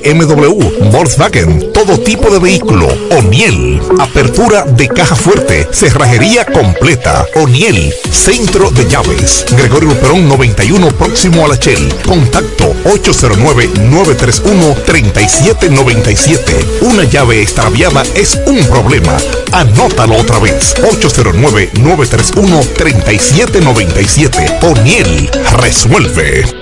BMW, Volkswagen, todo tipo de vehículo. O'Neill, apertura de caja fuerte, cerrajería completa. O'Neill, centro de llaves. Gregorio Perón 91, próximo a la Shell. Contacto 809-931-3797. Una llave extraviada es un problema. Anótalo otra vez. 809-931-3797. O'Neill resuelve.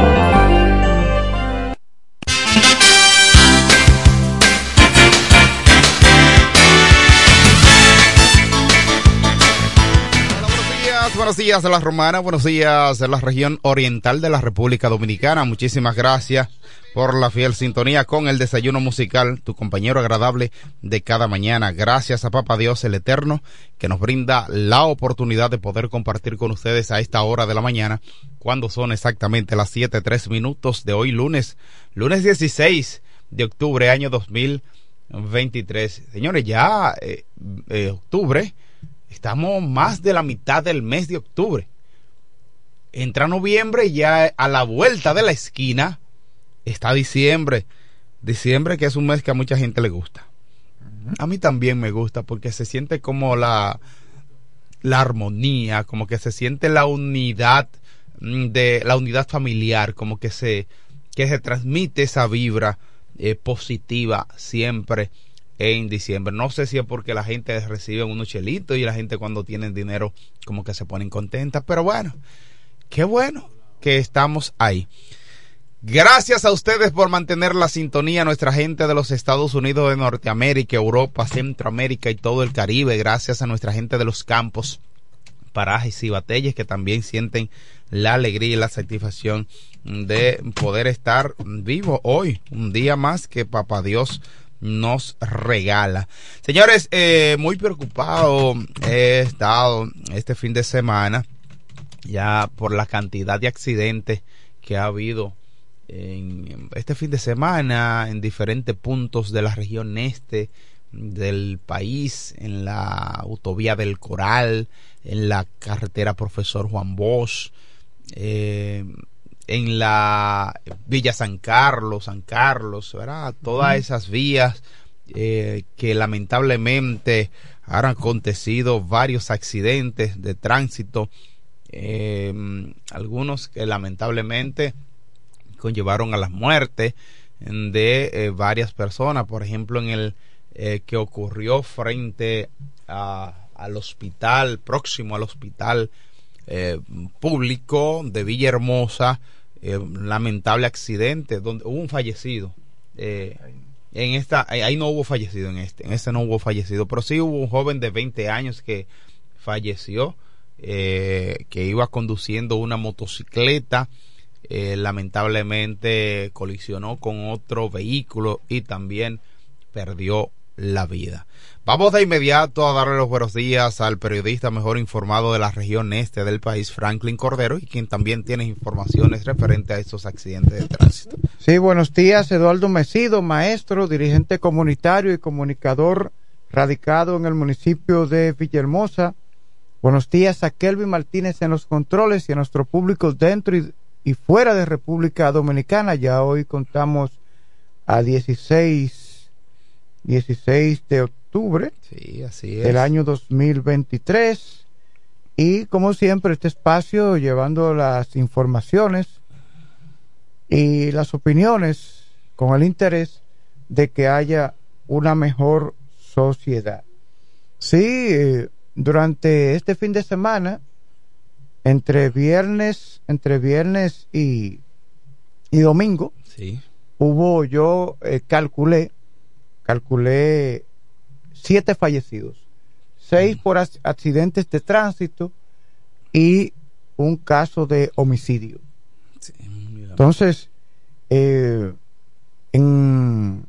Buenos días de la Romana, buenos días de la región oriental de la República Dominicana. Muchísimas gracias por la fiel sintonía con el desayuno musical, tu compañero agradable de cada mañana. Gracias a Papa Dios el Eterno que nos brinda la oportunidad de poder compartir con ustedes a esta hora de la mañana, cuando son exactamente las siete tres minutos de hoy lunes, lunes 16 de octubre año 2023. Señores, ya eh, eh, octubre Estamos más de la mitad del mes de octubre. Entra noviembre ya a la vuelta de la esquina está diciembre. Diciembre que es un mes que a mucha gente le gusta. A mí también me gusta porque se siente como la, la armonía, como que se siente la unidad mm, de la unidad familiar, como que se que se transmite esa vibra eh, positiva siempre en diciembre. No sé si es porque la gente recibe unos chelitos y la gente cuando tienen dinero como que se ponen contentas, pero bueno, qué bueno que estamos ahí. Gracias a ustedes por mantener la sintonía, nuestra gente de los Estados Unidos de Norteamérica, Europa, Centroamérica y todo el Caribe. Gracias a nuestra gente de los campos, parajes y batallas que también sienten la alegría y la satisfacción de poder estar vivo hoy, un día más que Papá Dios nos regala. Señores, eh, muy preocupado he estado este fin de semana ya por la cantidad de accidentes que ha habido en este fin de semana en diferentes puntos de la región este del país, en la autovía del Coral, en la carretera Profesor Juan Bosch, eh, en la Villa San Carlos, San Carlos, ¿verdad? Todas esas vías eh, que lamentablemente han acontecido varios accidentes de tránsito, eh, algunos que lamentablemente conllevaron a la muerte de eh, varias personas, por ejemplo en el que ocurrió frente al hospital, próximo al hospital público de Villahermosa, eh, lamentable accidente donde hubo un fallecido. Eh, en esta, ahí no hubo fallecido en este, en este no hubo fallecido, pero sí hubo un joven de 20 años que falleció, eh, que iba conduciendo una motocicleta, lamentablemente colisionó con otro vehículo y también perdió la vida. Vamos de inmediato a darle los buenos días al periodista mejor informado de la región este del país, Franklin Cordero, y quien también tiene informaciones referentes a estos accidentes de tránsito. Sí, buenos días, Eduardo Mesido, maestro, dirigente comunitario y comunicador radicado en el municipio de Villahermosa. Buenos días a Kelvin Martínez en los controles y a nuestro público dentro y, y fuera de República Dominicana. Ya hoy contamos a 16, 16 de octubre Sí, así es. del año 2023. Y como siempre, este espacio llevando las informaciones y las opiniones con el interés de que haya una mejor sociedad. Sí, eh, durante este fin de semana, entre viernes, entre viernes y, y domingo, Sí. hubo, yo eh, calculé, calculé siete fallecidos, seis por ac- accidentes de tránsito y un caso de homicidio. sí. Entonces, eh, en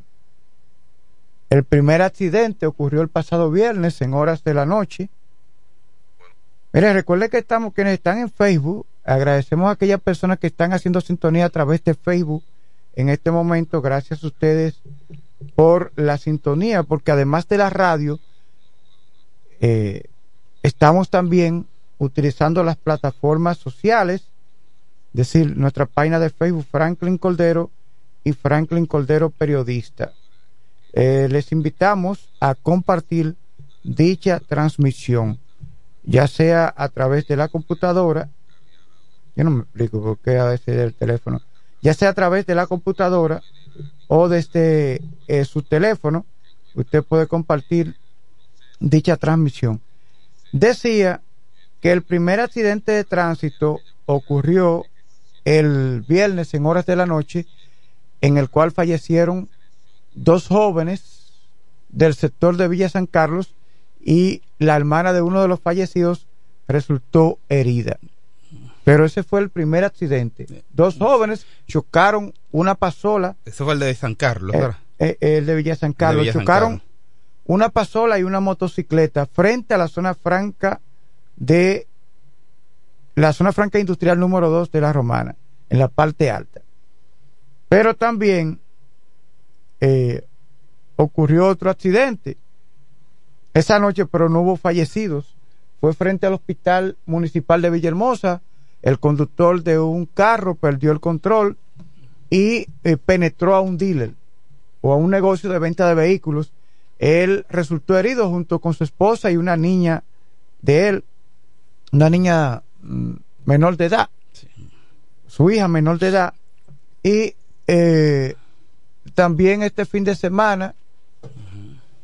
el primer accidente ocurrió el pasado viernes en horas de la noche. Mire, recuerde que estamos, quienes están en Facebook, agradecemos a aquellas personas que están haciendo sintonía a través de Facebook en este momento. Gracias a ustedes por la sintonía, porque además de la radio, eh, estamos también utilizando las plataformas sociales, es decir, nuestra página de Facebook Franklin Coldero y Franklin Coldero Periodista. Eh, les invitamos a compartir dicha transmisión, ya sea a través de la computadora, yo no me explico por qué a veces del teléfono, ya sea a través de la computadora o desde eh, su teléfono, usted puede compartir dicha transmisión. Decía que el primer accidente de tránsito ocurrió el viernes en horas de la noche, en el cual fallecieron dos jóvenes del sector de Villa San Carlos y la hermana de uno de los fallecidos resultó herida. Pero ese fue el primer accidente. Dos jóvenes chocaron una pasola, Eso fue el de San Carlos, eh, ¿verdad? eh, el de Villa San Carlos, Villa San chocaron Carlos. una pasola y una motocicleta frente a la zona franca de la zona franca industrial número 2 de la Romana, en la parte alta. Pero también eh, ocurrió otro accidente esa noche, pero no hubo fallecidos. Fue frente al hospital municipal de Villahermosa. El conductor de un carro perdió el control y eh, penetró a un dealer o a un negocio de venta de vehículos. Él resultó herido junto con su esposa y una niña de él, una niña mm, menor de edad, su hija menor de edad. Y eh, también este fin de semana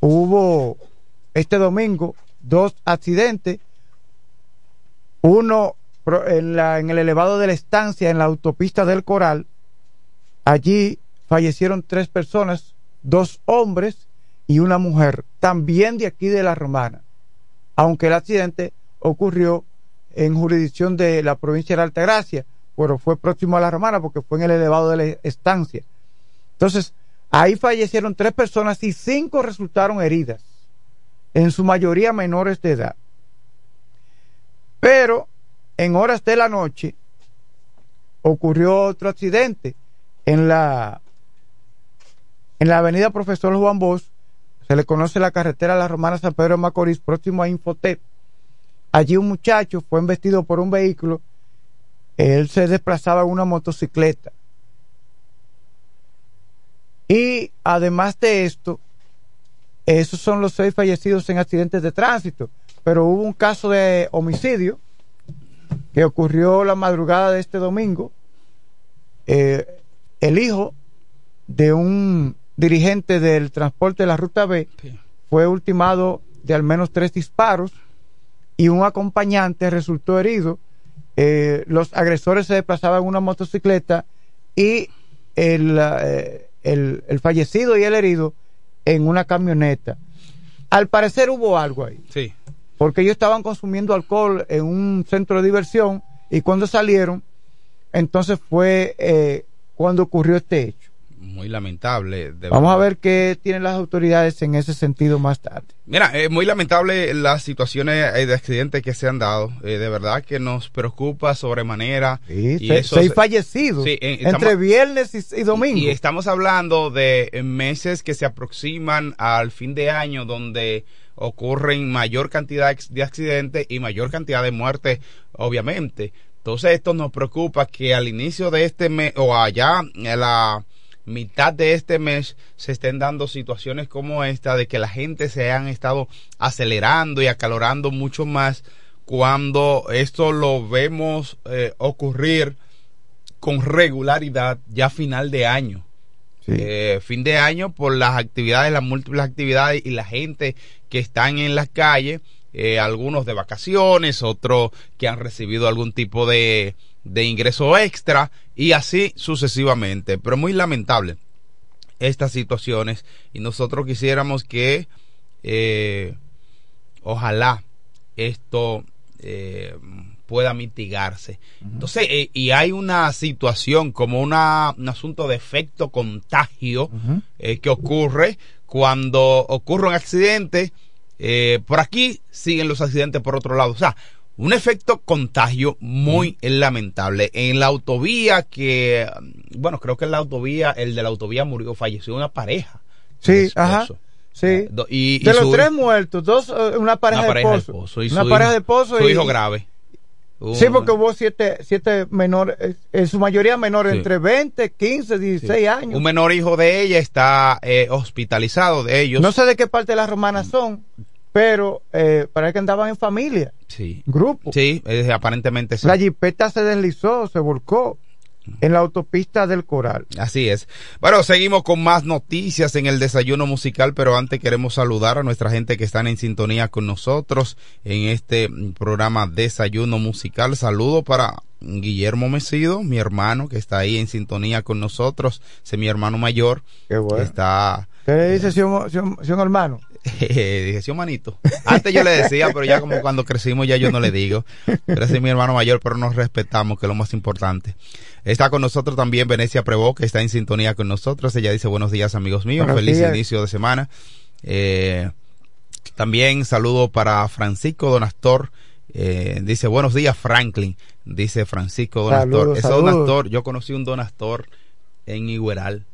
hubo, este domingo, dos accidentes. Uno en, el elevado de la estancia, en la autopista del Coral. Allí fallecieron tres personas, dos hombres y una mujer, también de aquí de la Romana. Aunque el accidente ocurrió en jurisdicción de la provincia de Altagracia, pero fue próximo a la Romana porque fue en el elevado de la estancia. Entonces, ahí fallecieron tres personas y cinco resultaron heridas, en su mayoría menores de edad. Pero en horas de la noche ocurrió otro accidente en la en la avenida Profesor Juan Bosch, se le conoce la carretera La Romana San Pedro de Macorís, próximo a Infotep. Allí un muchacho fue embestido por un vehículo, él se desplazaba en una motocicleta. Y además de esto, esos son los seis fallecidos en accidentes de tránsito, pero hubo un caso de homicidio que ocurrió la madrugada de este domingo. Eh, el hijo de un dirigente del transporte de la Ruta B Sí. fue ultimado de al menos tres disparos y un acompañante resultó herido. Eh, los agresores se desplazaban en una motocicleta y el, eh, el, el fallecido y el herido en una camioneta. Al parecer hubo algo ahí Sí. Porque ellos estaban consumiendo alcohol en un centro de diversión y cuando salieron, entonces fue eh, cuando ocurrió este hecho. Muy lamentable. Vamos a ver qué tienen las autoridades en ese sentido más tarde. Mira, es muy lamentable las situaciones de accidentes que se han dado. Eh, de verdad que nos preocupa sobremanera. Sí, y seis fallecidos entre viernes y, domingo. Y, estamos hablando de meses que se aproximan al fin de año donde ocurren mayor cantidad de accidentes y mayor cantidad de muertes, obviamente. Entonces esto nos preocupa que al inicio de este mes o allá la mitad de este mes se estén dando situaciones como esta de que la gente se han estado acelerando y acalorando mucho más cuando esto lo vemos eh, ocurrir con regularidad ya final de año. Eh, fin de año por las actividades, las múltiples actividades y la gente que están en las calles, eh, algunos de vacaciones, otros que han recibido algún tipo de, de ingreso extra y así sucesivamente. Pero muy lamentable estas situaciones y nosotros quisiéramos que eh, ojalá esto eh, pueda mitigarse. Entonces, eh, y hay una situación como una, un asunto de efecto contagio que ocurre cuando ocurre un accidente. por aquí siguen los accidentes por otro lado. O sea, un efecto contagio muy lamentable. En la autovía que, bueno, creo que en la autovía, el de la autovía murió, falleció una pareja. Sí, ajá. Sí. Y, de los tres muertos, dos, eh, una pareja, de esposo. una pareja de esposo. Su hijo grave. sí, porque hubo siete, siete menores, en su mayoría menores, entre 20, 15, 16 años. Un menor hijo de ella está eh, hospitalizado de ellos. No sé de qué parte de las romanas son pero eh, parece que andaban en familia. Sí. Grupo. Sí, aparentemente sí. La jipeta se deslizó, se volcó en la autopista del Coral. Así es. Bueno, seguimos con más noticias en el desayuno musical, pero antes queremos saludar a nuestra gente que están en sintonía con nosotros en este programa Desayuno Musical. Saludo para Guillermo Mesido, mi hermano que está ahí en sintonía con nosotros, es mi hermano mayor. Qué bueno. Está ¿Qué le dice si un, hermano? dije, sí, un manito. Antes yo le decía, pero ya como cuando crecimos ya yo no le digo. Pero es mi hermano mayor, pero nos respetamos, que es lo más importante. Está con nosotros también Venecia Prevo, que está en sintonía con nosotros. Ella dice, buenos días, amigos míos. Feliz inicio de semana. Eh, también saludo para Francisco Donastor. Eh, dice, buenos días, Franklin. Dice Francisco Donastor. Ese Donastor, yo conocí un Donastor en Igueral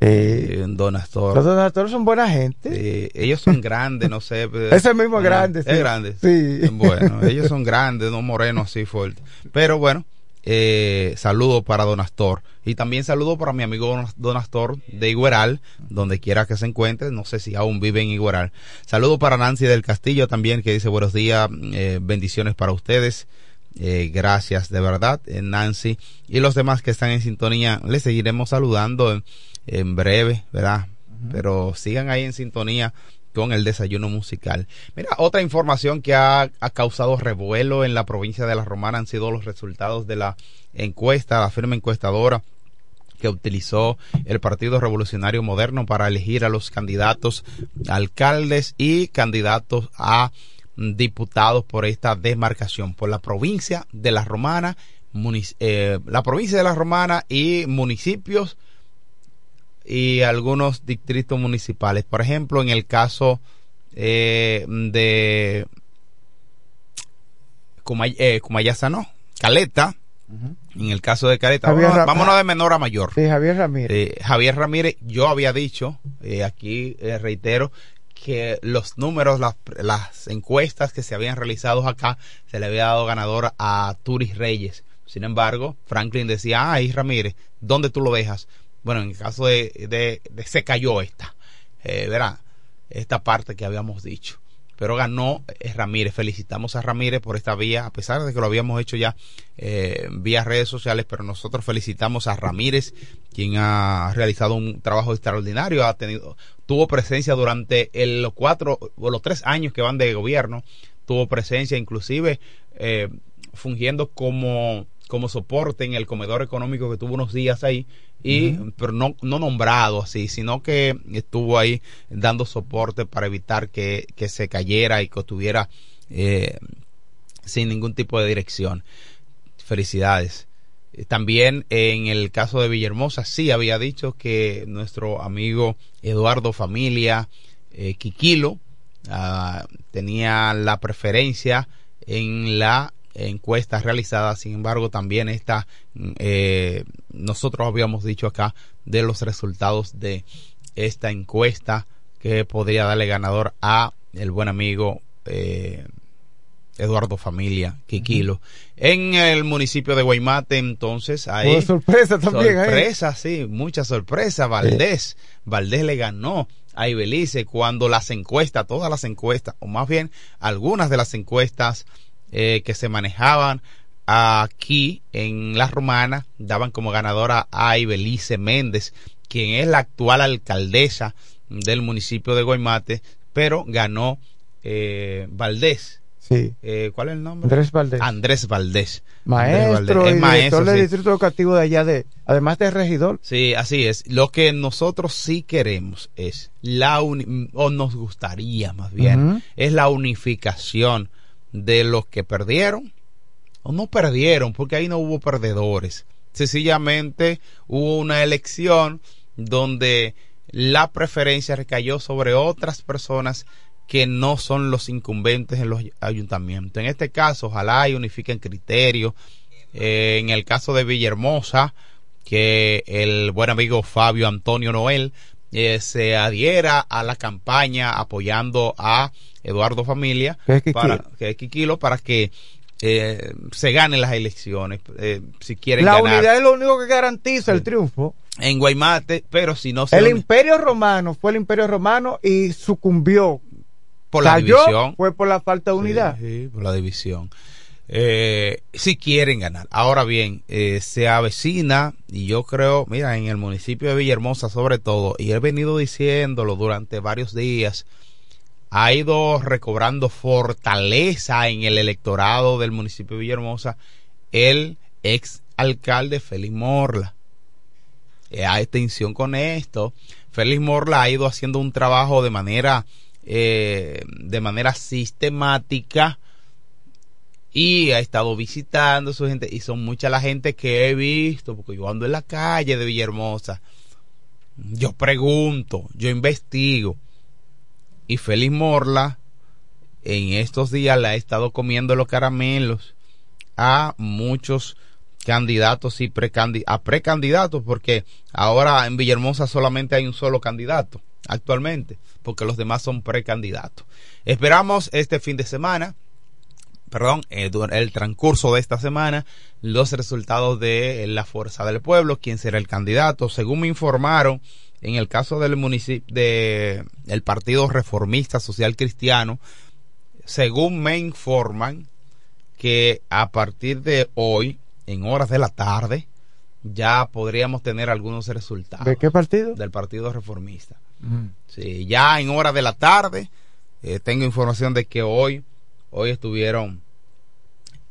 eh, Donastor. Los Donastor son buena gente. ellos son grandes, no sé. Ese mismo es grande. Es grande. Sí. Bueno, ellos son grandes, no morenos así fuertes. Pero bueno, eh, saludo para Donastor. Y también saludo para mi amigo Donastor de Igueral, donde quiera que se encuentre. No sé si aún vive en Igueral. Saludo para Nancy del Castillo también, que dice buenos días, eh, bendiciones para ustedes. Eh, gracias de verdad, Nancy. Y los demás que están en sintonía, les seguiremos saludando en breve, ¿verdad? Pero sigan ahí en sintonía con el desayuno musical. Mira, otra información que ha, causado revuelo en la provincia de La Romana han sido los resultados de la encuesta, la firma encuestadora que utilizó el Partido Revolucionario Moderno para elegir a los candidatos alcaldes y candidatos a diputados por esta demarcación, por la provincia de La Romana, eh, la provincia de La Romana y municipios y algunos distritos municipales. Por ejemplo, en el caso eh, de Kumay, eh, no, Caleta, en el caso de Caleta, vámonos, de menor a mayor. Sí, Javier Ramírez. Eh, Javier Ramírez, yo había dicho, eh, aquí reitero, que los números, las, las encuestas que se habían realizado acá, se le había dado ganador a Turis Reyes. Sin embargo, Franklin decía, ay Ramírez, ¿dónde tú lo dejas? Bueno, en el caso de, se cayó esta, eh, verá, esta parte que habíamos dicho. Pero ganó eh, Ramírez. Felicitamos a Ramírez por esta vía, a pesar de que lo habíamos hecho ya eh, vía redes sociales, pero nosotros felicitamos a Ramírez, quien ha realizado un trabajo extraordinario, ha tenido, tuvo presencia durante los cuatro o los tres años que van de gobierno, tuvo presencia inclusive eh, fungiendo como como soporte en el comedor económico que tuvo unos días ahí y pero no, no nombrado así sino que estuvo ahí dando soporte para evitar que, que se cayera y que estuviera eh, sin ningún tipo de dirección. Felicidades. También en el caso de Villahermosa sí había dicho que nuestro amigo Eduardo Familia eh, Quiquilo ah, tenía la preferencia en la encuesta realizada. Sin embargo, también está, eh, nosotros habíamos dicho acá de los resultados de esta encuesta que podría darle ganador a el buen amigo eh, Eduardo Familia Quiquilo. En el municipio de Guaymate, entonces, hay sorpresa también. Sorpresa, sí, mucha sorpresa. Valdés, Valdés le ganó a Ibelice cuando las encuestas, todas las encuestas, o más bien algunas de las encuestas eh, que se manejaban aquí en La Romana daban como ganadora a Ibelice Méndez, quien es la actual alcaldesa del municipio de Guaymate, pero ganó eh, Valdés. Sí. Eh, ¿Cuál es el nombre? Andrés Valdés. Andrés Valdés. Maestro, Andrés Valdés. director del sí. distrito educativo de allá de, además de regidor. Sí, así es. Lo que nosotros sí queremos es la o nos gustaría más bien, es la unificación de los que perdieron o no perdieron, porque ahí no hubo perdedores. Sencillamente hubo una elección donde la preferencia recayó sobre otras personas que no son los incumbentes en los ayuntamientos. En este caso, ojalá y unifiquen criterios. Eh, en el caso de Villahermosa, que el buen amigo Fabio Antonio Noel eh, se adhiera a la campaña apoyando a Eduardo Familia, Que es Quiquilo. para, que es para que eh, se ganen las elecciones, eh, si quieren La ganar unidad es lo único que garantiza el triunfo. en Guaymate, pero si no se El une imperio romano fue el imperio romano y sucumbió. por la Cayó división, fue por la falta de unidad. Sí, sí, por la división. Eh, si quieren ganar. Ahora bien, eh, se avecina, y yo creo, mira, en el municipio de Villahermosa sobre todo, y he venido diciéndolo durante varios días, ha ido recobrando fortaleza en el electorado del municipio de Villahermosa el ex alcalde Félix Morla. Eh, hay tensión con esto. Félix Morla ha ido haciendo un trabajo de manera eh, de manera sistemática y ha estado visitando a su gente y son mucha la gente que he visto porque yo ando en la calle de Villahermosa yo pregunto yo investigo y Félix Morla en estos días le ha estado comiendo los caramelos a muchos candidatos y precandi a precandidatos porque ahora en Villahermosa solamente hay un solo candidato actualmente porque los demás son precandidatos. Esperamos este fin de semana, perdón, eh, el transcurso de esta semana, los resultados de la Fuerza del Pueblo, quién será el candidato. Según me informaron, en el caso del municipio de el Partido Reformista Social Cristiano, según me informan que a partir de hoy, en horas de la tarde, ya podríamos tener algunos resultados ¿De qué partido? del Partido Reformista. Mm. Sí, ya en horas de la tarde eh, tengo información de que hoy, hoy estuvieron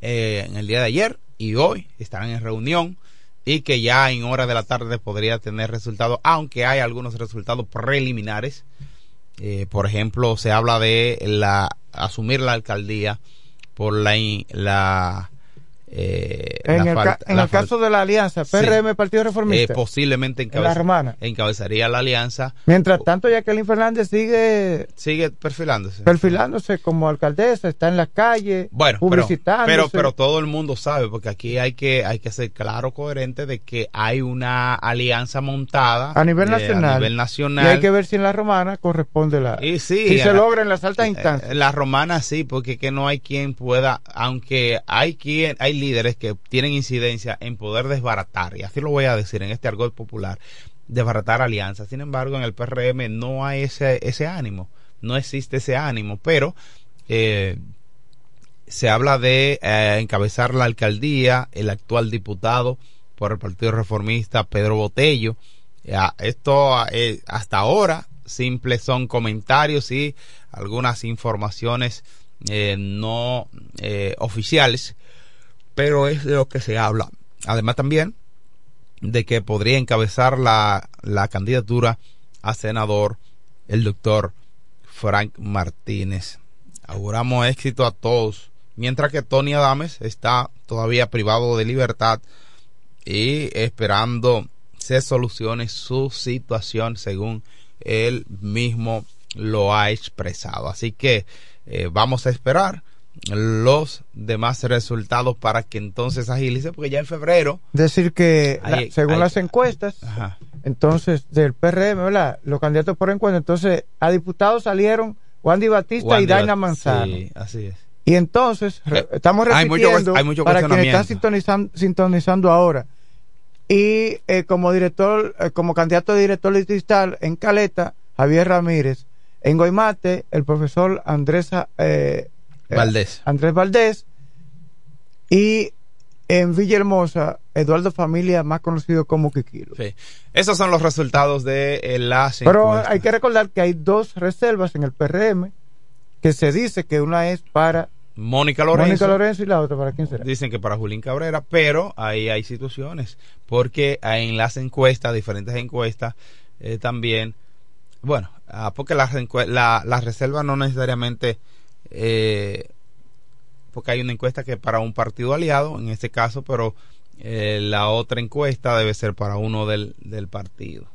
eh, en el día de ayer y hoy estarán en reunión y que ya en horas de la tarde podría tener resultados, aunque hay algunos resultados preliminares. Eh, por ejemplo, se habla de la asumir la alcaldía por la la, eh, En, la el, ca- falta- en la el fal- caso de la alianza, Sí. PRM, Partido eh, Reformista. posiblemente en la encabeza- romana. encabezaría la alianza Mientras tanto, Jacqueline Fernández sigue sigue perfilándose perfilándose como alcaldesa, está en las calles, Bueno, publicitándose. pero, pero todo el mundo sabe, porque aquí hay que, hay que ser claro, coherente de que hay una alianza montada a nivel eh, nacional. a nivel Y nacional. hay que ver si en la romana corresponde la. Y sí, si se la- logra en las altas eh, instancias. En la romana sí, porque que no hay quien pueda, aunque hay quien, hay líderes que tienen incidencia en poder desbaratar, y así lo voy a decir en este argot popular, desbaratar alianzas. Sin embargo, en el PRM no hay ese, ese ánimo, no existe ese ánimo, pero eh, se habla de eh, encabezar la alcaldía el actual diputado por el Partido Reformista, Pedro Botello. Esto eh, hasta ahora simples son comentarios y algunas informaciones eh, no oficiales, pero es de lo que se habla. Además también de que podría encabezar la, la candidatura a senador el doctor Frank Martínez. Auguramos éxito a todos. Mientras que Tony Adames está todavía privado de libertad y esperando se solucione su situación según él mismo lo ha expresado. Así que eh, vamos a esperar los demás resultados para que entonces agilice, porque ya en febrero. Decir que Hay- según hay- las encuestas, Ajá. entonces del PRM, ¿verdad? Los candidatos por encuentro, entonces a diputados salieron Wandy Batista Wandy y Daina Manzano. Sí, así es. Y entonces re- Eh, estamos hay mucho repitiendo hay mucho para quienes están sintonizando, sintonizando ahora. Y eh, como director, eh, como candidato de director distrital en Caleta, Javier Ramírez. En Guaymate, el profesor Andrés eh, Valdés. Andrés Valdés. Y en Villahermosa, Eduardo Familia, más conocido como Quiquilo. Sí. Esos son los resultados de eh, las Pero hay que recordar que hay dos reservas en el PRM que se dice que una es para Mónica Lorenzo. Mónica Lorenzo y la otra para quién será. Dicen que para Julín Cabrera, pero ahí hay situaciones, porque en las encuestas, diferentes encuestas, eh, también, bueno, ah, porque las encue- la, la reserva no necesariamente, eh, porque hay una encuesta que para un partido aliado, en este caso, pero eh, la otra encuesta debe ser para uno del, del partido.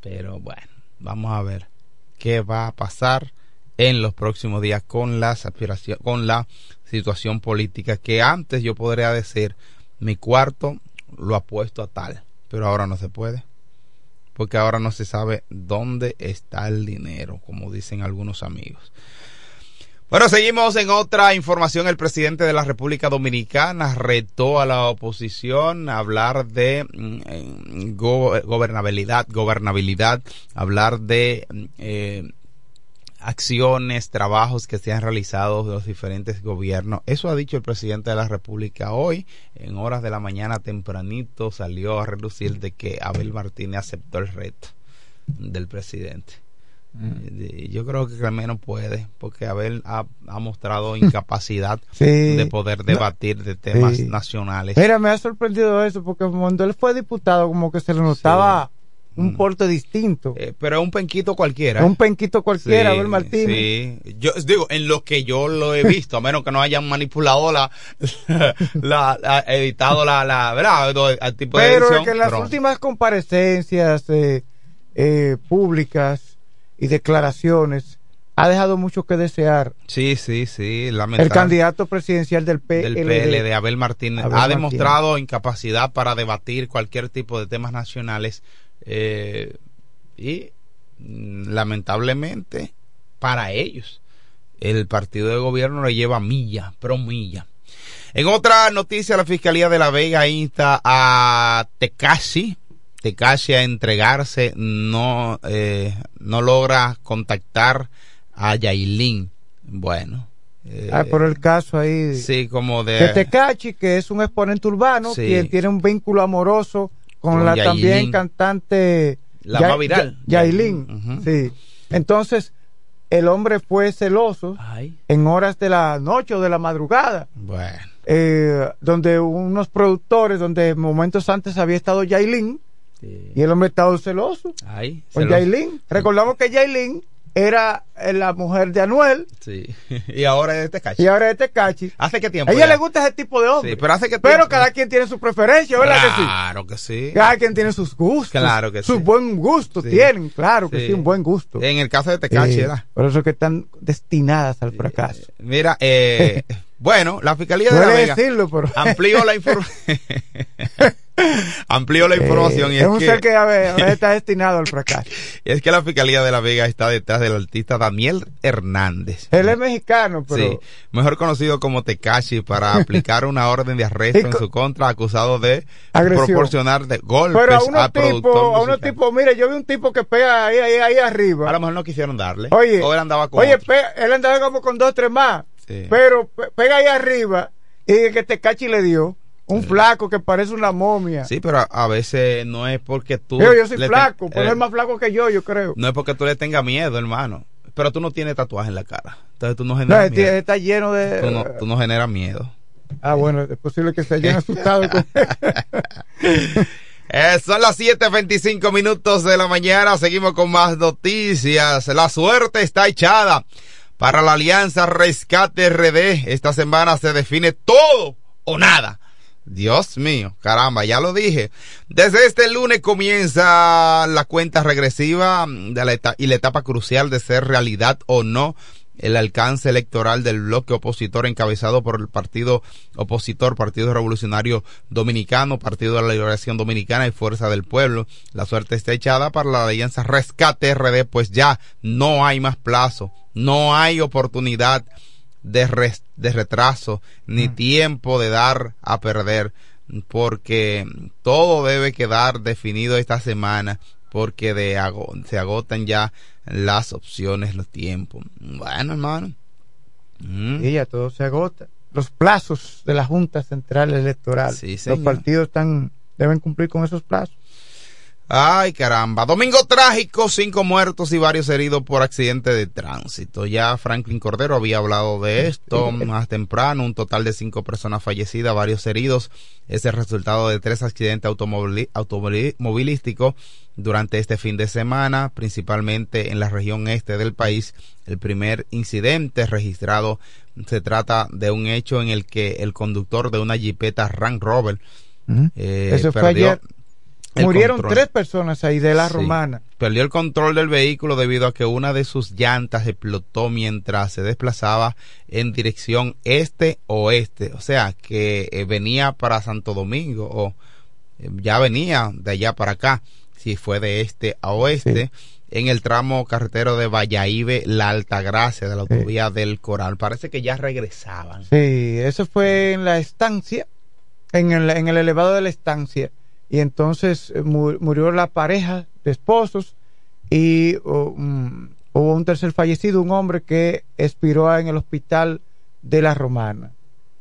Pero bueno, vamos a ver qué va a pasar en los próximos días con las aspiraciones, con la situación política que antes yo podría decir mi cuarto lo apuesto a tal, pero ahora no se puede. Porque ahora no se sabe dónde está el dinero, como dicen algunos amigos. Bueno, seguimos en otra información. El presidente de la República Dominicana retó a la oposición a hablar de mm, eh, go- gobernabilidad, gobernabilidad, hablar de mm, eh, acciones, trabajos que se han realizado de los diferentes gobiernos. Eso ha dicho el presidente de la República hoy, en horas de la mañana tempranito, salió a relucir de que Abel Martínez aceptó el reto del presidente. Y Yo creo que al menos puede, porque Abel ha, ha mostrado incapacidad Sí. de poder debatir de temas Sí. nacionales. Mira, me ha sorprendido eso porque cuando él fue diputado como que se le notaba un Mm. porte distinto. Eh, pero es un penquito cualquiera. un penquito cualquiera, Abel Martínez. Sí, yo digo, en lo que yo lo he visto, a menos que no hayan manipulado la, la, la- editado la, la, ¿verdad? El tipo de Pero edición, es que en las pero- últimas comparecencias eh, eh, públicas y declaraciones ha dejado mucho que desear. Sí, sí, sí, El candidato presidencial del del PLD. PLD, Abel Martínez, Abel ha Martínez. demostrado incapacidad para debatir cualquier tipo de temas nacionales eh, y mm, lamentablemente para ellos el partido de gobierno le lleva milla, pro milla. En otra noticia, la Fiscalía de La Vega insta a Tecashi, Tecashi a entregarse, no, eh, no logra contactar a Yailin. Bueno. eh, Ah, por el caso ahí Sí, como de... de Tecachi, que es un exponente urbano, Sí. quien tiene un vínculo amoroso con, Con la Yailin. también cantante La Ya- más viral. Ya- Yailin. Sí. Entonces, el hombre fue celoso Ay, en horas de la noche o de la madrugada. bueno. eh, donde unos productores, donde momentos antes había estado Yailin, Sí. y el hombre estaba celoso Ay, con Yailin. Recordamos que Yailin era eh, la mujer de Anuel Sí. y ahora es Tecashi. y ahora es Tecachi. ¿Hace qué tiempo? A ella ya? le gusta ese tipo de hombre. Sí, pero hace que Pero cada quien tiene su preferencia, ¿verdad que sí? Claro que sí. Cada quien tiene sus gustos. Claro que Sus sí. buen gustos Sí. tienen, claro que Sí. sí, un buen gusto. En el caso de Tecashi, Eh, ¿verdad? por eso que están destinadas al fracaso. Mira, eh, bueno, la Fiscalía de La Vega decirlo, pero amplió la información. amplió la información y Eh, es, un que, ser que a ver, está destinado al fracaso. es que la Fiscalía de La Vega está detrás del artista Daniel Hernández. Él es mexicano, pero Sí, mejor conocido como Tekashi para aplicar una orden de arresto en su contra acusado de Agresión. proporcionar de golpes pero a unos a productor tipos, a unos tipos, mire, yo vi un tipo que pega ahí, ahí, ahí arriba. A lo mejor no quisieron darle. Oye, o él andaba con oye, él andaba como con dos, tres más. Sí. Pero pe- pega ahí arriba y que te cachi le dio. Un flaco que parece una momia. Sí, pero a, a veces no es porque tú. Digo, yo soy flaco, pero eh, es más flaco que yo, yo creo. No es porque tú le tengas miedo, hermano. Pero tú no tienes tatuaje en la cara. Entonces tú no No, generas este- miedo. está lleno de. Tú no, tú no generas miedo. Ah, bueno, es posible que se hayan asustado. con- Eh, son las 7.25 minutos de la mañana. Seguimos con más noticias. La suerte está echada para la Alianza Rescate RD. Esta semana se define todo o nada. Dios mío, caramba, ya lo dije. Desde este lunes comienza la cuenta regresiva de la y la etapa crucial de ser realidad o no el alcance electoral del bloque opositor encabezado por el partido opositor, Partido Revolucionario Dominicano, Partido de la Liberación Dominicana y Fuerza del Pueblo. La suerte está echada para la alianza Rescate RD, pues ya no hay más plazo, no hay oportunidad de, de retraso ni mm. tiempo de dar a perder porque todo debe quedar definido esta semana porque de se agotan ya las opciones, los tiempos. Bueno, hermano. Mm. Y ya todo se agota. Los plazos de la Junta Central Electoral. los partidos están deben cumplir con esos plazos. Ay, caramba. Domingo trágico, cinco muertos y varios heridos por accidente de tránsito. Ya Franklin Cordero había hablado de esto más temprano. Un total de cinco personas fallecidas, varios heridos. Es el resultado de tres accidentes automovilísticos durante este fin de semana, principalmente en la región este del país. El primer incidente registrado se trata de un hecho en el que el conductor de una jipeta Range Rover eh, Eso fue ayer Murieron tres personas ahí de la romana. Perdió el control del vehículo debido a que una de sus llantas explotó mientras se desplazaba en dirección este-oeste. O sea, que eh, venía para Santo Domingo o eh, ya venía de allá para acá, si fue de este a oeste. En el tramo carretero de Valladolid, La Altagracia, de la autovía del Coral. Parece que ya regresaban. Sí, eso fue en la estancia, en el, en el elevado de la estancia y entonces eh, murió la pareja de esposos y mm, hubo un tercer fallecido, un hombre que expiró en el hospital de la Romana.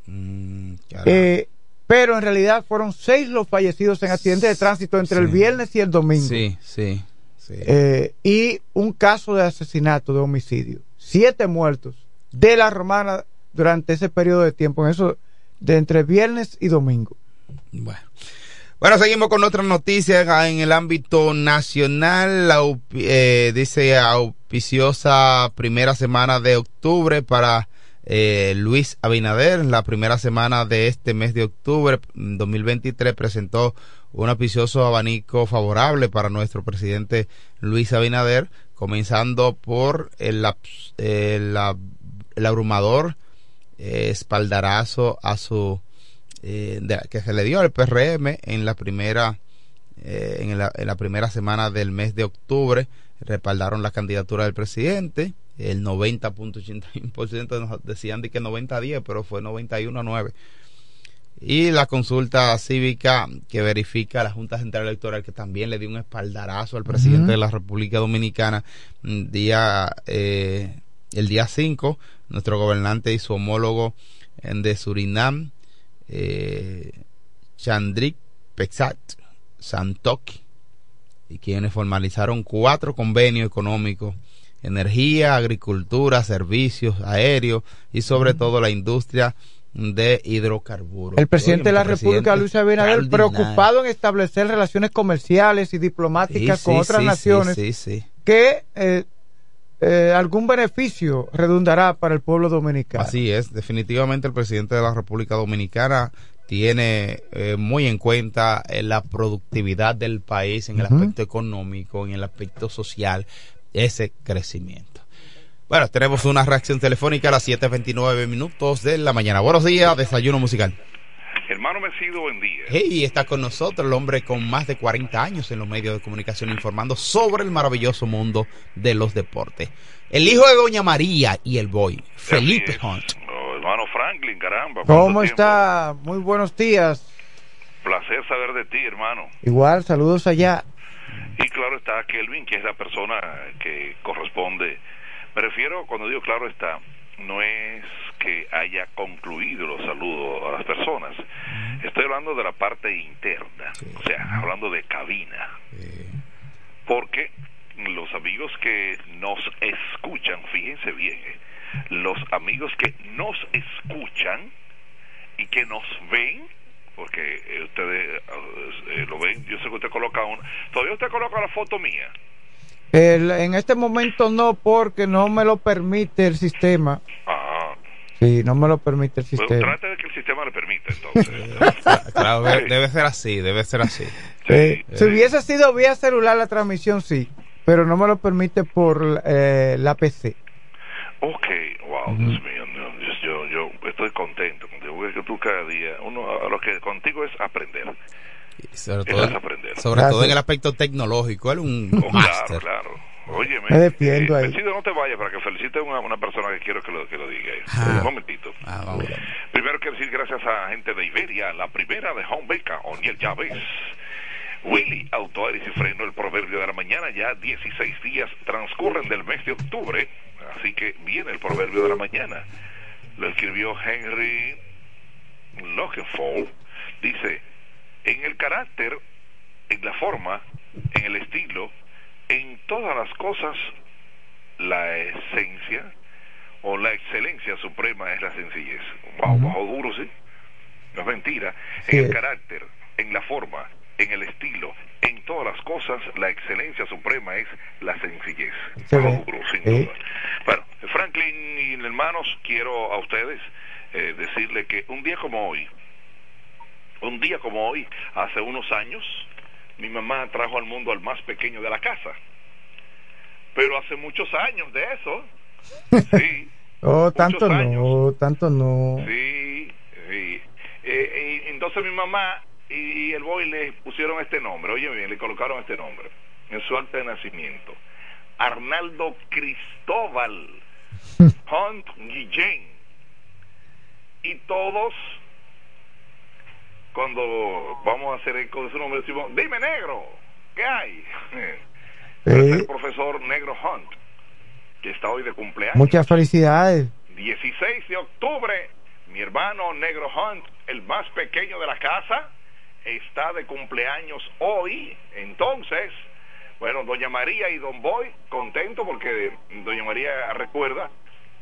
Mm, eh, pero en realidad fueron seis los fallecidos en accidentes de tránsito entre el viernes y el domingo. Sí, sí, eh, y un caso de asesinato, de homicidio. Siete muertos de la Romana durante ese periodo de tiempo, en eso de entre viernes y domingo. Bueno. Bueno, seguimos con otras noticias en el ámbito nacional. La, eh, dice auspiciosa primera semana de octubre para eh, Luis Abinader. La primera semana de este mes de octubre 2023 presentó un auspicioso abanico favorable para nuestro presidente Luis Abinader, comenzando por el, el, el abrumador eh, espaldarazo a su eh, que se le dio al PRM en la primera eh, en, la, en, la, primera semana del mes de octubre respaldaron la candidatura del presidente el 90.81% decían de que 90 a 10 pero fue 91 a 9 y la consulta cívica que verifica la Junta Central Electoral que también le dio un espaldarazo al presidente de la República Dominicana mm, día eh, el día 5 nuestro gobernante y su homólogo de Surinam eh, Chandrik Pexat, Santoki, y quienes formalizaron cuatro convenios económicos, energía, agricultura, servicios aéreos y sobre todo la industria de hidrocarburos. El presidente de la República, Luis Abinader, preocupado en establecer relaciones comerciales y diplomáticas con otras naciones que eh, eh, algún beneficio redundará para el pueblo dominicano. Así es, definitivamente el presidente de la República Dominicana tiene eh, muy en cuenta eh, la productividad del país en el aspecto económico, en el aspecto social, ese crecimiento. Bueno, tenemos una reacción telefónica a las 7.29 minutos de la mañana. Buenos días, desayuno musical. Hermano Mesido, buen día. Hey, está con nosotros el hombre con más de 40 años en los medios de comunicación informando sobre el maravilloso mundo de los deportes. El hijo de Doña María y el boy, Felipe Hunt. Oh, hermano Franklin, caramba. ¿Cómo está? Muy buenos días. Placer saber de ti, hermano. Igual, saludos allá. Y claro está Kelvin, que es la persona que corresponde. Me refiero, cuando digo claro está, no es que haya concluido los saludos a las personas. Estoy hablando de la parte interna, o sea, hablando de cabina. Porque los amigos que nos escuchan, fíjense bien, eh, los amigos que nos escuchan y que nos ven, porque eh, ustedes eh, lo ven, yo sé que usted coloca un... Todavía usted coloca la foto mía. en este momento no, porque no me lo permite el sistema. Ah, Sí, no me lo permite el sistema. trate de que el sistema le permite, entonces. claro, debe, debe ser así, debe ser así. Eh, si hubiese sido vía celular la transmisión, sí, pero no me lo permite por eh, la PC. Ok, wow, Dios mío, yo, yo, yo estoy contento contigo, porque tú cada día, uno, a lo que contigo es aprender. Y sobre todo, sobre en el aspecto tecnológico, él un Oh, claro, claro. Óyeme, Me defiendo eh, ahí. Felicido, no te vayas para que felicite a una, una persona que quiero que lo, que lo diga. Ah. Un momentito. Ah. Primero quiero decir gracias a gente de Iberia, la primera de Home Beca, Oniel Llaves. Willy, Auto Aires y Freno, el proverbio de la mañana, ya 16 días transcurren del mes de octubre, así que viene el proverbio de la mañana. Lo escribió Henry Logenfall. Dice, en el carácter, en la forma, en el estilo, en todas las cosas, la esencia o la excelencia suprema es la sencillez. Wow, bajo duro, sí. No es mentira. Sí en el carácter, en la forma, en el estilo, en todas las cosas, la excelencia suprema es la sencillez. Excelente. Bajo duro, sin Sí. duda. Bueno, Franklin y hermanos, quiero a ustedes eh, decirle que un día como hoy, un día como hoy, hace unos años, mi mamá trajo al mundo al más pequeño de la casa. Pero hace muchos años de eso. Sí. Oh, tanto años. no, tanto no. Sí, sí. Eh, y entonces mi mamá y, y el boy le pusieron este nombre, oye bien, le colocaron este nombre en su acta de nacimiento. Arnaldo Cristóbal Hunt Guillén. Y todos, cuando vamos a hacer eco de su nombre, decimos, dime negro, ¿qué hay? Es el profesor Negro Hunt, que está hoy de cumpleaños. Muchas felicidades. 16 de octubre, mi hermano Negro Hunt, el más pequeño de la casa, está de cumpleaños hoy. Entonces, bueno, doña María y don Boy, contento porque doña María recuerda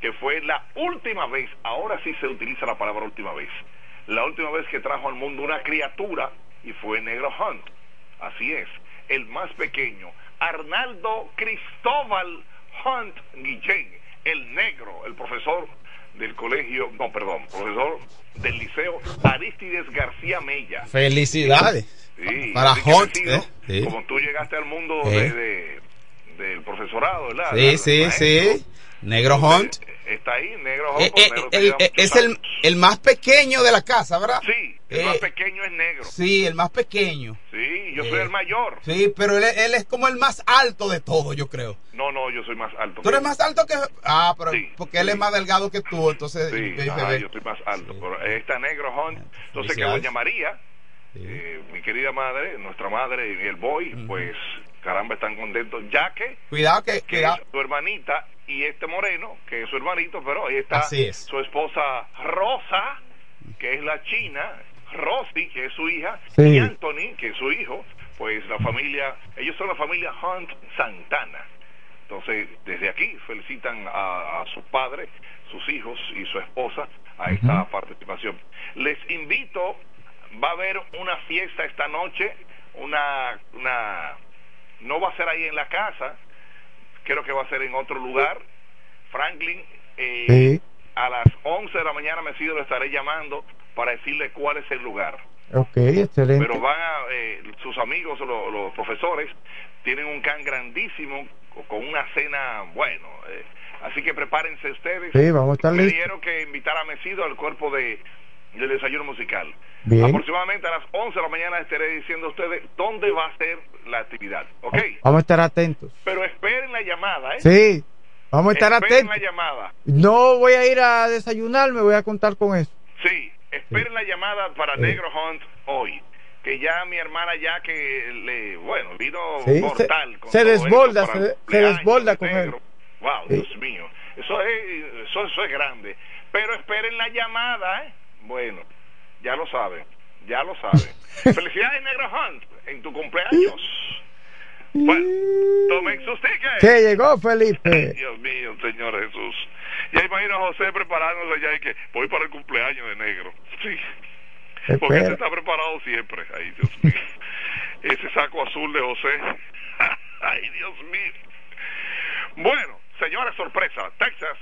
que fue la última vez, ahora sí se utiliza la palabra última vez, la última vez que trajo al mundo una criatura y fue Negro Hunt. Así es, el más pequeño, Arnaldo Cristóbal Hunt Guillén, el negro, el profesor del colegio, no, perdón, profesor del liceo Aristides García Mella. Felicidades. Sí, Para Hunt, ¿eh? Sí. Como tú llegaste al mundo Eh. de, de- del profesorado, ¿verdad? Sí, sí, maestro. sí. Negro Hunt. Está ahí, negro. Eh, eh, negro eh, es el, años. el más pequeño de la casa, ¿verdad? Sí, el más pequeño es negro. Sí, el más pequeño. Sí, yo soy el mayor. Sí, pero él, es- él es como el más alto de todos, yo creo. No, no, yo soy más alto. Tú eres más alto que... Ah, pero Sí, porque él es más delgado que tú, entonces... Sí, yo- ajá, soy más alto. Pero está negro Hunt. Entonces que doña María, mi querida madre, nuestra madre y el boy, pues caramba, están contentos, ya que Cuidado que... que Cuidado. su hermanita y este moreno, que es su hermanito, pero ahí está Así es. su esposa Rosa, que es la china, Rosy, que es su hija, Sí. y Anthony, que es su hijo, pues la familia, ellos son la familia Hunt Santana. Entonces, desde aquí felicitan a, a su padre, sus hijos y su esposa a esta participación. Les invito, va a haber una fiesta esta noche, una, una, no va a ser ahí en la casa, creo que va a ser en otro lugar. Franklin, eh, Sí. a las 11 de la mañana me lo estaré llamando para decirle cuál es el lugar. Ok, excelente. Pero van a, eh, sus amigos, lo- los, profesores, tienen un can grandísimo co- con una cena, bueno, eh, así que prepárense ustedes. Sí, vamos a estar Me listos. que invitar a Mesido al cuerpo de del desayuno musical. Bien. Aproximadamente a las 11 de la mañana estaré diciendo a ustedes dónde va a ser la actividad, ¿ok? Vamos a estar atentos. Pero esperen la llamada, ¿eh? Sí, vamos a estar esperen atentos. la llamada. No voy a ir a desayunar, me voy a contar con eso. Sí, esperen la llamada para Negro Hunt hoy. Que ya mi hermana ya que le, bueno, vino Sí, mortal. se- se desborda, se- se desborda de con Negro. él. Wow, Sí. Dios mío. Eso es, eso, eso es grande. Pero esperen la llamada, ¿eh? Bueno, ya lo saben, ya lo saben. Felicidades, Negro Hunt, en tu cumpleaños. Bueno, tomen sus tickets. Que llegó Felipe. Dios mío, Señor Jesús. Ya imagino a José preparándose ya y que voy para el cumpleaños de negro. Sí, porque se está preparado siempre. Ay, Dios mío. Ese saco azul de José. Ay, Dios mío. Bueno, señora sorpresa, Texas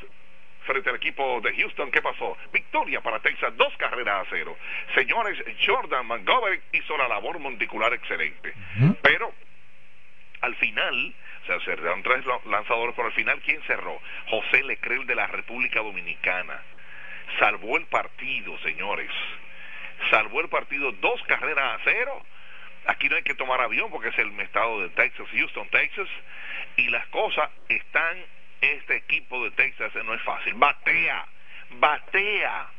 frente al equipo de Houston. ¿Qué pasó? Victoria para Texas, dos carreras a cero. Señores, Jordan Montgomery hizo la labor monticular excelente. Pero al final, o sea, cerraron tres lanzadores, por al final, ¿quién cerró? José Lecrel de la República Dominicana. Salvó el partido, señores. Salvó el partido dos carreras a cero. Aquí no hay que tomar avión porque es el estado de Texas, Houston, Texas. Y las cosas están, este equipo de Texas no es fácil. Batea, batea.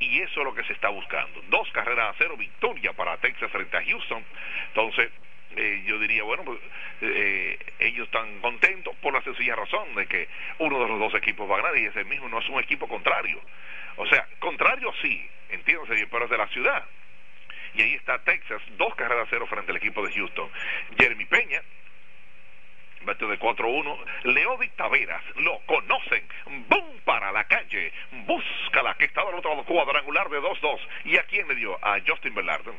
Y eso es lo que se está buscando. Dos carreras a cero, victoria para Texas frente a Houston. Entonces, eh, yo diría, bueno, pues eh, ellos están contentos por la sencilla razón de que uno de los dos equipos va a ganar y ese mismo no es un equipo contrario. O sea, contrario sí, entiéndase, pero es de la ciudad. Y ahí está Texas, dos carreras a cero frente al equipo de Houston. Jeremy Peña, bate de 4-1. Leody Taveras, lo conocen. ¡Bum! Para la calle. Búscala, que estaba al otro cuadrangular de 2-2. ¿Y a quién le dio? A Justin Verlander.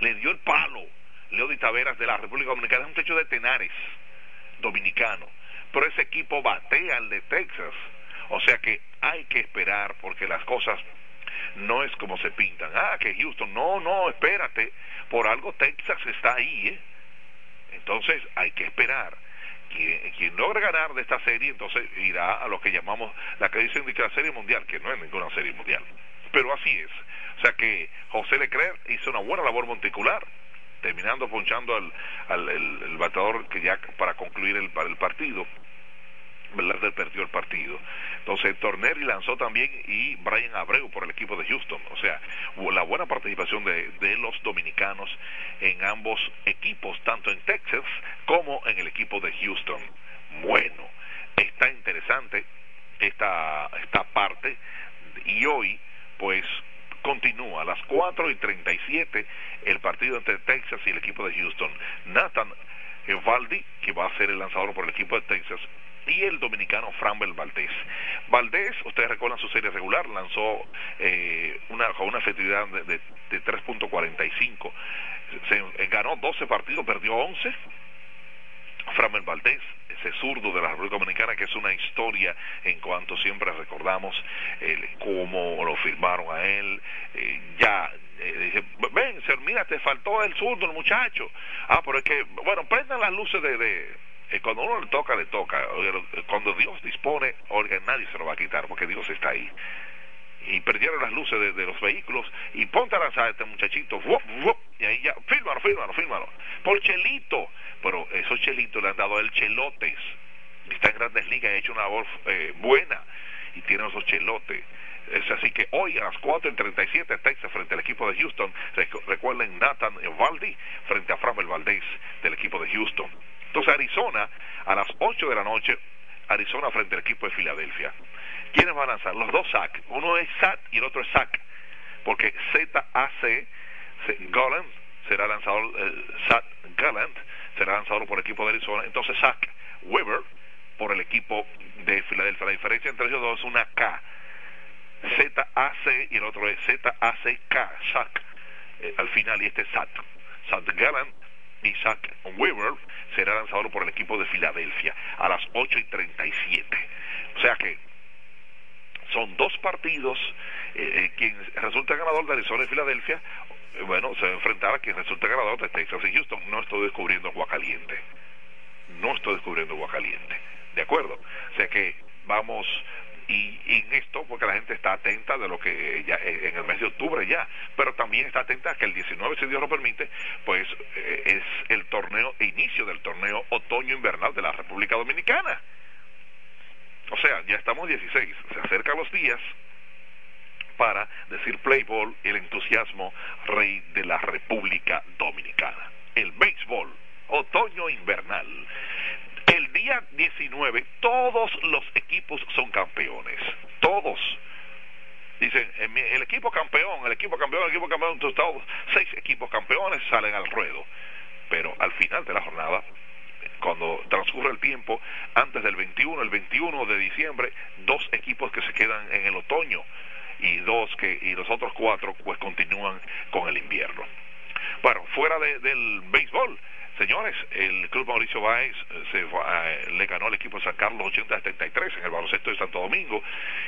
Le dio el palo Leody Taveras de la República Dominicana es un techo de Tenares dominicano, pero ese equipo batea al de Texas, o sea que hay que esperar porque las cosas no es como se pintan. Ah, que Houston, no, no, espérate, por algo Texas está ahí, ¿eh? Entonces hay que esperar. Quien, quien logre ganar de esta serie, entonces irá a lo que llamamos la que dicen de la serie mundial, que no es ninguna serie mundial. Pero así es. O sea que José Leclerc hizo una buena labor monticular terminando ponchando al, al el, bateador que ya para concluir el, para el partido. Velarde perdió el partido. Entonces Torneri lanzó también y Brian Abreu por el equipo de Houston. O sea, la buena participación de, los dominicanos en ambos equipos, tanto en Texas como en el equipo de Houston. Bueno, está interesante esta, esta parte y hoy pues continúa a las 4 y 37 el partido entre Texas y el equipo de Houston. Nathan Valdi, que va a ser el lanzador por el equipo de Texas, y el dominicano Framber Valdés. Valdés, ustedes recuerdan su serie regular, lanzó eh, una, con una efectividad de, de, de 3.45. Se ganó 12 partidos, perdió 11 Framel Valdés, ese zurdo de la República Dominicana, que es una historia en cuanto siempre recordamos eh, cómo lo firmaron a él. Eh, ya eh, dije, ven, mira, te faltó el zurdo, el muchacho. Ah, pero es que, bueno, prendan las luces de, de eh, cuando uno le toca, le toca. Cuando Dios dispone, oiga, nadie se lo va a quitar porque Dios está ahí. Y perdieron las luces de, los vehículos y ponte a lanzar a este muchachito y ahí ya, fírmalo, fírmalo, fírmalo por Chelito, pero esos Chelitos le han dado él chelotes. Está en grandes ligas, ha hecho una voz eh, buena. Y tiene esos chelotes es así que hoy a las 4 en 37 Texas frente al equipo de Houston recuerden Nathan Valdi frente a Framel Valdez del equipo de Houston entonces Arizona a las 8 de la noche Arizona frente al equipo de Filadelfia ¿Quiénes van a lanzar? Los dos SAC. Uno es SAT y el otro es SAC. Porque ZAC, Golland, será lanzador, eh, Gallant, será lanzador por el equipo de Arizona. Entonces SAC Weber por el equipo de Filadelfia. La diferencia entre ellos dos es una K. ZAC y el otro es ZACK, SAC. Eh, al final, y este es SAT. SAT Gallant y Zach Weber será lanzador por el equipo de Filadelfia a las 8 y 37. O sea que son dos partidos, eh, eh, quien resulta ganador de Arizona y Filadelfia, bueno, se va a enfrentar a quien resulta ganador de Texas y Houston. No estoy descubriendo agua caliente. No estoy descubriendo agua caliente. ¿De acuerdo? O sea que vamos y, en esto porque la gente está atenta de lo que ya en el mes de octubre ya, pero también está atenta a que el 19, si Dios lo permite, pues es el torneo, inicio del torneo otoño-invernal de la República Dominicana. O sea, ya estamos 16, se acercan los días para decir Playboy el entusiasmo rey de la República Dominicana. El béisbol, otoño invernal. El día 19 todos los equipos son campeones, todos. Dicen, el equipo campeón, el equipo campeón, el equipo campeón, todos, seis equipos campeones salen al ruedo. Pero al final de la jornada, cuando transcurre el tiempo, antes del 21, el 21 de diciembre, dos equipos que se quedan en el otoño y dos que y los otros cuatro pues continúan con el invierno. Bueno, fuera de, del béisbol, Señores, el Club Mauricio Báez eh, se eh, le ganó al equipo de San Carlos 80-73 en el baloncesto de Santo Domingo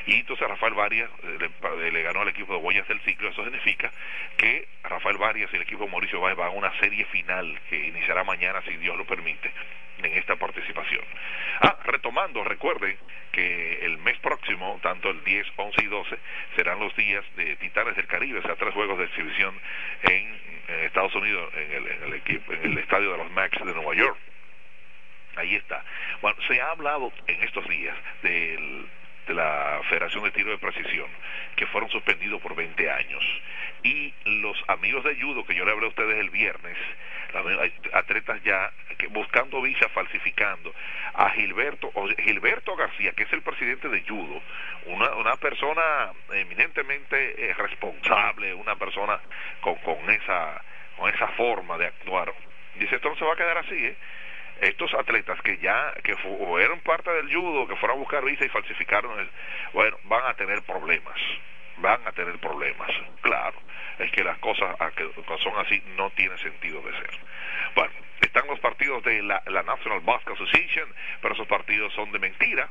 y entonces Rafael Varias le, le, ganó al equipo de Huellas del Ciclo. Eso significa que Rafael Varias y el equipo de Mauricio Báez van a una serie final que iniciará mañana, si Dios lo permite, en esta participación. Ah, retomando, recuerden que el mes próximo, tanto el 10, 11 y 12, serán los días de Titanes del Caribe, o sea, tres juegos de exhibición en, Estados Unidos, en el, en el, equipo, en el estadio de los Max de Nueva York. Ahí está. Bueno, se ha hablado en estos días del de la Federación de Tiro de Precisión, que fueron suspendidos por 20 años. Y los amigos de judo, que yo le hablé a ustedes el viernes, atletas ya buscando visa, falsificando, a Gilberto, Gilberto García, que es el presidente de judo, una, una persona eminentemente eh, responsable, una persona con, con, esa, con esa forma de actuar. Dice, esto no se va a quedar así, ¿eh? Estos atletas que ya que fueron parte del judo, que fueron a buscar visa y falsificaron, bueno, van a tener problemas, van a tener problemas, claro, es que las cosas que son así no tiene sentido de ser. Bueno, están los partidos de la, National Basketball Association, pero esos partidos son de mentira,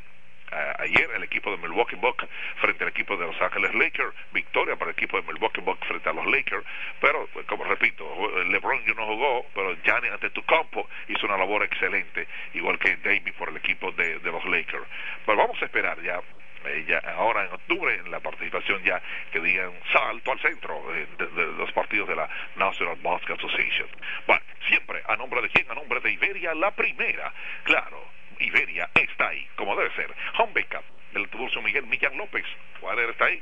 ayer el equipo de Milwaukee Bucks frente al equipo de Los Ángeles Lakers, victoria para el equipo de Milwaukee Bucks frente a los Lakers, pero como repito, LeBron no jugó, pero Gianni campo hizo una labor excelente, igual que Davis por el equipo de, los Lakers. Pero vamos a esperar ya eh, ya ahora en octubre en la participación ya que digan salto al centro eh, de, de, los partidos de la National Basketball Association. Bueno, siempre a nombre de quién, a nombre de Iberia, la primera, claro, Iberia está ahí, como debe ser. Home Backup del Tiburcio Miguel Millán López. Water está ahí.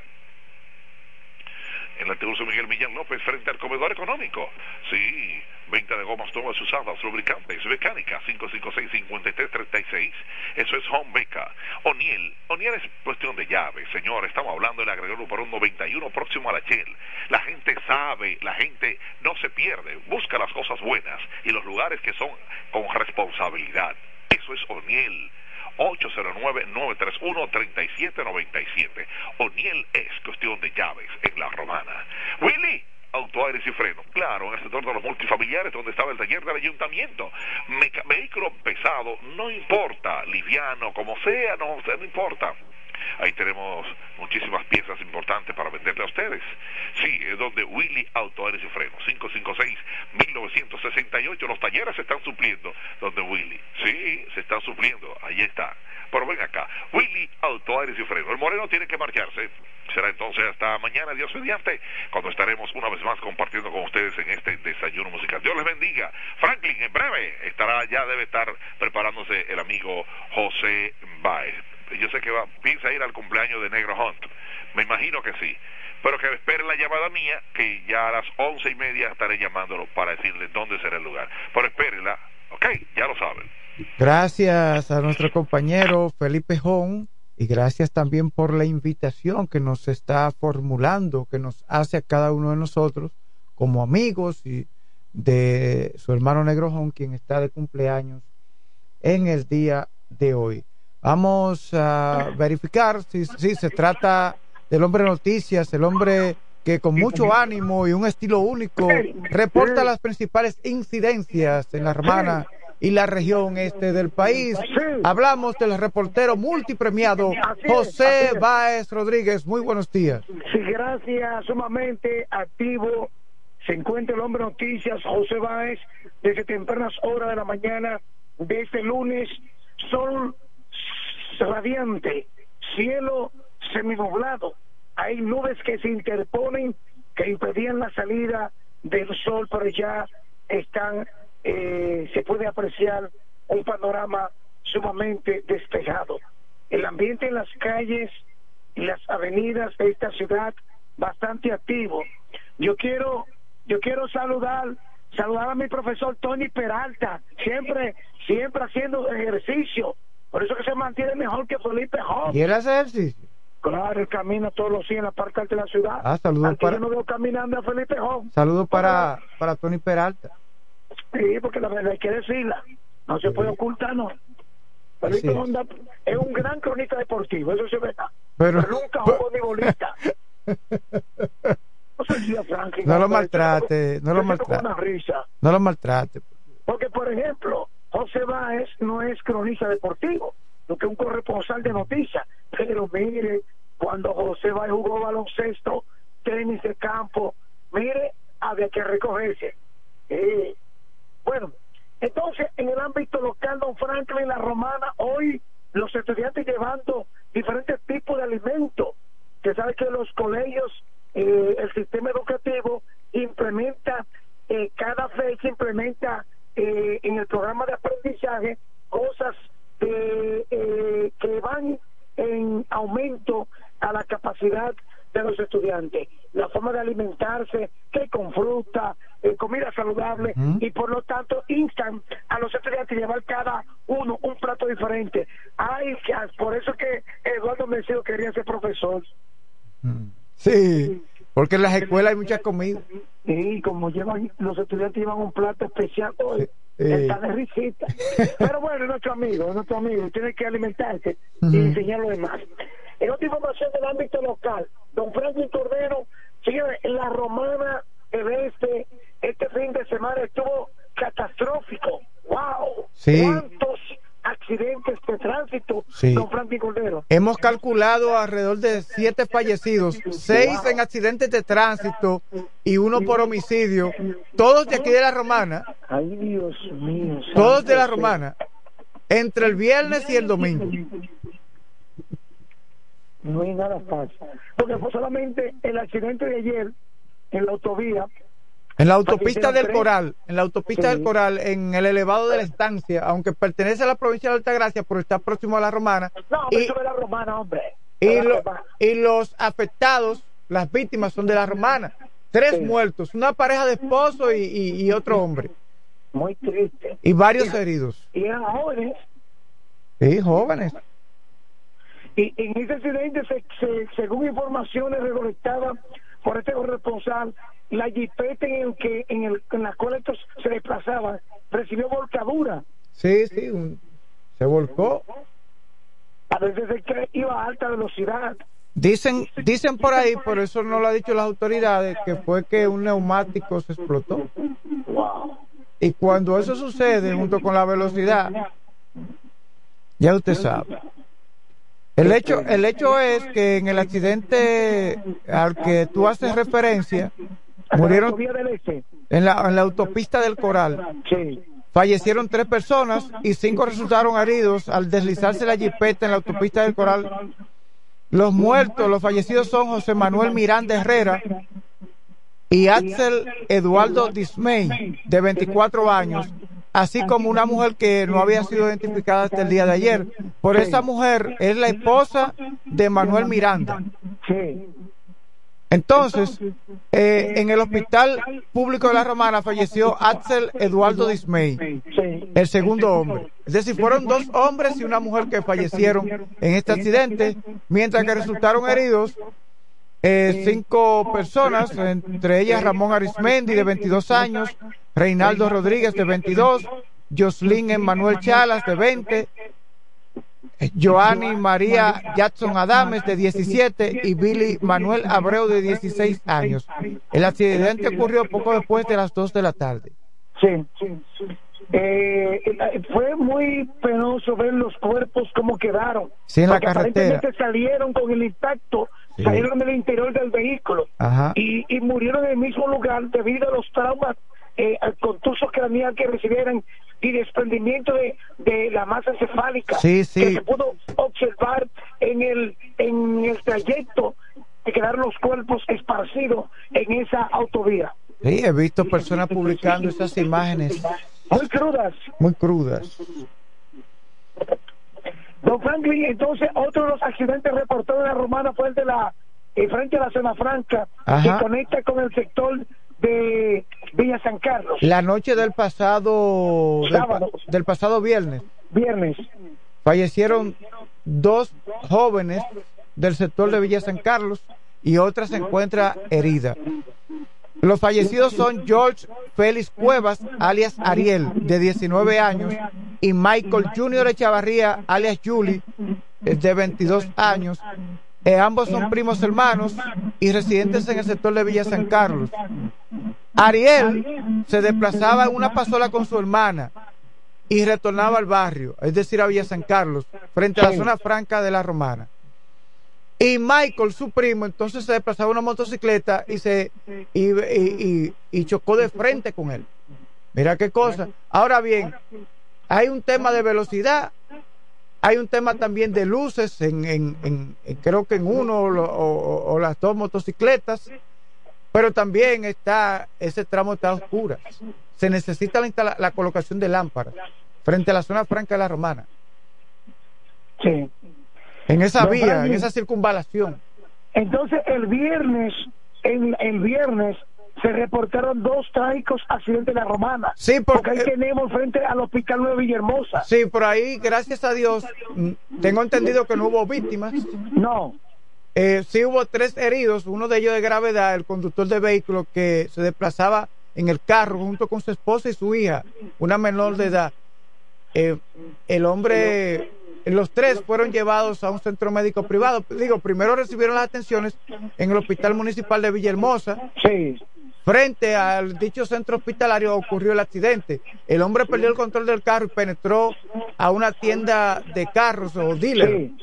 En el Tiburcio Miguel Millán López, frente al comedor económico. Sí, venta de gomas todas usadas, lubricantes, mecánica, 556-5336. Eso es Home Beca. Oniel. Oniel es cuestión de llave, señor. Estamos hablando del agregado por un 91 próximo a la Shell. La gente sabe, la gente no se pierde. Busca las cosas buenas y los lugares que son con responsabilidad. Eso es O'Neill. 809-931-3797. O'Neill es cuestión de llaves en la romana. Willy, autoaires y freno. Claro, en el sector de los multifamiliares, donde estaba el taller del ayuntamiento. vehículo pesado, no importa, liviano, como sea, no, no importa. Ahí tenemos muchísimas piezas importantes para venderle a ustedes. Sí, es donde Willy Auto Aires y Freno, 556-1968. Los talleres se están supliendo donde Willy. Sí, se están supliendo. Ahí está. Pero ven acá, Willy Auto Aires y Freno. El moreno tiene que marcharse. Será entonces hasta mañana, Dios mediante, cuando estaremos una vez más compartiendo con ustedes en este desayuno musical. Dios les bendiga. Franklin, en breve estará, ya debe estar preparándose el amigo José Baez yo sé que va, piensa ir al cumpleaños de Negro Hunt. Me imagino que sí. Pero que espere la llamada mía, que ya a las once y media estaré llamándolo para decirle dónde será el lugar. Pero espérela, ok, ya lo saben. Gracias a nuestro compañero Felipe Jón y gracias también por la invitación que nos está formulando, que nos hace a cada uno de nosotros como amigos y de su hermano Negro Jón, quien está de cumpleaños en el día de hoy. Vamos a verificar si, si se trata del hombre noticias, el hombre que con mucho ánimo y un estilo único reporta las principales incidencias en la hermana y la región este del país. Hablamos del reportero multipremiado José Báez Rodríguez. Muy buenos días. Sí, gracias, sumamente activo. Se encuentra el hombre noticias José Báez desde tempranas horas de la mañana de este lunes. Sol radiante, cielo seminublado, hay nubes que se interponen que impedían la salida del sol, pero ya están, eh, se puede apreciar un panorama sumamente despejado. El ambiente en las calles y las avenidas de esta ciudad bastante activo. Yo quiero, yo quiero saludar, saludar a mi profesor Tony Peralta, siempre, siempre haciendo ejercicio, por eso que se mantiene mejor que Felipe Job. ¿Y él hace ejercicio? Claro, él camina todos los días en la parte alta de la ciudad. Ah, saludos para... yo no veo caminando a Felipe Job. Saludos para, para Tony Peralta. Sí, porque la verdad hay que decirla. No se puede ocultar, no. Felipe Honda es un gran cronista deportivo, eso se ve. Pero, nunca jugó ni bolita. No, no lo maltrate, no lo maltrate. No lo maltrate. Porque por por ejemplo, José Báez no es cronista deportivo, lo que es un corresponsal de noticias, pero mire, cuando José Báez jugó baloncesto, tenis de campo, mire, había que recogerse. Eh, bueno, entonces, en el ámbito local, don Franklin, la romana, hoy los estudiantes llevando diferentes tipos de alimentos, que sabe que los colegios, eh, el sistema educativo implementa, eh, cada fecha implementa eh, en el programa de aprendizaje cosas de, eh, que van en aumento a la capacidad de los estudiantes, la forma de alimentarse, que con fruta, eh, comida saludable, y por lo tanto instan a los estudiantes a llevar cada uno un plato diferente. Ay, por eso que Eduardo Meseo quería ser profesor. Sí, porque en las escuelas hay mucha comida. Y como llevan, los estudiantes llevan un plato especial hoy, Sí. está de risita. Pero bueno, es nuestro amigo, es nuestro amigo, tiene que alimentarse y enseñar lo demás. En otra información del ámbito local, don Franklin Cordero, señores, la romana del este, este fin de semana estuvo catastrófico. ¡Wow! Sí. ¿Cuántos accidentes de tránsito, Sí. don Franklin Cordero? Hemos calculado alrededor de siete fallecidos, seis en accidentes de tránsito y uno por homicidio, todos de aquí de la Romana, Ay, Dios mío. todos de la Romana, entre el viernes y el domingo. No hay nada fácil. Porque fue solamente el accidente de ayer en la autovía. En la autopista del. Coral, en la autopista Sí. del Coral, en el elevado de la estancia, aunque pertenece a la provincia de Altagracia, pero está próximo a la Romana, No, y, eso es la romana, hombre. y, De lo- los afectados, las víctimas son de la Romana. Tres Sí. muertos, una pareja de esposo y, y- y otro hombre, Muy triste. y varios heridos. Y eran jóvenes. Sí, jóvenes. Y en ese accidente, se, se- según informaciones recolectadas por este corresponsal, la jipeta en, el que, en, el, en la cual estos se desplazaban recibió volcadura. Sí, sí, un- se volcó. A veces es que iba a alta velocidad. Dicen, dicen por ahí, por eso no lo han dicho las autoridades, que fue que un neumático se explotó. Wow. Y cuando eso sucede, junto con la velocidad, ya usted sabe. El hecho, el hecho es que en el accidente al que tú haces referencia, murieron este. en la, en la autopista del Coral. Sí. Fallecieron tres personas y cinco resultaron heridos al deslizarse la jipeta en la autopista del Coral. Los muertos, los fallecidos son José Manuel Miranda Herrera y Axel Eduardo Dismay, de 24 años, así como una mujer que no había sido identificada hasta el día de ayer. Por esa mujer es la esposa de Manuel Miranda. Entonces, eh, en el hospital público de la Romana falleció Axel Eduardo Dismay, el segundo hombre. Es decir, fueron dos hombres y una mujer que fallecieron en este accidente, mientras que resultaron heridos eh, cinco personas, entre ellas Ramón Arismendi, de 22 años, Reinaldo Rodríguez, de 22, Jocelyn Emmanuel Chalas, de 20, eh, Joanny María Jackson Adames, de 17, y Billy Manuel Abreu, de 16 años. El accidente ocurrió poco después de las 2 de la tarde. Sí. Eh, eh, fue muy penoso ver los cuerpos cómo quedaron. Sí, en la carretera. aparentemente salieron con el impacto, Sí. salieron del interior del vehículo Ajá. y, y murieron en el mismo lugar debido a los traumas eh, contusos craneal que recibieron y desprendimiento de, de la masa encefálica Sí, sí. que se pudo observar en el en el trayecto que quedaron los cuerpos esparcidos en esa autovía. Sí, he visto personas publicando esas imágenes Muy crudas. muy crudas. Don Franklin, entonces otro de los accidentes reportados en la Romana fue el de la eh, frente a la zona franca Ajá. que conecta con el sector de Villa San Carlos. La noche del pasado del, pa- Sábado. del pasado viernes Viernes. fallecieron dos jóvenes del sector de Villa San Carlos y otra se encuentra herida. Los fallecidos son George Félix Cuevas, alias Ariel, de 19 años, y Michael Junior Echavarría, alias Julie, de 22 años. Eh, ambos son primos hermanos y residentes en el sector de Villa San Carlos. Ariel se desplazaba en una pasola con su hermana y retornaba al barrio, es decir, a Villa San Carlos, frente a la zona franca de la Romana. Y Michael, su primo, entonces se desplazaba en una motocicleta y se y, y- y- y chocó de frente con él. Mira qué cosa. Ahora bien, hay un tema de velocidad, hay un tema también de luces, en, en- en- en- creo que en uno o, lo- o- o las dos motocicletas, pero también está ese tramo está a oscuras. Se necesita la, colocación de lámparas frente a la zona franca de la Romana, Sí. en esa vía, en esa circunvalación. Entonces, el viernes, en, el viernes, se reportaron dos trágicos accidentes en la romana. Sí, porque- ahí tenemos frente al hospital Nueva Villahermosa. Sí, por ahí, gracias a Dios, mm, tengo entendido que no hubo víctimas. No, Eh, sí hubo tres heridos, uno de ellos de gravedad, el conductor de vehículo que se desplazaba en el carro junto con su esposa y su hija, una menor de edad. Eh, el hombre, los tres fueron llevados a un centro médico privado. Digo, primero recibieron las atenciones en el Hospital Municipal de Villahermosa. sí, Frente al dicho centro hospitalario ocurrió el accidente. El hombre perdió el control del carro y penetró a una tienda de carros o dealer sí,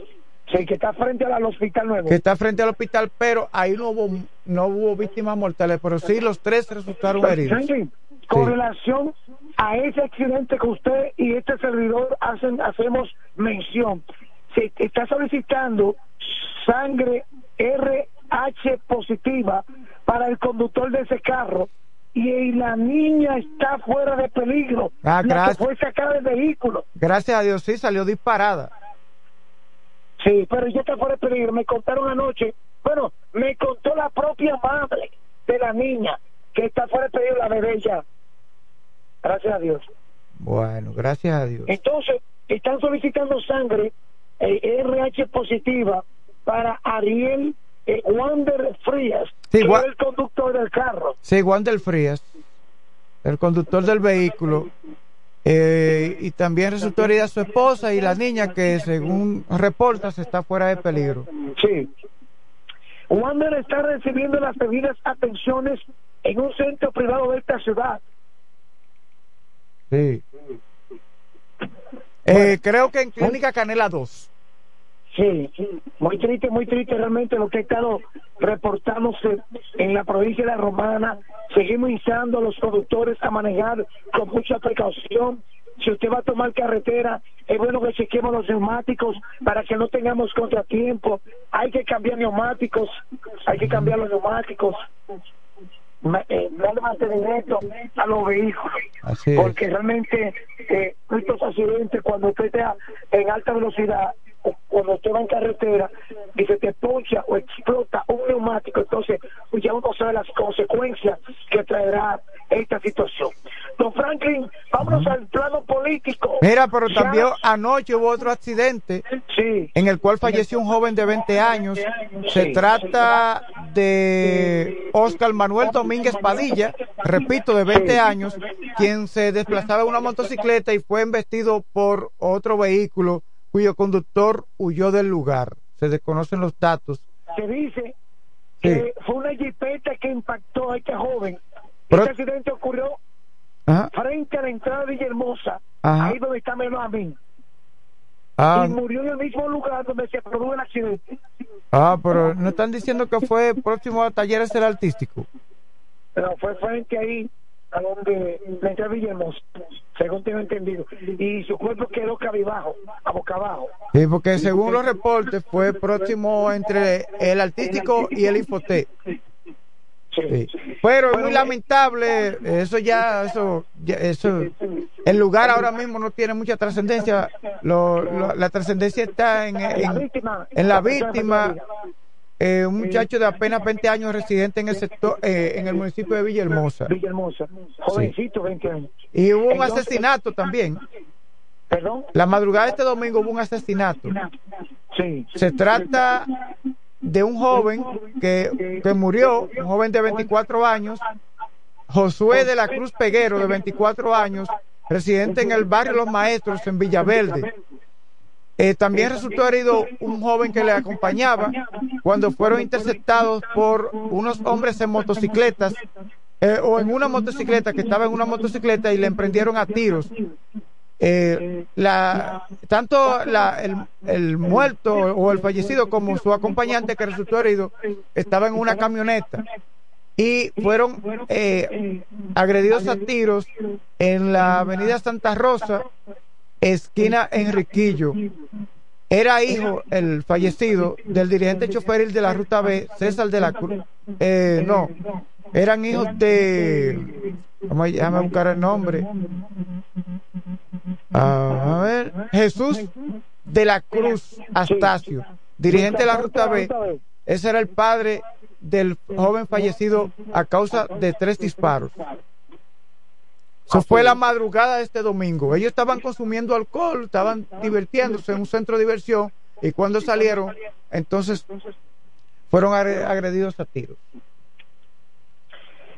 sí, que está frente al hospital nuevo. que está frente al hospital, pero ahí no hubo no hubo víctimas mortales, pero sí los tres resultaron heridos. Franklin, con Sí. relación a ese accidente que usted y este servidor hacen, hacemos mención, se está solicitando sangre RH positiva para el conductor de ese carro y la niña está fuera de peligro. Ah, la que gracias. fue sacada del vehículo. Gracias a Dios sí salió disparada. Sí, pero ya está fuera de peligro. Me contaron anoche, bueno, me contó la propia madre de la niña que está fuera de peligro la bebé ya. Gracias a Dios. Bueno, gracias a Dios. Entonces, están solicitando sangre eh, RH positiva para Ariel Wander Frías, Sí, que el conductor del carro. Sí, Juan del Frías, el conductor del vehículo, eh, y también resultó herida su esposa y la niña que según reportas está fuera de peligro. Sí. Wander está recibiendo las debidas atenciones en un centro privado de esta ciudad. Sí. Eh, creo que en Clínica Canela 2. Sí, muy triste, muy triste realmente lo que ha estado reportándose en la provincia de la Romana. Seguimos instando a los conductores a manejar con mucha precaución. Si usted va a tomar carretera, es bueno que chequemos los neumáticos para que no tengamos contratiempo. Hay que cambiar neumáticos, hay que cambiar los neumáticos. Eh, darle mantenimiento a los vehículos Así porque realmente eh, estos accidentes cuando usted está en alta velocidad o cuando usted va en carretera y se te poncha o explota un neumático entonces pues ya uno sabe las consecuencias que traerá esta situación. Don Franklin vámonos al plano político. Mira, pero Ya- también anoche hubo otro accidente sí. en el cual falleció un joven de 20 años. Se trata de Oscar Manuel Domínguez Padilla, repito, de 20 años, quien se desplazaba en una motocicleta y fue embestido por otro vehículo cuyo conductor huyó del lugar. Se desconocen los datos. se dice Sí. que fue una jipeta que impactó a este joven Pero- este accidente ocurrió Ajá. frente a la entrada de Villahermosa, Ajá. ahí donde está Melamín, Ah, y murió en el mismo lugar donde se produjo el accidente. ah, pero no están diciendo que fue próximo a Talleres del Artístico. Pero fue frente ahí a donde la entrada de Villahermosa, según tengo entendido. Y su cuerpo quedó cabibajo, a boca abajo. Sí, porque según los reportes fue próximo entre el Artístico y el Infoté. Sí. Pero es muy lamentable, eso ya, eso, ya- eso, el lugar ahora mismo no tiene mucha trascendencia, lo- lo- la trascendencia está en, La en, víctima. en la víctima. Eh, un muchacho de apenas 20 años residente en el sector, eh, en el municipio de Villahermosa. Villahermosa. Jovencito, 20 años. Y hubo un Entonces- asesinato también. ¿Perdón? La madrugada de este domingo hubo un asesinato. Sí. Se trata de un joven que, que murió, un joven de 24 años, Josué de la Cruz Peguero, de 24 años, residente en el barrio Los Maestros, en Villaverde. Eh, también resultó herido un joven que le acompañaba cuando fueron interceptados por unos hombres en motocicletas eh, o en una motocicleta que estaba en una motocicleta y le emprendieron a tiros. eh, la, tanto la, el, el, muerto o el fallecido como su acompañante que resultó herido estaba en una camioneta y fueron eh, agredidos a tiros en la avenida Santa Rosa, esquina Enriquillo. Era hijo, el fallecido, del dirigente choferil de la Ruta B, César de la Cruz. Eh, no, eran hijos de. Vamos a, buscar el nombre. a ver, Jesús de la Cruz Astacio, dirigente de la Ruta B. Ese era el padre del joven fallecido a causa de tres disparos. Eso fue la madrugada de este domingo. Ellos estaban consumiendo alcohol, estaban divirtiéndose en un centro de diversión y cuando salieron, entonces fueron agredidos a tiros.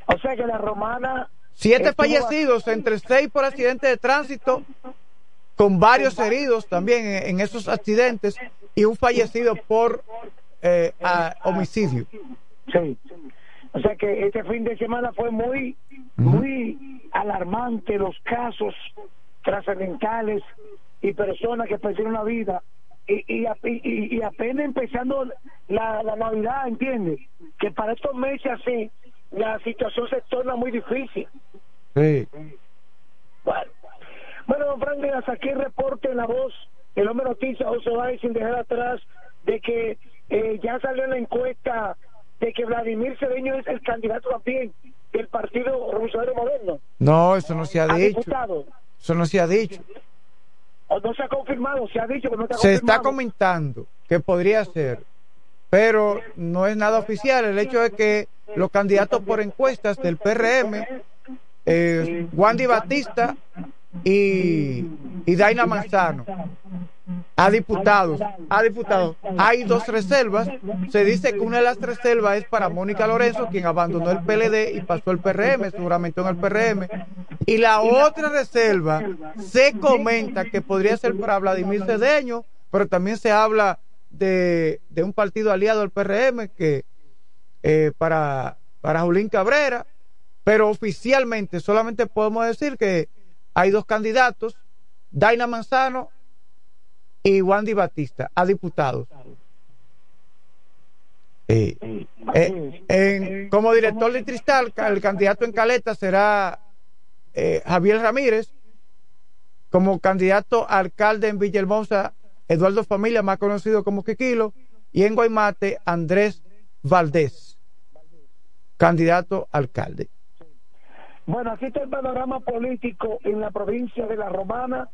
O sea que la romana... Siete fallecidos, entre seis por accidente de tránsito, con varios heridos también en, esos accidentes y un fallecido por eh, homicidio. Sí. O sea que este fin de semana fue muy, muy alarmante los casos trascendentales y personas que perdieron la vida. Y, y, y, apenas empezando la, la Navidad, ¿entiendes? Que para estos meses así la situación se torna muy difícil. Sí. Bueno, bueno don Franklin, hasta aquí reporte en la voz, el hombre noticia José Báez sin dejar atrás de que eh, ya salió la encuesta de que Vladimir Cedeño es el candidato también del Partido Revolucionario Moderno. No, eso no se ha dicho. Eso no se ha dicho. O no se ha confirmado, se ha dicho que no está Se está comentando que podría ser, pero no es nada oficial. El hecho es que los candidatos por encuestas del PRM, eh, Wandy Batista y, y Daina Manzano, a diputados, a diputados. Hay dos reservas. Se dice que una de las reservas es para Mónica Lorenzo, quien abandonó el PLD y pasó el PRM, seguramente en el PRM. Y la otra reserva se comenta que podría ser para Vladimir Cedeño, pero también se habla de, de un partido aliado al PRM que eh, para, para Julín Cabrera, pero oficialmente solamente podemos decir que hay dos candidatos, Daina Manzano y Wandy Batista, a diputados. Eh, eh, como director de Cristal, el candidato en Caleta será Javier Ramírez. Como candidato alcalde en Villahermosa, Eduardo Familia, más conocido como Quiquilo. Y en Guaymate, Andrés Valdés candidato alcalde. Bueno, así está el panorama político en la provincia de La Romana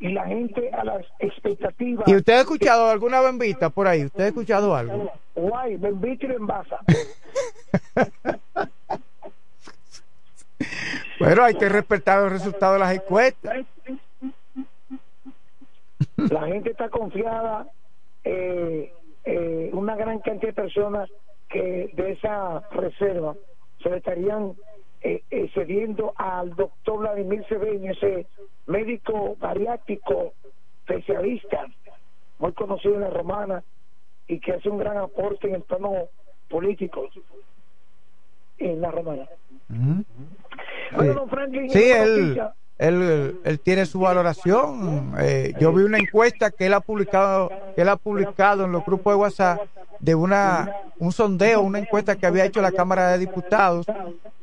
y la gente a las expectativas. ¿Y usted ha escuchado alguna bembita por ahí? ¿Usted ha escuchado algo? Guay, bembita y bembasa. bueno, hay que respetar los resultados de las encuestas. La gente está confiada, eh, eh, una gran cantidad de personas que de esa reserva se le estarían eh, eh, cediendo al doctor Vladimir Cedeño, ese médico bariátrico especialista, muy conocido en la romana y que hace un gran aporte en el plano político en la romana. sí, él, él, tiene su valoración. Eh, yo vi una encuesta que él ha publicado, que él ha publicado en los grupos de WhatsApp de una un sondeo, una encuesta que había hecho la Cámara de Diputados.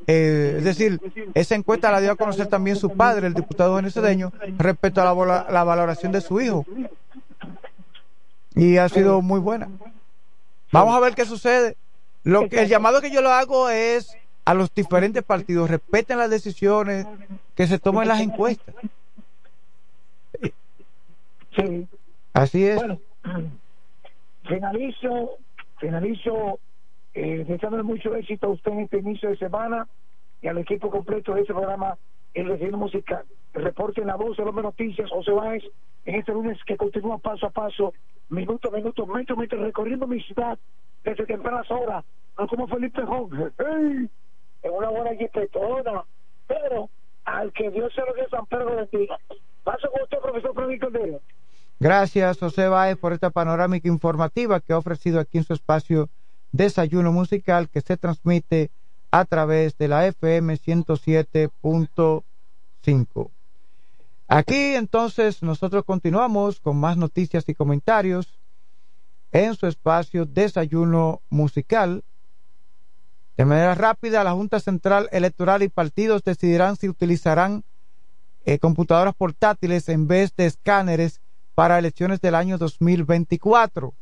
Eh, es decir, esa encuesta la dio a conocer también su padre, el diputado venezolano, respecto a la, la valoración de su hijo. Y ha sido muy buena. Vamos a ver qué sucede. Lo que el llamado que yo lo hago es a los diferentes partidos respeten las decisiones que se toman en las encuestas. Sí. Así es. Bueno, finalizo, finalizo eh, deseándole mucho éxito a usted en este inicio de semana y al equipo completo de este programa El Recién Musical. reporte en la voz de los noticias, José Báez, en este lunes que continúa paso a paso, minuto a minuto, metro a metro, recorriendo mi ciudad desde tempranas horas, no como Felipe Jorge en una buena jipetona, pero al que Dios se lo San Pedro. Paso usted, profesor. Gracias, José Baez, por esta panorámica informativa que ha ofrecido aquí en su espacio Desayuno Musical que se transmite a través de la FM 107.5. Aquí entonces nosotros continuamos con más noticias y comentarios en su espacio Desayuno Musical. De manera rápida, la Junta Central Electoral y partidos decidirán si utilizarán eh, computadoras portátiles en vez de escáneres para elecciones del año 2024.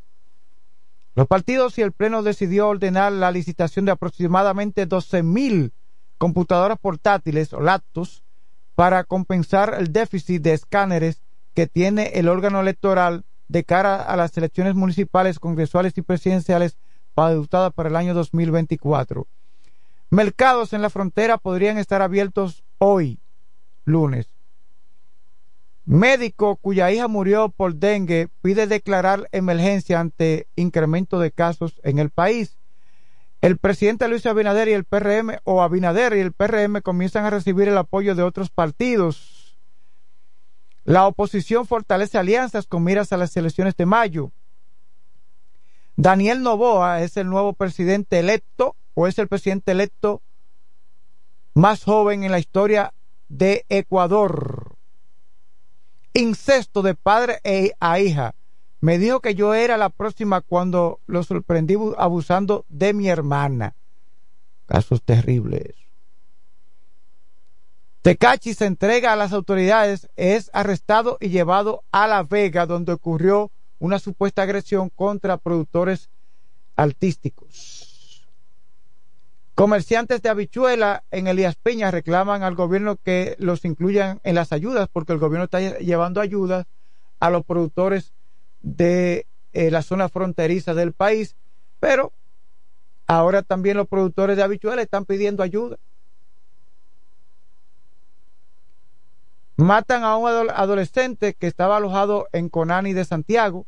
Los partidos y el Pleno decidió ordenar la licitación de aproximadamente 12 mil computadoras portátiles o laptops para compensar el déficit de escáneres que tiene el órgano electoral de cara a las elecciones municipales, congresuales y presidenciales pautada para el año 2024. Mercados en la frontera podrían estar abiertos hoy, lunes. Médico cuya hija murió por dengue pide declarar emergencia ante incremento de casos en el país. El presidente Luis Abinader y el PRM o Abinader y el PRM comienzan a recibir el apoyo de otros partidos. La oposición fortalece alianzas con miras a las elecciones de mayo. Daniel Novoa es el nuevo presidente electo o es el presidente electo más joven en la historia de Ecuador. Incesto de padre e a hija. Me dijo que yo era la próxima cuando lo sorprendí abusando de mi hermana. Casos terribles. Tecachi se entrega a las autoridades, es arrestado y llevado a La Vega, donde ocurrió una supuesta agresión contra productores artísticos. Comerciantes de habichuela en Elías Peña reclaman al gobierno que los incluyan en las ayudas porque el gobierno está llevando ayudas a los productores de eh, la zona fronteriza del país, pero ahora también los productores de habichuela están pidiendo ayuda. Matan a un adolescente que estaba alojado en Conani de Santiago.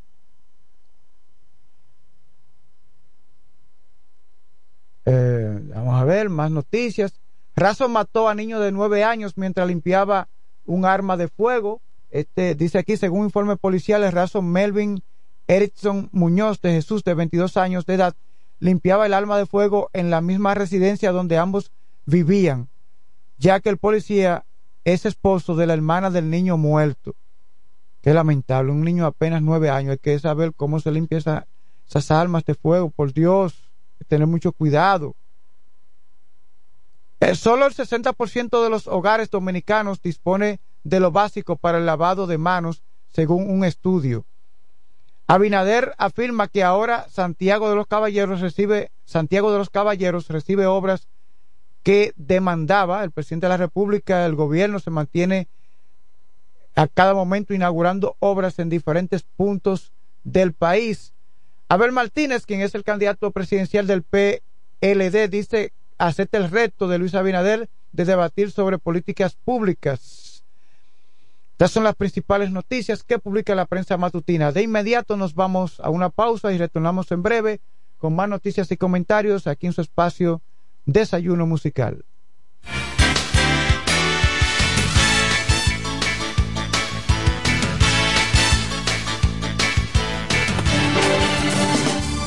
Eh, vamos a ver más noticias. Razo mató a niño de nueve años mientras limpiaba un arma de fuego. Este dice aquí, según informes policiales, Razo Melvin Erickson Muñoz de Jesús, de 22 años de edad, limpiaba el arma de fuego en la misma residencia donde ambos vivían, ya que el policía es esposo de la hermana del niño muerto. Qué lamentable, un niño apenas nueve años. Hay que saber cómo se limpia esas armas de fuego. Por Dios, tener mucho cuidado. Solo el 60% de los hogares dominicanos dispone de lo básico para el lavado de manos, según un estudio. Abinader afirma que ahora Santiago de los Caballeros recibe Santiago de los Caballeros recibe obras que demandaba el presidente de la República, el gobierno se mantiene a cada momento inaugurando obras en diferentes puntos del país. Abel Martínez, quien es el candidato presidencial del PLD, dice acepta el reto de Luis Abinader de debatir sobre políticas públicas. Estas son las principales noticias que publica la prensa matutina. De inmediato nos vamos a una pausa y retornamos en breve con más noticias y comentarios aquí en su espacio Desayuno musical.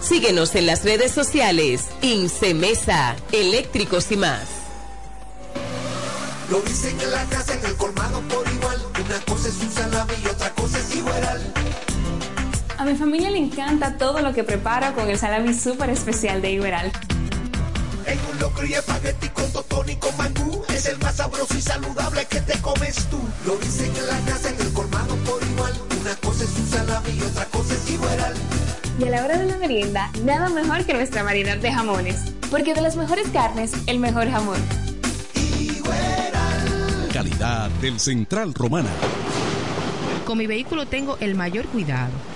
Síguenos en las redes sociales. Incemesa, eléctricos y más. Lo dicen en la casa, en el colmado por igual. Una cosa es un salami y otra cosa es igual. A mi familia le encanta todo lo que prepara con el salami súper especial de Iberal. En un locro y espagueti con totón y con mangú. Es el más sabroso y saludable que te comes tú. Lo dicen en la casa, en el colmado. Una cosa es un salami y otra cosa es igual. Y a la hora de la merienda, nada mejor que nuestra variedad de jamones. Porque de las mejores carnes, el mejor jamón. Calidad del Central Romana. Con mi vehículo tengo el mayor cuidado.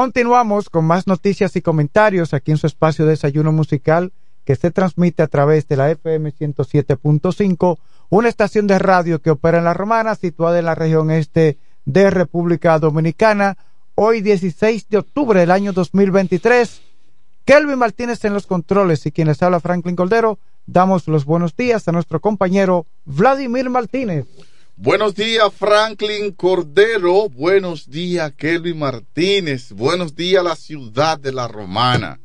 Continuamos con más noticias y comentarios aquí en su espacio de desayuno musical que se transmite a través de la FM 107.5, una estación de radio que opera en La Romana, situada en la región este de República Dominicana. Hoy 16 de octubre del año 2023. Kelvin Martínez en los controles y quien les habla Franklin Coldero. Damos los buenos días a nuestro compañero Vladimir Martínez. Buenos días, Franklin Cordero. Buenos días, Kelvin Martínez. Buenos días, la ciudad de la Romana.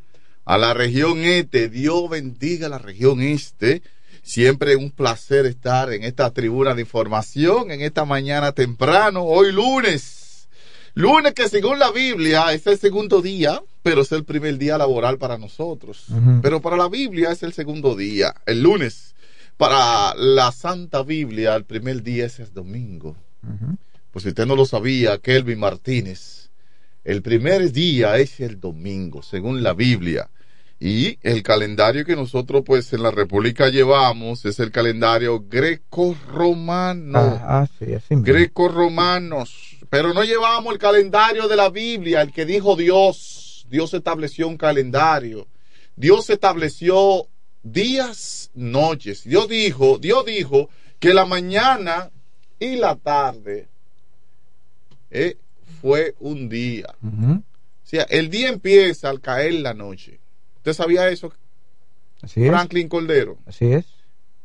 A la región este. Dios bendiga la región este. Siempre un placer estar en esta tribuna de información, en esta mañana temprano, hoy lunes. Lunes que según la Biblia es el segundo día, pero es el primer día laboral para nosotros. Pero para la Biblia es el segundo día, el lunes. Para la Santa Biblia, el primer día es el domingo. Pues si usted no lo sabía, Kelvin Martínez, el primer día es el domingo, según la Biblia. Y el calendario que nosotros pues en la República llevamos es el calendario greco-romano. Ah, ah, sí, así mismo. Greco-romanos. Pero no llevamos el calendario de la Biblia, el que dijo Dios. Dios estableció un calendario. Dios estableció días, noches. Dios dijo, Dios dijo que la mañana y la tarde eh, fue un día. O sea, el día empieza al caer la noche. ¿Usted sabía eso? Así es. Franklin Cordero. Así es.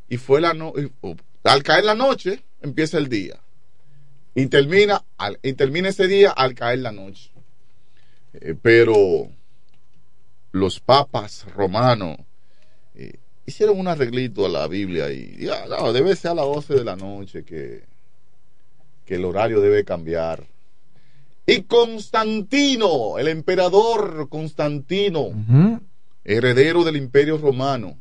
Y fue la no y- oh, al caer la noche empieza el día. Y termina, al- y termina ese día al caer la noche. Eh, pero los papas romanos hicieron un arreglito a la Biblia y ya, no, debe ser a las 12 de la noche que, que el horario debe cambiar. Y Constantino, el emperador Constantino, heredero del imperio romano,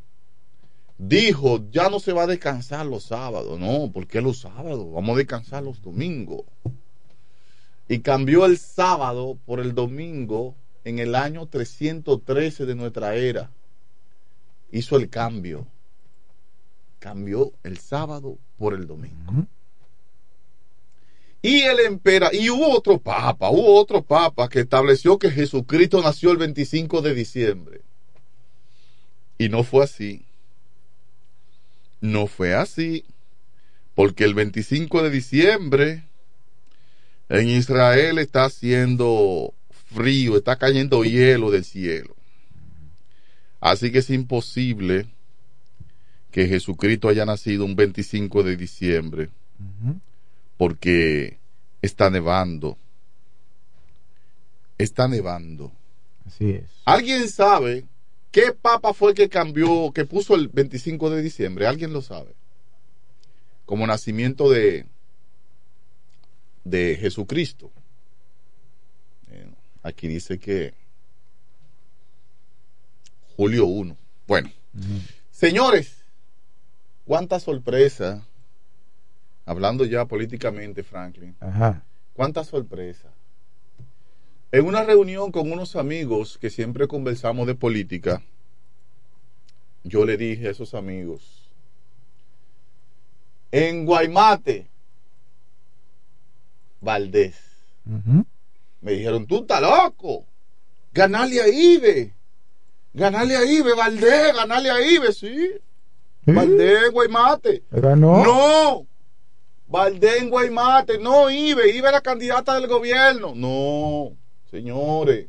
dijo, ya no se va a descansar los sábados, no, ¿por qué los sábados? Vamos a descansar los domingos. Y cambió el sábado por el domingo en el año 313 de nuestra era. Hizo el cambio. Cambió el sábado por el domingo. Y el empera y hubo otro papa, hubo otro papa que estableció que Jesucristo nació el 25 de diciembre. Y no fue así. No fue así. Porque el 25 de diciembre en Israel está haciendo frío, está cayendo hielo del cielo. Así que es imposible que Jesucristo haya nacido un 25 de diciembre porque está nevando. Está nevando. Así es. ¿Alguien sabe qué papa fue que cambió, que puso el 25 de diciembre? ¿Alguien lo sabe? Como nacimiento de, de Jesucristo. Aquí dice que julio 1. Bueno, señores, cuánta sorpresa. Hablando ya políticamente, Franklin. Ajá. Cuánta sorpresa. En una reunión con unos amigos que siempre conversamos de política, yo le dije a esos amigos, en Guaymate, Valdés, me dijeron, tú estás loco, ganarle a Ibe, ganarle a Ibe, Valdés, ganarle a Ibe, sí. Valdés, Guaymate. Ganó. No, Valdés en Guaymate, no Ibe, Ibe era candidata del gobierno. No, señores.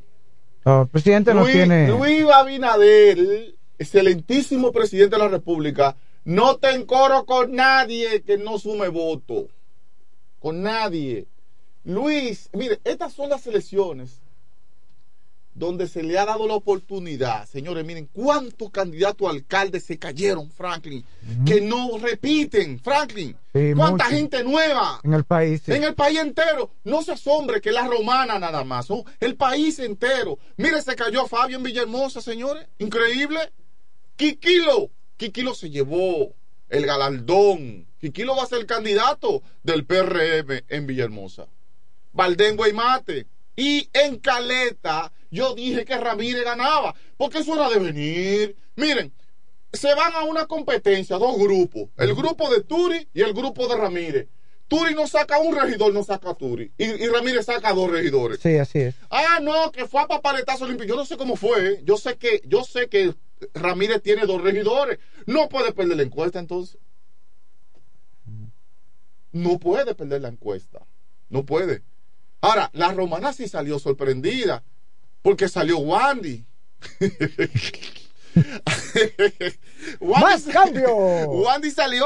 No, el presidente no Luis, tiene. Luis Abinader, excelentísimo presidente de la República, no te encoro con nadie que no sume voto. Con nadie. Luis, mire, estas son las elecciones donde se le ha dado la oportunidad. Señores, miren cuántos candidatos a alcaldes se cayeron, Franklin, que no repiten, Franklin. Sí, Cuánta mucho. gente nueva. En el país. sí. En el país entero. No se asombre que la romana nada más. ¿no? El país entero. Mire, se cayó Fabio en Villahermosa, señores. Increíble. Quiquilo. Quiquilo se llevó el galardón. Quiquilo va a ser el candidato del PRM en Villahermosa. Valdengo y Mate. Y en Caleta, yo dije que Ramírez ganaba. Porque eso era de venir. Miren, se van a una competencia, dos grupos. El grupo de Turi y el grupo de Ramírez. Turi no saca un regidor, no saca a Turi. Y, y Ramírez saca dos regidores. Sí, así es. Ah, no, que fue a papaletazo limpio. Yo no sé cómo fue. ¿eh? Yo sé que, yo sé que Ramírez tiene dos regidores. No puede perder la encuesta entonces. No puede perder la encuesta. No puede. Ahora, la romana sí salió sorprendida. Porque salió Wandy. ¡Más cambio! Wandy salió.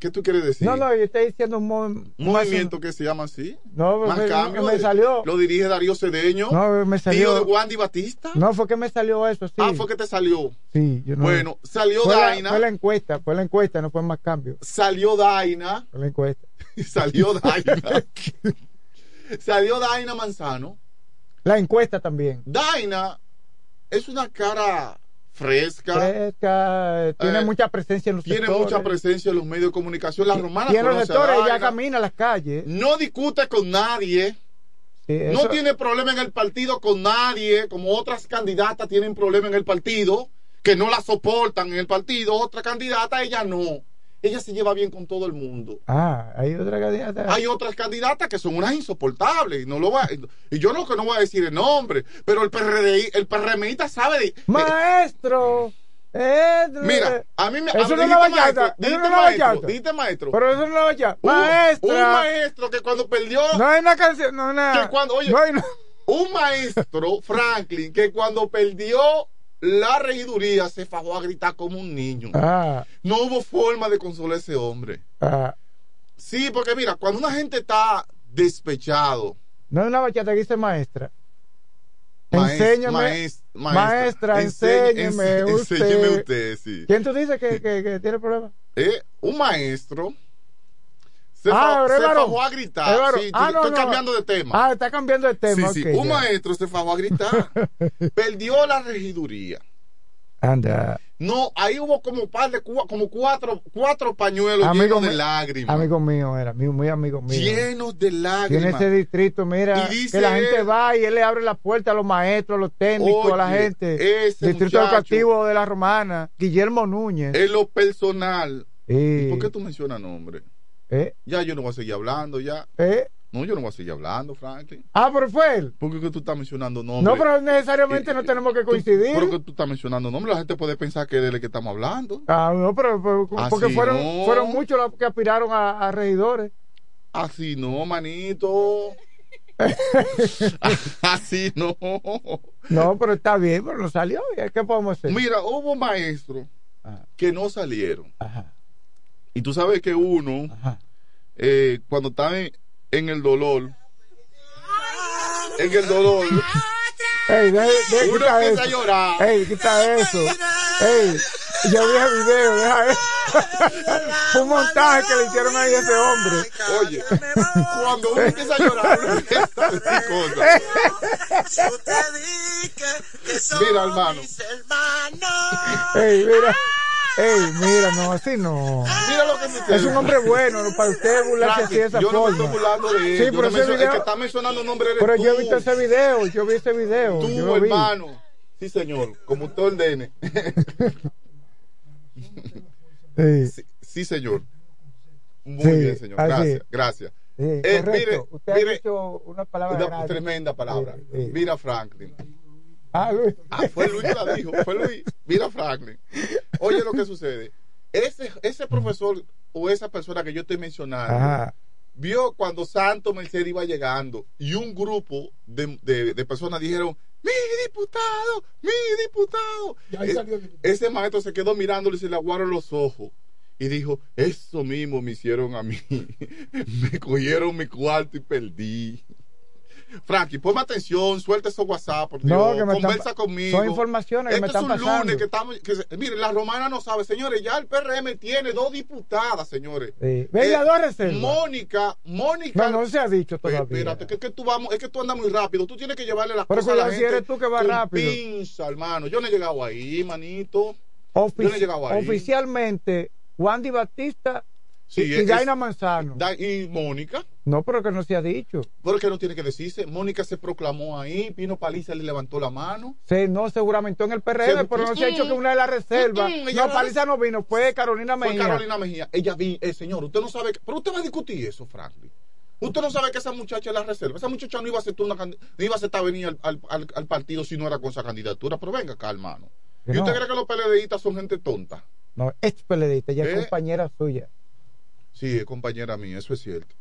¿qué tú quieres decir? No, no, yo estoy diciendo un, mo- Un movimiento que se llama así. No, Más me, cambio. me salió. Lo dirige Darío Cedeño. No, me Tío salió. de Wandy Batista. No, fue que me salió eso, sí. Ah, fue que te salió. Sí, yo no- Bueno, salió fue la, Daina. fue la encuesta, fue la encuesta, no fue más cambio. Salió Daina. Fue la encuesta. Salió Daina. salió Daina Manzano. La encuesta también. Daina es una cara fresca. Fresca, tiene Eh, mucha presencia en los Tiene sectores. mucha presencia en los medios de comunicación. La romana en los sectores ella camina a las calles. No discute con nadie. Sí, No tiene problema en el partido con nadie, como otras candidatas tienen problema en el partido, que no la soportan en el partido. Otra candidata, ella no. Ella se lleva bien con todo el mundo. Ah, hay otra candidata. Hay otras candidatas que son unas insoportables. No lo voy a- y yo no que no voy a decir el nombre, pero el PRDI, el PRMista sabe de. Maestro. Mira, a mí me Eso no es una bachata, maestro, no dijiste es una maestro, bachata. dijiste maestro. Pero eso no es bachata. Un- Maestra. Un maestro que cuando perdió. No hay una canción, no una. que cuando, oye, no hay una- un maestro, Franklin, que cuando perdió la regiduría se fajó a gritar como un niño. Ah, No hubo forma de consolar a ese hombre. ah. Sí, porque mira, cuando una gente está despechado, No es una bachata que dice maestra. maes- Enséñame. maes- maestra, enseñe- enséñeme usted. enséñeme usted, sí. ¿Quién tú dices que, que, que tiene problemas? Eh, un maestro se, Ah, fa- se fajó a gritar. Sí, Ah, no, estoy no. cambiando de tema. Ah, está cambiando de tema. sí, sí. ok, un ya. maestro se fajó a gritar. Perdió la regiduría. Anda. No, ahí hubo como par de como cuatro, cuatro pañuelos Amigo llenos de lágrimas. Amigo mío era, muy, muy amigo mío. llenos de lágrimas. ese distrito, mira, Y que la gente va y él le abre la puerta a los maestros, a los técnicos, a la gente. ese Distrito muchacho- Educativo de la Romana, Guillermo Núñez. En lo personal. Sí. ¿Por qué tú mencionas nombre? ¿Eh? Ya yo no voy a seguir hablando, ya. ¿Eh? No, yo no voy a seguir hablando, Franklin. Ah, pero fue él. ¿Por qué que tú estás mencionando nombres? No, pero necesariamente no tenemos que coincidir. Pero que tú estás mencionando nombres, la gente puede pensar que es de él que estamos hablando. Ah, no, pero, pero- Así porque fueron, no. fueron muchos los que aspiraron a, a regidores. Así no, manito. Así no. No, pero está bien, pero no salió. ¿y ¿Qué podemos hacer? Mira, hubo maestros que no salieron. Y tú sabes que uno, eh, cuando está en, en el dolor, en el dolor, Ey, deja, deja Uno empieza eso. a llorar. Ey, quita eso. Ey, yo vi el video, deja eso. Fue un montaje que le hicieron ahí a ese hombre. Oye, cuando uno empieza a llorar, uno empieza a decir cosas. Mira, hermano. Ey, mira. Ey, mira, no, así no. Mira lo que sucede. Es un hombre bueno, ¿no? para usted burlarse así de esa yo no me forma. estoy burlando de él. Sí, Yo pero no ese menciono- video- El que está mencionando nombre eres Pero tú. yo he visto ese video, yo vi ese video. Tú, yo lo vi. hermano. Sí, señor. Como usted ordene. Sí. Sí, sí, señor. Muy Sí, bien, señor. Gracias, gracias. Sí, Eh, mire, Usted mire, ha dicho una palabra una tremenda palabra. Mira, Franklin. Ah, Luis. Ah, fue Luis que la dijo, fue Luis. Mira, Franklin. Oye lo que sucede. Ese, ese profesor o esa persona que yo estoy mencionando Ajá. vio cuando Santo Merced iba llegando y un grupo de, de- de personas dijeron, mi diputado, mi diputado. ahí E- salió el diputado. ese maestro se quedó mirándole y se le aguaron los ojos. Y dijo, eso mismo me hicieron a mí. me cogieron mi cuarto y perdí. Frankie, ponme atención, suelta esos WhatsApp, por Dios. No, que me están- conversa conmigo. son informaciones que me Este están es un pasando. lunes que estamos. Que, se- mire, la romana no sabe, señores. Ya el PRM tiene dos diputadas, señores. Sí. Venga, Eh, dos reservas. Mónica, Mónica. No, no se ha dicho todavía. Espérate, que, que tú vamos, es que tú andas muy rápido. Tú tienes que llevarle las Pero cosas a la cuidado si gente. eres tú que vas rápido. pinza, hermano. Yo no he llegado ahí, manito. Ofici- Yo no he llegado ahí. Oficialmente, Wandy Batista Sí, y, Daina Manzano. Da- y Mónica. No, pero que no se ha dicho. Porque no tiene que decirse. Mónica se proclamó ahí. Pino Paliza le levantó la mano. Se, no, seguramente en el PRM, Se- pero no se ha dicho que una de las reservas. Mm, mm, no, Paliza no vino, fue Carolina Fue Mejía. Carolina Mejía. Ella vi, eh, señor, usted no sabe. que- pero usted va a discutir eso, Franklin. Usted no sabe que esa muchacha es la reserva. Esa muchacha no iba a aceptar una no iba a aceptar venir al, al- al- al partido si no era con esa candidatura. Pero venga acá, hermano. Que ¿Y usted cree que los PLDistas son gente tonta? No, es PLDista, ella es compañera suya. Sí, es compañera mía, eso es cierto.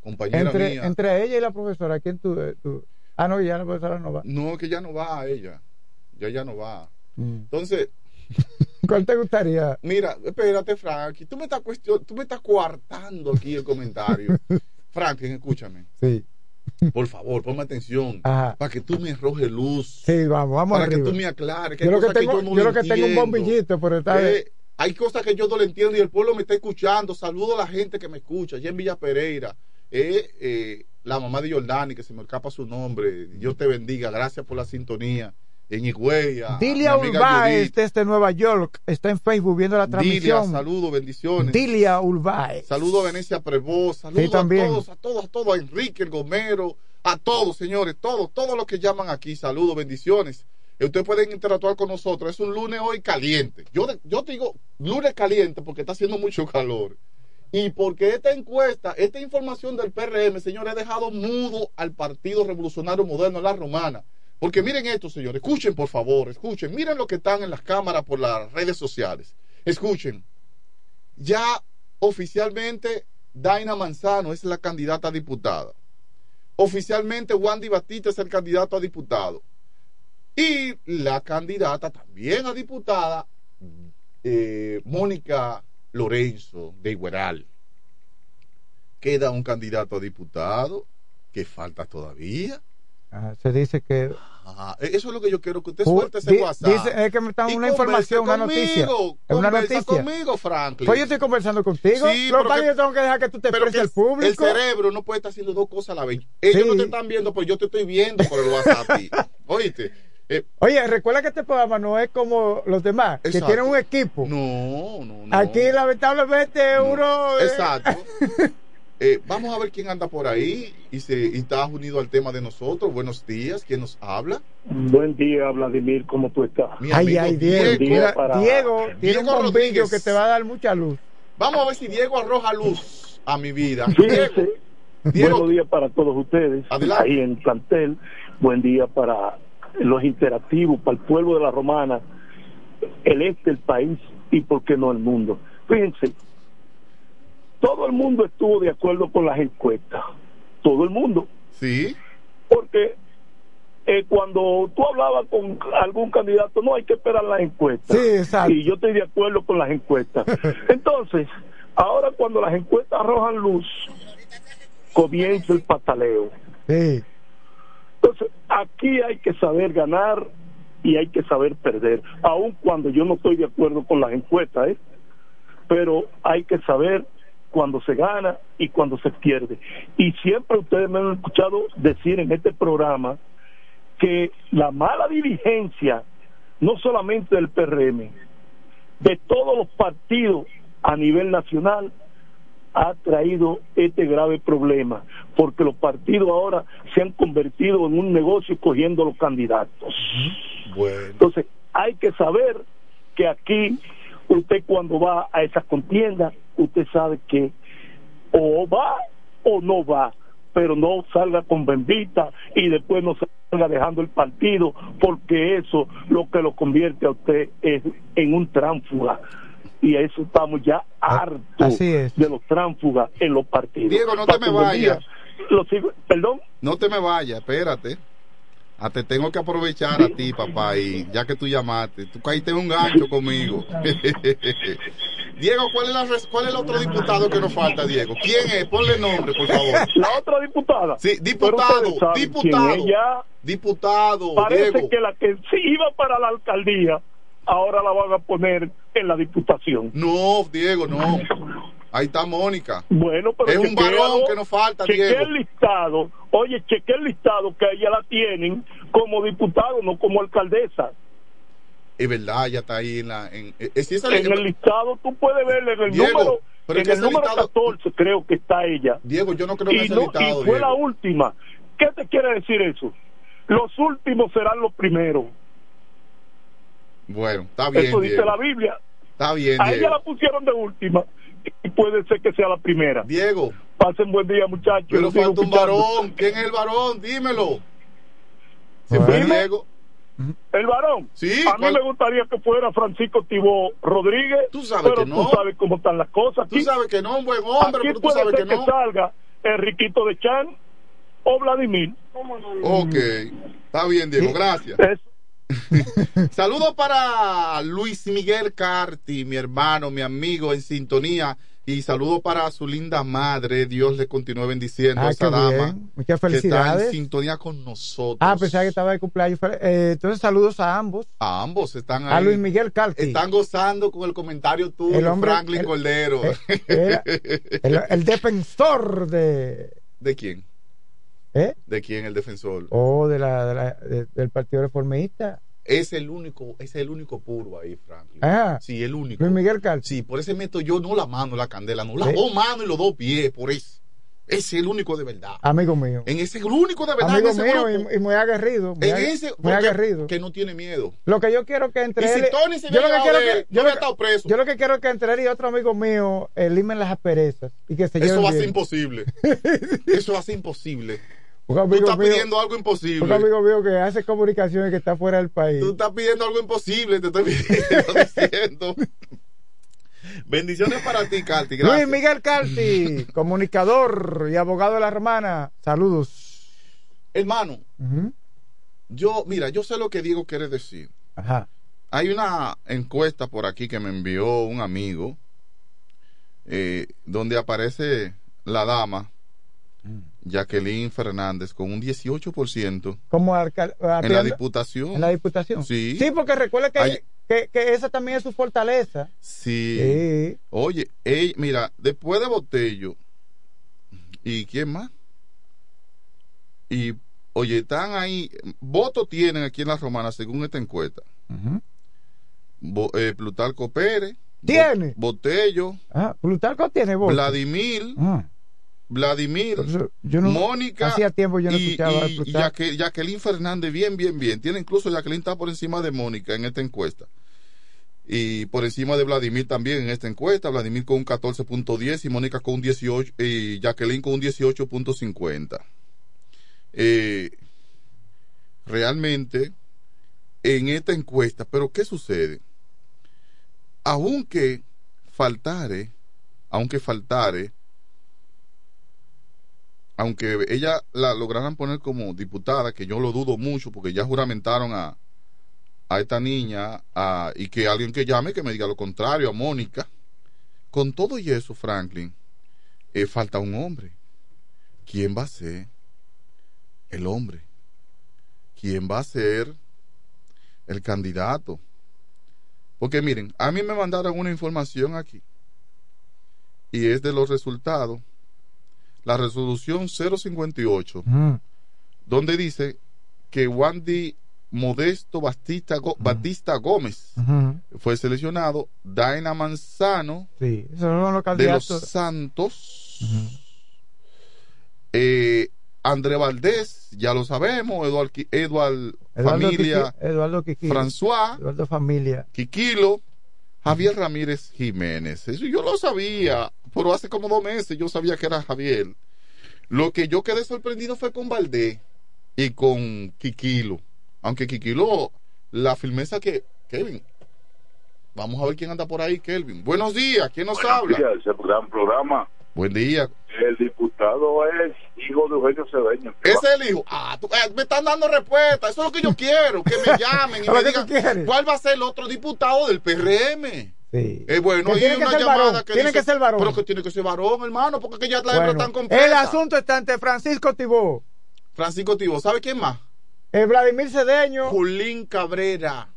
Compañera Entre, mía. entre ella y la profesora, ¿quién tú, eh, tú? Ah, no, ya la profesora no va. No, que ya no va a ella. Ya ya no va. Mm. Entonces, ¿Cuál te gustaría? Mira, espérate, Frankie. Tú me estás cuestion... tú me estás coartando aquí el comentario. Franklin, escúchame. Sí. Por favor, ponme atención. Ajá. Para que tú me arrojes luz. Sí, vamos, vamos Para arriba. que tú me aclares. que Yo lo que tengo, yo no yo lo que tengo un bombillito, pero está Eh, hay cosas que yo no lo entiendo y el pueblo me está escuchando. Saludo a la gente que me escucha. Allá en Villa Pereira. Eh, eh, la mamá de Jordani, que se me escapa su nombre. Dios te bendiga. Gracias por la sintonía. En Higüeya. Dilia Judith. desde Nueva York está en Facebook viendo la Dilia, transmisión. saludos, bendiciones. Dilia Urbáez. Saludos a Venecia Prevó, saludos Sí, también. a todos, a todos, a todos, a Enrique el Gomero, a todos, señores, todos, todos los que llaman aquí, saludos, bendiciones. Ustedes pueden interactuar con nosotros. Es un lunes hoy caliente. Yo, yo te digo lunes caliente porque está haciendo mucho calor. Y porque esta encuesta, esta información del PRM, señores, ha dejado mudo al Partido Revolucionario Moderno, la Romana. Porque miren esto, señores, escuchen por favor, escuchen, miren lo que están en las cámaras por las redes sociales. Escuchen, ya oficialmente Daina Manzano es la candidata a diputada. Oficialmente Wandy Batista es el candidato a diputado. Y la candidata también a diputada, eh, Mónica Lorenzo de Igueral. Queda un candidato a diputado que falta todavía. Ajá, se dice que Ajá, eso es lo que yo quiero que usted suelte ese di- WhatsApp. dice- es que me están Y una información, una conmigo, noticia. Es una noticia. conmigo, Franklin. Pues yo estoy conversando contigo. Sí, Lo que yo tengo que dejar que tú te expreses al público. El cerebro no puede estar haciendo dos cosas a la vez. Ellos Sí. no te están viendo, pues yo te estoy viendo por el WhatsApp. Oíste. Eh, Oye, recuerda que este programa no es como los demás, que Exacto. tienen un equipo. No, no, no. Aquí lamentablemente uno... eh, Exacto. Eh, vamos a ver quién anda por ahí y, se, y está unido al tema de nosotros. Buenos días, ¿quién nos habla? Buen día, Vladimir, ¿cómo tú estás? Mi Ay, amigo ay, Diego. Diego. Para- Diego tiene un Diego bombillo Rodríguez. que te va a dar mucha luz. Vamos a ver si Diego arroja luz a mi vida. Diego, Diego. buenos días para todos ustedes Adelante. ahí en plantel. Buen día para los interactivos, para el pueblo de la Romana, el este del país y, por qué no, el mundo. Fíjense, todo el mundo estuvo de acuerdo con las encuestas. Todo el mundo. Sí. Porque eh, cuando tú hablabas con algún candidato, no hay que esperar las encuestas. Sí, exacto. Y yo estoy de acuerdo con las encuestas. Entonces, ahora cuando las encuestas arrojan luz, comienza el pataleo. Sí. Entonces, aquí hay que saber ganar y hay que saber perder, aun cuando yo no estoy de acuerdo con las encuestas, ¿eh? pero hay que saber cuando se gana y cuando se pierde. Y siempre ustedes me han escuchado decir en este programa que la mala dirigencia, no solamente del PRM, de todos los partidos a nivel nacional, ha traído este grave problema, porque los partidos ahora se han convertido en un negocio cogiendo los candidatos. Bueno. Entonces, hay que saber que aquí usted cuando va a esas contiendas, usted sabe que o va o no va, pero no salga con bendita y después no salga dejando el partido, porque eso lo que lo convierte a usted es en un tránfuga. Y a eso estamos ya hartos así es. de los tránfugas en los partidos. Diego, no te me vayas. Perdón. No te me vayas, espérate. Ah, te tengo que aprovechar a ti, papá, y ya que tú llamaste, tú caíste en un gancho conmigo. Diego, ¿cuál es, la ¿cuál es el otro diputado que nos falta, Diego? ¿Quién es? Ponle nombre, por favor. La otra diputada. Sí, diputado, diputado, diputado, Parece Diego. que la que sí iba para la alcaldía, ahora la van a poner en la diputación. No, Diego, no. Ahí está Mónica. Bueno, pero Es un varón que nos falta, chequea Diego. el listado. Oye, cheque el listado que ella la tienen como diputado, no como alcaldesa. Es verdad, ya está ahí en la. En, eh, eh, En el listado tú puedes ver en el Diego, número, pero en que el número listado- 14 creo que está ella. Diego, yo no creo en y, no- listado, y fue Diego. la última. ¿Qué te quiere decir eso? Los últimos serán los primeros. Bueno, está bien, Eso dice Diego. la Biblia. Está bien, A ella la pusieron de última y puede ser que sea la primera. Diego. Pasen buen día, muchachos. Pero falta un escuchando. varón. ¿Quién es el varón? Dímelo. Se Bueno. fue Diego. El varón. Sí, A mí ¿cuál? me gustaría que fuera Francisco Tibó Rodríguez. Tú sabes pero que no. tú sabes cómo están las cosas. Tú aquí. sabes que no, un buen hombre, Aquí pero tú puede sabes ser que no. salga Enriquito de Chan o Vladimir. Ok. Está bien, Diego. Gracias. Es- Saludos para Luis Miguel Carti, mi hermano, mi amigo en sintonía. Y saludo para su linda madre. Dios le continúe bendiciendo Ah, a esa dama. Muchas Que está felicidades. en sintonía con nosotros. Ah, pensaba que estaba de cumpleaños. Eh, entonces, saludos a ambos. A ambos están ahí. A Luis Miguel Calti. Están gozando con el comentario tuyo, El hombre- Franklin el- Cordero. Era el, el defensor de. ¿De quién? ¿Eh? ¿De quién el defensor? O de la, de la- de- del Partido Reformista. Es el único, es el único puro ahí, Franklin. Ah. Sí, el único. Luis Miguel Calti. Sí, por ese meto yo no la mano la candela, no, las Sí. dos manos y los dos pies, por eso. Ese es el único de verdad. Amigo mío. En ese el único de verdad. Amigo en ese mío grupo. y, y muy aguerrido. Muy, en ag- ese, muy aguerrido. que no tiene miedo. Lo que yo quiero que entre Y si él. Tony se yo, lo que quiero que, yo, no estado preso. yo lo que quiero es que entre él y otro amigo mío elimen las asperezas. Y que se Eso va a ser imposible. Eso va a ser imposible. Un Tú estás mío- pidiendo algo Un imposible. amigo mío que hace comunicaciones que está fuera del país. Tú estás pidiendo algo imposible, te estoy pidiendo, diciendo. Bendiciones para ti, Carti. Gracias. Luis Miguel Calti, comunicador y abogado de la hermana. Saludos. Hermano, yo, mira, yo sé lo que Diego quiere decir. Ajá. Hay una encuesta por aquí que me envió un amigo eh, donde aparece la dama Jacqueline Fernández con un 18% Como en la diputación. en la diputación. Sí. Sí, porque recuerde que, que, que esa también es su fortaleza. Sí. Sí. Oye, ey, mira, después de Botello, ¿y quién más? Y, oye, están ahí, votos tienen aquí en la Romana según esta encuesta. Bo- eh, Plutarco Pérez. ¿Tiene? Bo- Botello. Ah, Plutarco tiene voz. Vladimir. Ah. Vladimir. yo no- Mónica. hacía tiempo yo no y, escuchaba y Plutarco. Jaque- Jacqueline Fernández, bien, bien, bien. Tiene incluso Jacqueline está por encima de Mónica en esta encuesta. Y por encima de Vladimir también en esta encuesta. Vladimir con un 14.10 y Mónica con un 18 y Jacqueline con un 18.50. Eh, realmente en esta encuesta, pero ¿qué sucede? Aunque faltare, aunque faltare, aunque ella la lograran poner como diputada, que yo lo dudo mucho, porque ya juramentaron a, a esta niña y que alguien que llame que me diga lo contrario, a Mónica. Con todo y eso, Franklin, eh, falta un hombre. ¿Quién va a ser el hombre? ¿Quién va a ser el candidato? Porque miren, a mí me mandaron una información aquí y es de los resultados. La resolución 058 Mm. donde dice que Wandy Modesto Batista, Go- Batista Gómez fue seleccionado, Daina Manzano Sí, esos son los de los. Santos, eh, André Valdés, ya lo sabemos, Eduard, Eduardo Familia, Eduardo Quiqui- François, Eduardo Familia. Quiquilo, Javier Ramírez Jiménez. Eso yo lo sabía, pero hace como dos meses yo sabía que era Javier. Lo que yo quedé sorprendido fue con Valdés y con Quiquilo. Aunque Quiquilo, la firmeza que. Kevin, vamos a ver quién anda por ahí, Kelvin. Buenos días, ¿quién nos habla? días, ese gran programa. Buen día. El diputado es hijo de Eugenio Cedeño. Es el hijo. Ah, tú- eh, me están dando respuesta. Eso es lo que yo quiero. Que me llamen y ¿Lo me digan cuál va a ser el otro diputado del PRM. Sí. Eh, bueno, Que tiene que una ser llamada varón, que tiene dice, que ser varón. Pero que tiene que ser varón, hermano, porque que ya la Bueno, hembra tan completa. el asunto está ante Francisco Tibó, Francisco Tibo, ¿sabe quién más? el Vladimir Cedeño, Julín Cabrera.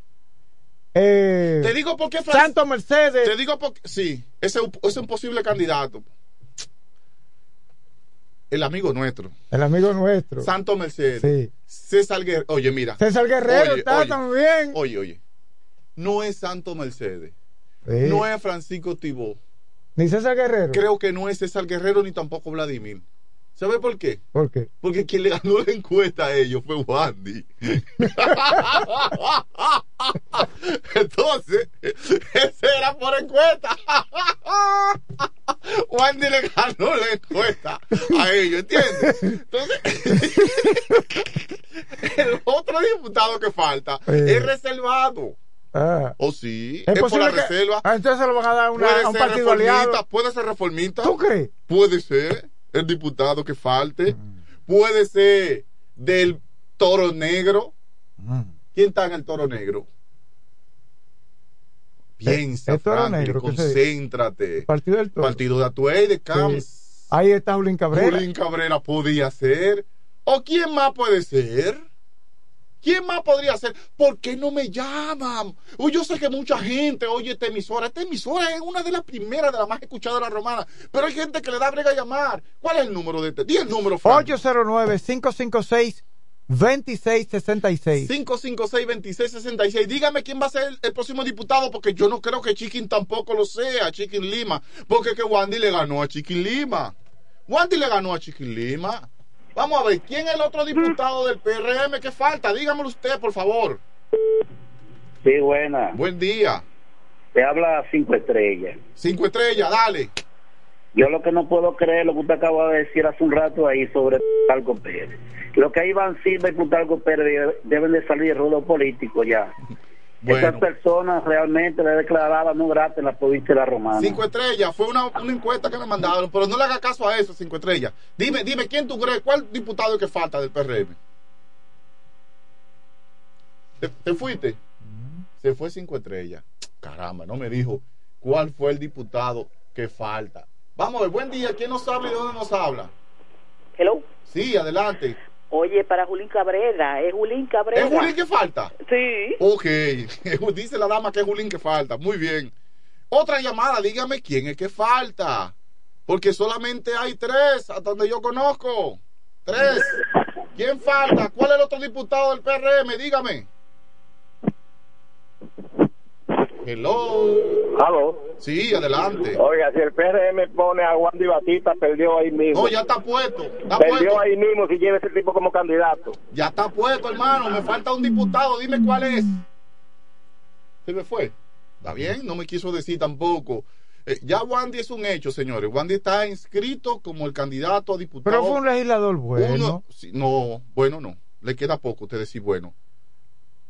eh, Te digo por qué Fran- Santo Mercedes. Te digo porque sí, ese ese es un posible candidato. El amigo nuestro, el amigo nuestro. Santo Mercedes. Sí. César Guerrero. Oye, mira. César Guerrero Oye, está oye, también. Oye, oye. No es Santo Mercedes. Sí. No es Francisco Tibó. Ni César Guerrero. Creo que no es César Guerrero ni tampoco Vladimir. ¿Sabe por qué? ¿Por qué? Porque quien le ganó la encuesta a ellos fue Wandy. Entonces, ese era por encuesta. Wandy le ganó la encuesta a ellos, ¿entiendes? Entonces, el otro diputado que falta es reservado. Ah. ¿O sí? Es Es, por la que- reserva. Ah, entonces se lo van a dar una- puede a un ser partido aliado. puede ser reformista. ¿Tú crees? Puede ser el diputado que falte. Mm. Puede ser del toro negro. ¿Quién está en el toro negro? Piensa, El Toro Franklin, Negro, se- concéntrate. Partido del Toro. Partido de Atuey, de Camps. Sí. Ahí está Julín Cabrera. Julín Cabrera podía ser. ¿O quién más puede ser? ¿Quién más podría ser? ¿Por qué no me llaman? O yo sé que mucha gente oye esta emisora. Esta emisora es una de las primeras, de las más escuchadas de la romana. Pero hay gente que le da brega a llamar. ¿Cuál es el número de este? Di el número, Frank. 809-556-2666. 556-2666. Dígame quién va a ser el, el próximo diputado, porque yo no creo que Chiquín tampoco lo sea, Chiquín Lima. Porque que Wandy le ganó a Chiquín Lima. Wandy le ganó a Chiquín Lima. Vamos a ver, ¿quién es el otro diputado del PRM que falta? Dígamelo usted, por favor. Sí, buena. Buen día. Te habla cinco estrellas. Cinco estrellas, dale. Yo lo que no puedo creer lo que usted acaba de decir hace un rato ahí sobre Plutarco Pérez. Lo que ahí Van Silva y Plutarco Pérez deben de salir de ruedo político ya. Bueno. Esas personas realmente le declaraban no gratis en la provincia de la Romana. Cinco estrellas, fue una, una encuesta que me mandaron, pero no le haga caso a eso, cinco estrellas. Dime, dime, ¿quién tú crees? ¿Cuál diputado es que falta del PRM? ¿Te, te fuiste? Se fue cinco estrellas. Caramba, no me dijo cuál fue el diputado que falta. Vamos a ver, buen día, ¿quién nos habla y de dónde nos habla? Hello. Sí, adelante. Oye, para Julín Cabrera, es Julín Cabrera. ¿Es Julín que falta? Sí. Ok, dice la dama que es Julín que falta. Muy bien. Otra llamada, dígame quién es que falta. Porque solamente hay tres, hasta donde yo conozco. Tres. ¿Quién falta? ¿Cuál es el otro diputado del PRM? Dígame. Hello. Aló. Sí, adelante. Oiga, si el PRM pone a Wandy Batista, perdió ahí mismo. No, ya está puesto. Está perdió puesto. ahí mismo si lleva ese tipo como candidato. Ya está puesto, hermano. Me falta un diputado. Dime cuál es. Se me fue. Está bien, no me quiso decir tampoco. Eh, ya Wandy es un hecho, señores. Wandy está inscrito como el candidato a diputado. Pero fue un legislador bueno. Uno- no, bueno, no. Le queda poco usted decir bueno.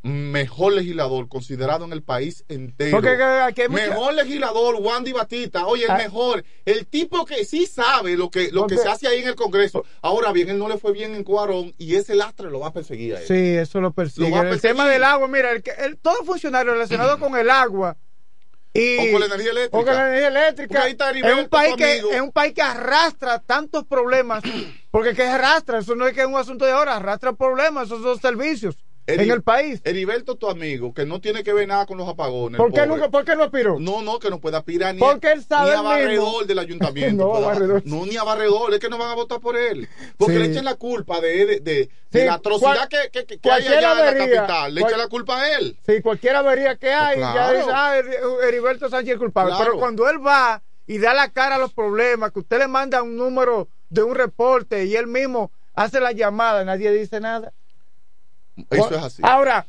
Mejor legislador considerado en el país entero. Porque que- aquí hay mucha- Mejor legislador, Wandy Batista. Oye, el Ah. mejor. El tipo que sí sabe lo que, lo que se hace ahí en el Congreso. Ahora bien, él no le fue bien en Cuarón y ese lastre lo va a perseguir a él. Sí, eso lo persigue. Lo va a el perseguir. tema del agua, mira, el, el- todo funcionario relacionado con el agua y O con la energía eléctrica. o con la energía eléctrica Porque ahí está es un país que es un país que arrastra tantos problemas porque que arrastra eso no es que es un asunto de ahora arrastra problemas esos son servicios En el país Heriberto, tu amigo, que no tiene que ver nada con los apagones. ¿por qué, nunca, ¿por qué no aspiró? No, no, que no puede aspirar ni, Porque él sabe ni a barredor mismo. del ayuntamiento. No, barredor. no, ni a barredor, es que no van a votar por él. Porque Sí. le echan la culpa de, de, de- de Sí, la atrocidad cual- que, que, que- que hay allá en la avería, capital. Le cual- echan la culpa a él. Sí, cualquier avería que hay, Pues ya dice, ah, Her- Heriberto Sánchez es culpable. Claro. Pero cuando él va y da la cara a los problemas, que usted le manda un número de un reporte y él mismo hace la llamada, nadie dice nada. Eso es así. Ahora,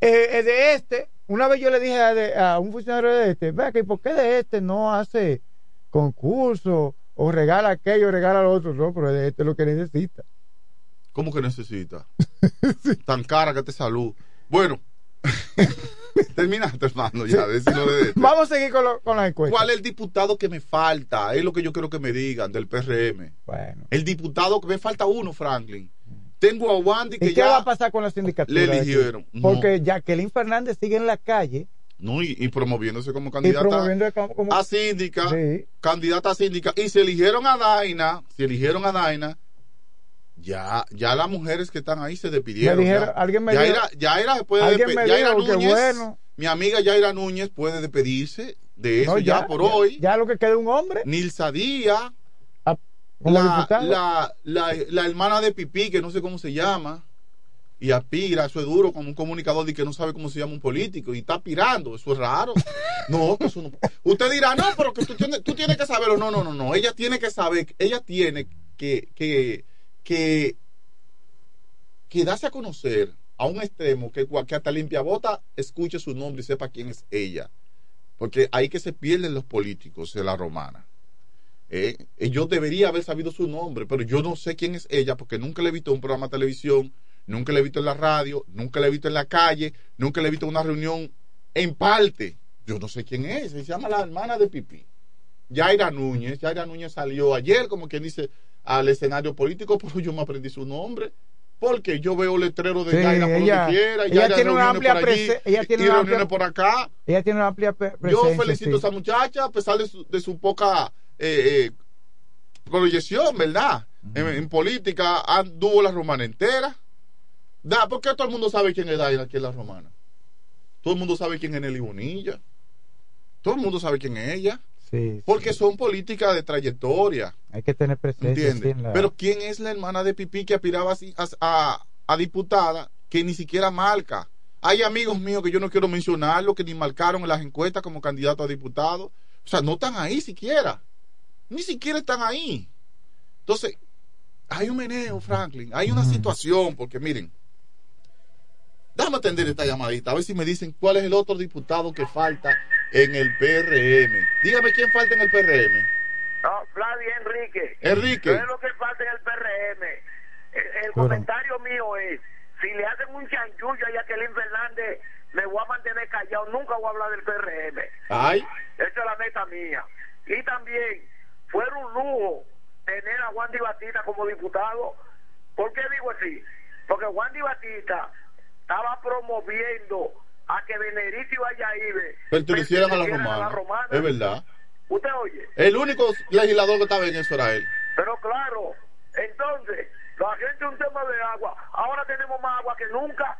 eh, eh, de este, una vez yo le dije a, de- a un funcionario de este, vea que ¿por qué de este no hace concurso o regala aquello, regala lo otro? No, pero de este es lo que necesita. ¿Cómo que necesita? Tan cara que te salud. Bueno, terminaste, hermano, ya. de este. Vamos a seguir con, lo- con las encuestas. ¿Cuál es el diputado que me falta? Es lo que yo quiero que me digan del PRM. Bueno. El diputado que me falta uno, Franklin. Tengo a Wandy que ¿Y qué ya va a pasar con la sindicatura? le eligieron. No. Porque Jacqueline Fernández sigue en la calle no, y, y promoviéndose como candidata como, como- a síndica, Sí. candidata a síndica, y se eligieron a Daina, se eligieron a Daina, ya, ya las mujeres que están ahí se despidieron. Me dijeron- ya. alguien me Yaira, dijo- Yaira se puede alguien me Yaira dijo Núñez, bueno. mi amiga Yaira Núñez puede despedirse de eso No, ya, por hoy. Ya lo que queda un hombre. Nilsa Díaz, la, la, la hermana de Pipí, que no sé cómo se llama, y aspira, eso es duro como un comunicador y que no sabe cómo se llama un político y está aspirando, eso es raro. No, que eso no. Usted dirá, no, pero que tú tienes, tú tienes que saberlo. No, no, no, no. Ella tiene que saber, ella tiene que, que, que, que darse a conocer a un extremo que, que hasta limpia bota escuche su nombre y sepa quién es ella. Porque ahí que se pierden los políticos de la romana. Eh, eh, yo debería haber sabido su nombre, pero yo no sé quién es ella porque nunca le he visto en un programa de televisión, nunca le he visto en la radio, nunca le he visto en la calle, nunca le he visto en una reunión en parte. Yo no sé quién es, se llama la hermana de Pipí. Yaira Núñez, Yaira Núñez salió ayer, como quien dice, al escenario político, pero yo me aprendí su nombre. Porque yo veo letreros de Sí, Yaira por ella- donde quiera, ella Yaira tiene una amplia por allí, prese- ella tiene y una amplia- por acá. Ella tiene una amplia pre- Yo presencia. felicito sí. a esa muchacha a pesar de su, de su poca eh, eh, proyección, ¿verdad? En, en política anduvo la romana entera. Da, porque todo el mundo sabe quién es Daina aquí en la romana. Todo el mundo sabe quién es Nelly Bonilla. Todo el mundo sabe quién es ella. Sí, Porque son políticas de trayectoria. hay que tener presencia. La- Pero ¿quién es la hermana de Pipí que aspiraba a, a- a diputada que ni siquiera marca? Hay amigos míos que yo no quiero mencionarlo, que ni marcaron en las encuestas como candidato a diputado. O sea, no están ahí siquiera. Ni siquiera están ahí. Entonces, hay un meneo, Franklin. Hay una situación, porque miren, déjame atender esta llamadita, a ver si me dicen cuál es el otro diputado que falta en el PRM. Dígame quién falta en el PRM. No, Flavio Enrique. Enrique. ¿Qué es lo que falta en el PRM? El, el Bueno. comentario mío es, si le hacen un chanchullo a Jacqueline Fernández, me voy a mantener callado, nunca voy a hablar del PRM. Ay. Esa es la meta mía. Y también, fuera un lujo tener a Wandy Batista como diputado. ¿Por qué digo así? Porque Wandy Batista estaba promoviendo a que Benedito y Vallaibe Pertenecieran a la pertenecieran a la romana. romana. Es verdad. ¿Usted oye? El único legislador que estaba en eso era él. Pero claro, entonces, la gente un tema de agua. Ahora tenemos más agua que nunca.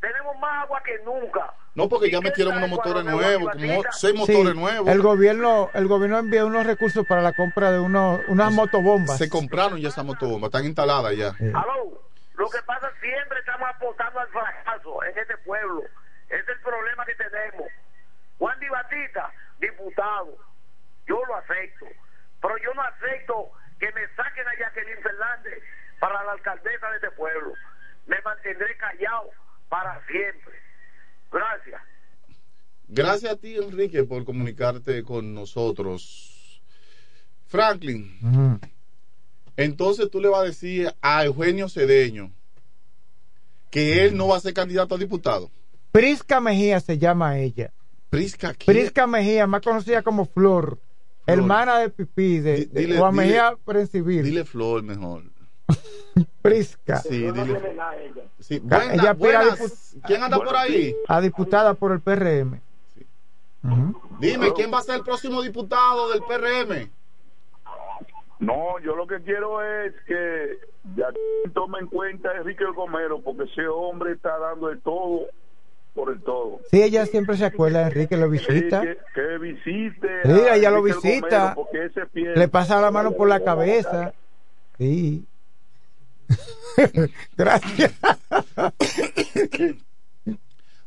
Tenemos más agua que nunca. No, porque ya ¿Y qué metieron unos motores nuevos, como seis Sí, motores nuevos. El gobierno, el gobierno envió unos recursos para la compra de unos, unas motobombas. Se compraron ya esas motobombas, están instaladas ya. Aló, lo que pasa siempre estamos apostando al fracaso en este pueblo. Ese es el problema que tenemos. Juan Di Batista, diputado, yo lo acepto, pero yo no acepto que me saquen a Jacqueline Fernández para la alcaldesa de este pueblo. Me mantendré callado para siempre. Gracias. Gracias a ti, Enrique, por comunicarte con nosotros. Franklin, entonces tú le vas a decir a Eugenio Cedeño que él no va a ser candidato a diputado. Prisca Mejía se llama ella. Prisca, Prisca Mejía, más conocida como Flor, hermana de Pipí, de, de Dile- Juan dile- Mejía Principil. Dile Flor mejor. Prisca. Sí, dile. Sí, Ca- buena- ella aspira a ¿Quién anda por ahí? A diputada por el PRM. Dime, ¿quién va a ser el próximo diputado del PRM? No, yo lo que quiero es que ya tome en cuenta a Enrique Gomero, porque ese hombre está dando de todo por el todo. Sí, ella siempre se acuerda, Enrique lo visita. Sí, que, que visite. Sí, ella lo visita. Gomero, porque ese pie- Le pasa la mano por la cabeza. Sí. Gracias.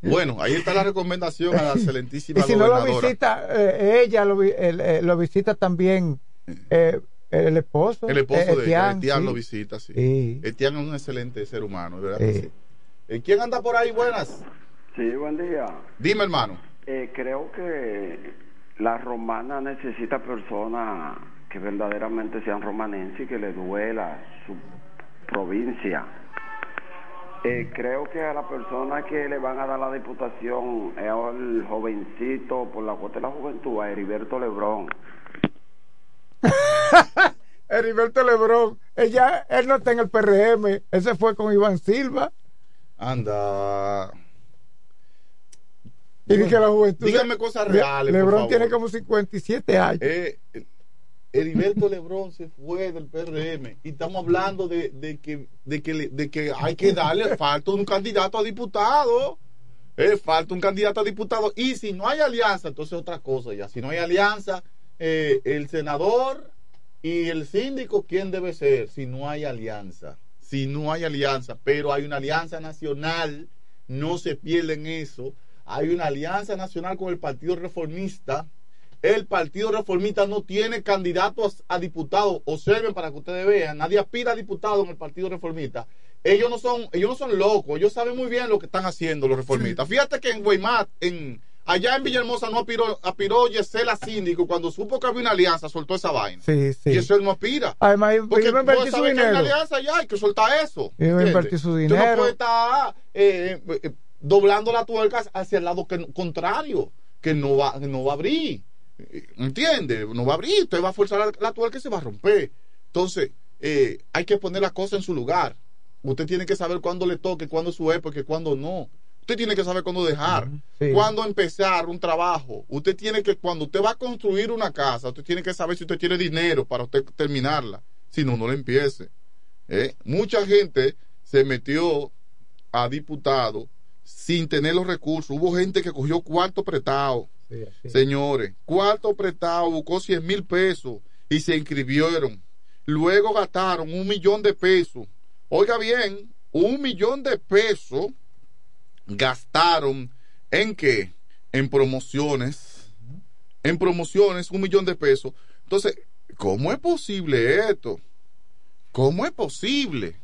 Bueno, ahí está la recomendación a la excelentísima Y si no lo gobernadora. visita, eh, ella lo, vi- el- eh, lo visita también eh, el esposo. El esposo eh, de ella, Etián, Etián sí. lo visita, sí. Sí. Etián es un excelente ser humano, ¿verdad? que Sí. Eh, ¿Quién anda por ahí? Buenas. Sí, buen día. Dime, hermano. Eh, creo que la romana necesita personas que verdaderamente sean romanenses y que le duela su provincia. Eh, creo que a la persona que le van a dar la diputación es al jovencito por la cuota de la juventud, a Heriberto Lebrón. Heriberto Lebrón. Ella, él no está en el PRM. Ese fue con Iván Silva. Anda. Y dije la juventud. Dígame cosas Le- reales, por Lebrón favor. tiene como 57 años. Eh, Heriberto Lebrón se fue del PRM y estamos hablando de, que, de, que, de que hay que darle falta un candidato a diputado. Eh, falta un candidato a diputado. Y si no hay alianza, entonces otra cosa ya. Si no hay alianza, eh, el senador y el síndico, ¿quién debe ser? Si no hay alianza. Si no hay alianza, pero hay una alianza nacional, no se pierden eso. Hay una alianza nacional con el Partido Reformista. El Partido Reformista no tiene candidatos a diputados. Observen para que ustedes vean, nadie aspira a diputado en el Partido Reformista. Ellos no son, ellos no son locos, ellos saben muy bien lo que están haciendo los reformistas. Fíjate que en Guaymat, en allá en Villahermosa no aspiró, aspiró Yesela Síndico cuando supo que había una alianza, soltó esa vaina. Sí, sí. Y eso él no aspira. Además, Porque su sabés que hay una dinero. alianza ya, hay que soltar eso. Invertir su Tú no dinero. puedes estar eh, eh, doblando la tuerca hacia el lado que, contrario, que no va, que no va a abrir. ¿Entiende? No va a abrir, usted va a forzar la, la tuerca y se va a romper. Entonces, eh, hay que poner las cosas en su lugar. Usted tiene que saber cuándo le toque, cuándo su época cuándo no. Usted tiene que saber cuándo dejar, sí. cuándo empezar un trabajo. Usted tiene que, cuando usted va a construir una casa, usted tiene que saber si usted tiene dinero para usted terminarla. Si no, no le empiece. ¿eh? Mucha gente se metió a diputado sin tener los recursos. Hubo gente que cogió cuarto prestado. Sí. Señores, cuarto prestado, buscó 100 mil pesos y se inscribieron. Luego gastaron un millón de pesos. Oiga bien, un millón de pesos gastaron en qué? En promociones. En promociones, un millón de pesos. Entonces, ¿cómo es posible esto? ¿Cómo es posible?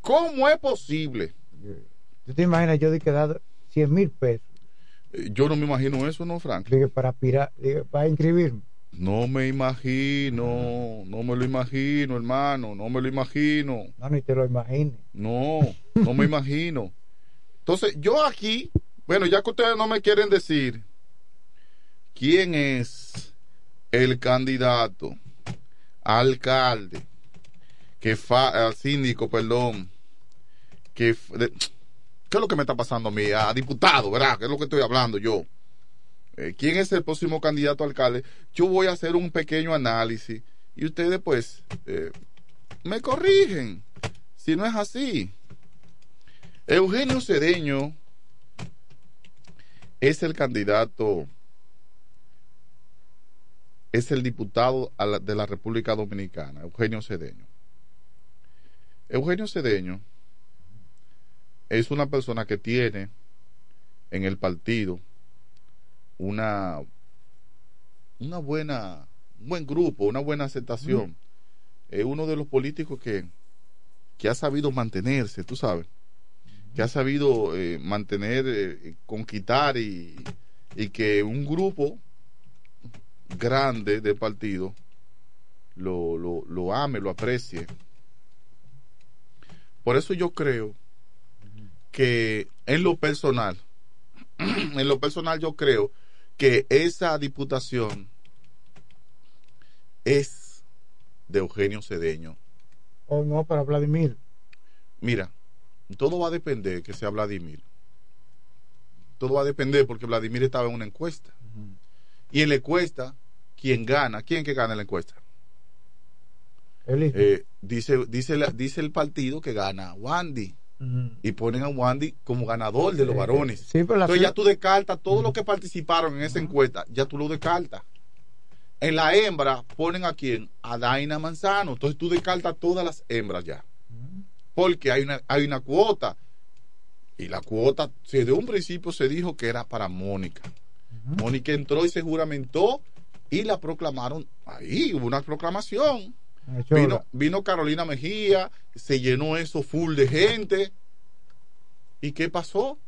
¿Cómo es posible? ¿Tú te imaginas yo de que dar 100 mil pesos Yo no me imagino eso, ¿no, Frank? para, dije, para inscribirme? No me imagino, no me lo imagino, hermano, no me lo imagino. No, ni te lo imagines. No, no me imagino. Entonces, yo aquí, bueno, ya que ustedes no me quieren decir quién es el candidato a alcalde, que fa, al síndico, perdón, que de- ¿qué es lo que me está pasando a mí? A diputado, ¿verdad? ¿Qué es lo que estoy hablando yo? Eh, ¿Quién es el próximo candidato a alcalde? Yo voy a hacer un pequeño análisis y ustedes pues eh, me corrigen si no es así. Eugenio Cedeño es el candidato, es el diputado de la República Dominicana, Eugenio Cedeño. Eugenio Cedeño es una persona que tiene en el partido una, una buena, un buen grupo, una buena aceptación. Es uno de los políticos que, que ha sabido mantenerse, tú sabes, que ha sabido eh, mantener, eh, conquistar y, y que un grupo grande de partido lo, lo, lo ame, lo aprecie. Por eso yo creo que en lo personal, en lo personal yo creo que esa diputación es de Eugenio Cedeño. O no, para Vladimir. Mira, todo va a depender que sea Vladimir. Todo va a depender porque Vladimir estaba en una encuesta. Y en la encuesta, ¿quién gana? ¿Quién que gana en la encuesta? El. Eh, dice, dice, dice el partido que gana Wandy. Y ponen a Wandy como ganador de los varones. Sí, pero la Entonces ya tú descartas todos los que participaron en esa encuesta, ya tú lo descartas. En la hembra ponen a quién? A Daina Manzano. Entonces tú descartas todas las hembras ya. Porque hay una, hay una cuota. Y la cuota, si de un principio se dijo que era para Mónica. Mónica entró y se juramentó y la proclamaron. Ahí hubo una proclamación. Vino Carolina Mejía, se llenó eso full de gente. ¿Y qué pasó?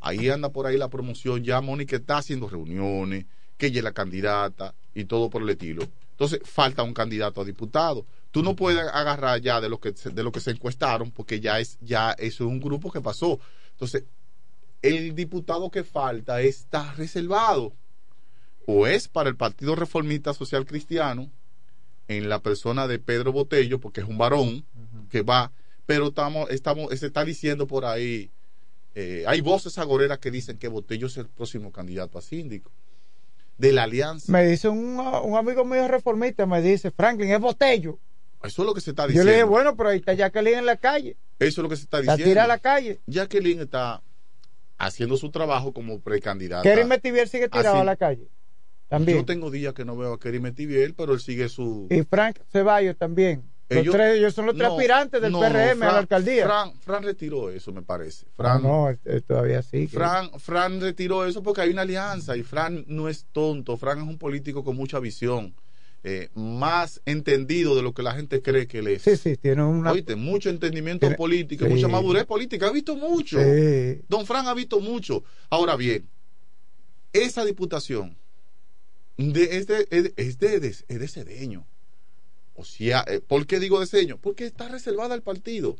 Ahí anda por ahí la promoción. Ya Mónica está haciendo reuniones, que ella es la candidata y todo por el estilo. Entonces, falta un candidato a diputado. Tú no puedes agarrar ya de lo que se- de lo que se encuestaron, porque ya es, ya eso es un grupo que pasó. Entonces, el diputado que falta está reservado. O es para el Partido Reformista Social Cristiano, en la persona de Pedro Botello, porque es un varón que va, pero estamos, estamos, se está diciendo por ahí, eh, hay voces agoreras que dicen que Botello es el próximo candidato a síndico de la alianza. Me dice un, un amigo mío reformista, me dice, Franklin, es Botello. Eso es lo que se está Yo diciendo. le dije, bueno, pero ahí está Jacqueline en la calle. Eso es lo que se está La diciendo. tira a la calle. Jacqueline está haciendo su trabajo como precandidata. Kerry Metivier sigue tirado a la calle. También. Yo tengo días que no veo a Kerry Metivier, pero él sigue su... Y Frank Ceballos también. Los Ellos- tres, ellos son los tres No, aspirantes del no, PRM a Fran- la alcaldía. Fran, Fran retiró eso, me parece. Fran, no, eh, todavía sí. Fran, Fran retiró eso porque hay una alianza y Fran no es tonto. Fran es un político con mucha visión, eh, más entendido de lo que la gente cree que él es. Sí, sí, tiene una. Oíste, mucho entendimiento Tiene- político, sí. mucha madurez política. Ha visto mucho. Sí. Don Fran ha visto mucho. Ahora bien, esa diputación de, es, de, es, de- es de, de- es de Cedeño. O sea, eh, ¿por qué digo de Cedeño? Porque está reservada al partido.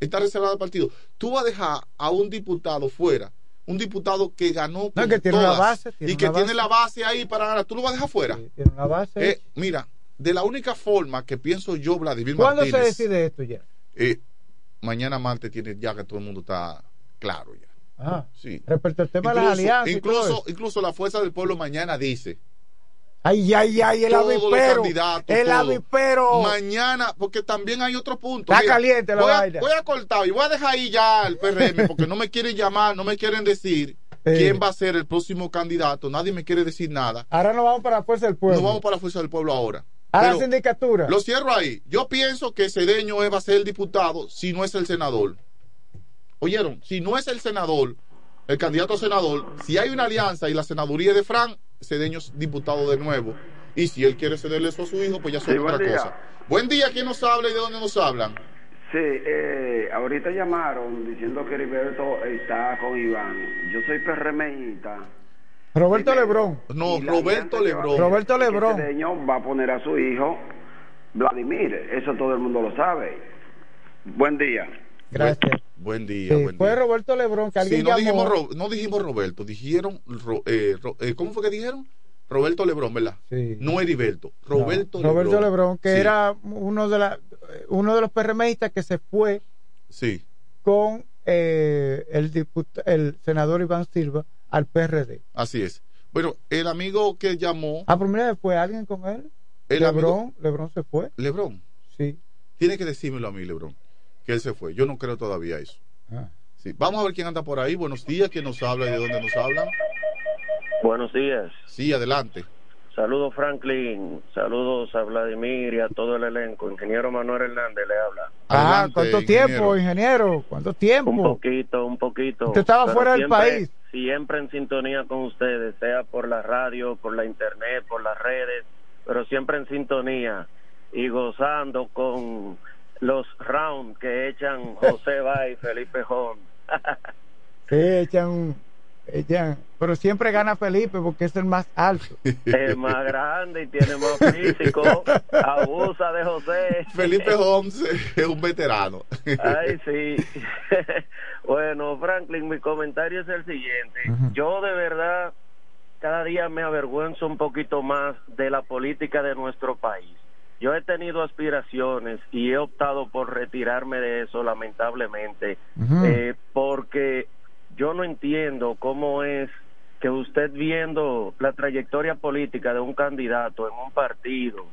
Está reservada al partido. Tú vas a dejar a un diputado fuera, un diputado que ganó No, con que tiene una todas base, tiene y que tiene la base ahí para ganar. ¿Tú lo vas a dejar fuera? Tiene una base. Eh, mira, de la única forma que pienso yo, Vladimir ¿Cuándo se Martínez, decide esto ya? eh, mañana martes tiene ya que todo el mundo está claro ya. Ah, Sí. respecto al tema de las alianzas. incluso, incluso la fuerza del pueblo mañana dice Ay, ay, ay, el candidatos, El todo. avispero. Mañana, porque también hay otro punto. Está caliente la voy a, vaina. voy a cortar y voy a dejar ahí ya el PRM porque no me quieren llamar, no me quieren decir Eh. quién va a ser el próximo candidato. Nadie me quiere decir nada. Ahora nos vamos para la fuerza del pueblo. No vamos para la fuerza del pueblo ahora. a la sindicatura. lo cierro ahí. Yo pienso que Cedeño va a ser el diputado si no es el senador. ¿Oyeron? Si no es el senador, el candidato a senador, si hay una alianza y la senaduría de Fran, Cedeño es diputado de nuevo. Y si él quiere cederle eso a su hijo, pues ya son Sí, otra buen cosa. Buen día, ¿quién nos habla y de dónde nos hablan? Sí, eh, ahorita llamaron diciendo que Heriberto está con Iván. Yo soy PRMista. Roberto Lebrón. No, Y Roberto Lebrón. Roberto Lebrón. Cedeño va a poner a su hijo Vladimir. Eso todo el mundo lo sabe. Buen día. Gracias. Buen día, buen fue día. Roberto Lebrón que alguien Sí, no llamó. dijimos, no dijimos Roberto, dijeron, Ro- eh, eh, ¿cómo fue que dijeron? Roberto Lebrón, ¿verdad? Sí. No Heriberto, Roberto No, Roberto Lebrón. Lebrón, que Sí, era uno de la, uno de los PRMistas que se fue Sí, con eh, el diput- el senador Iván Silva al PRD. así es. Bueno, el amigo que llamó, Ah, primera vez fue alguien con él. el Lebrón, amigo, Lebrón se fue. Lebrón, Sí. tiene que decírmelo a mí, Lebrón, que él se fue. Yo no creo todavía eso. Ah. Sí, vamos a ver quién anda por ahí. Buenos días, quién nos habla y de dónde nos hablan. Buenos días. Sí, adelante. Saludos Franklin, saludos a Vladimir y a todo el elenco. Ingeniero Manuel Hernández le habla. Ah, Adelante, ¿cuánto ingeniero. tiempo, ingeniero? ¿Cuánto tiempo? Un poquito, un poquito. Usted estaba Pero fuera del siempre- país. Siempre en sintonía con ustedes, sea por la radio, por la internet, por las redes, pero siempre en sintonía y gozando con los rounds que echan José Bay y Felipe Jón. Sí, echan, echan, pero siempre gana Felipe porque es el más alto. es más grande y tiene más físico, abusa de José. Felipe Holmes es un veterano. Ay, sí. bueno, Franklin, mi comentario es el siguiente. Yo de verdad cada día me avergüenzo un poquito más de la política de nuestro país. Yo he tenido aspiraciones y he optado por retirarme de eso, lamentablemente, eh, porque yo no entiendo cómo es que usted viendo la trayectoria política de un candidato en un partido,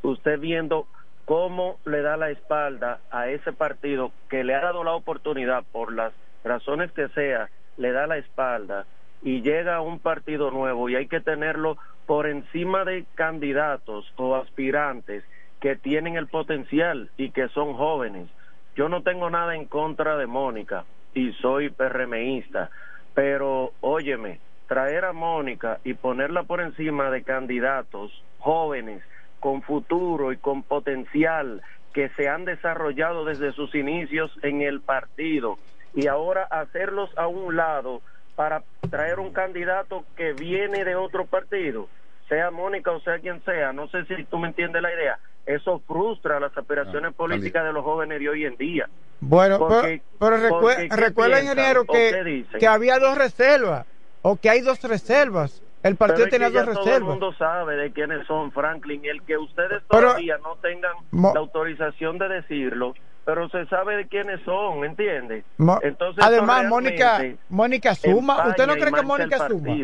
usted viendo cómo le da la espalda a ese partido que le ha dado la oportunidad por las razones que sea, le da la espalda y llega a un partido nuevo y hay que tenerlo por encima de candidatos o aspirantes que tienen el potencial y que son jóvenes. Yo no tengo nada en contra de Mónica y soy PRMista, pero óyeme, traer a Mónica y ponerla por encima de candidatos jóvenes con futuro y con potencial que se han desarrollado desde sus inicios en el partido y ahora hacerlos a un lado para traer un candidato que viene de otro partido, sea Mónica o sea quien sea, no sé si tú me entiendes la idea, eso frustra las aspiraciones políticas de los jóvenes de hoy en día. Bueno, Porque- pero, pero recue- porque, ¿qué recuerda, ingeniero, que, que había dos reservas, o que hay dos reservas. El partido tenía dos todo el reservas. mundo sabe de quiénes son, Franklin. El que ustedes Pero- todavía no tengan Mo- la autorización de decirlo, pero se sabe de quiénes son, ¿entiende? Mo- Entonces, Además, Mónica, Mónica suma. ¿Usted no cree que Mónica suma?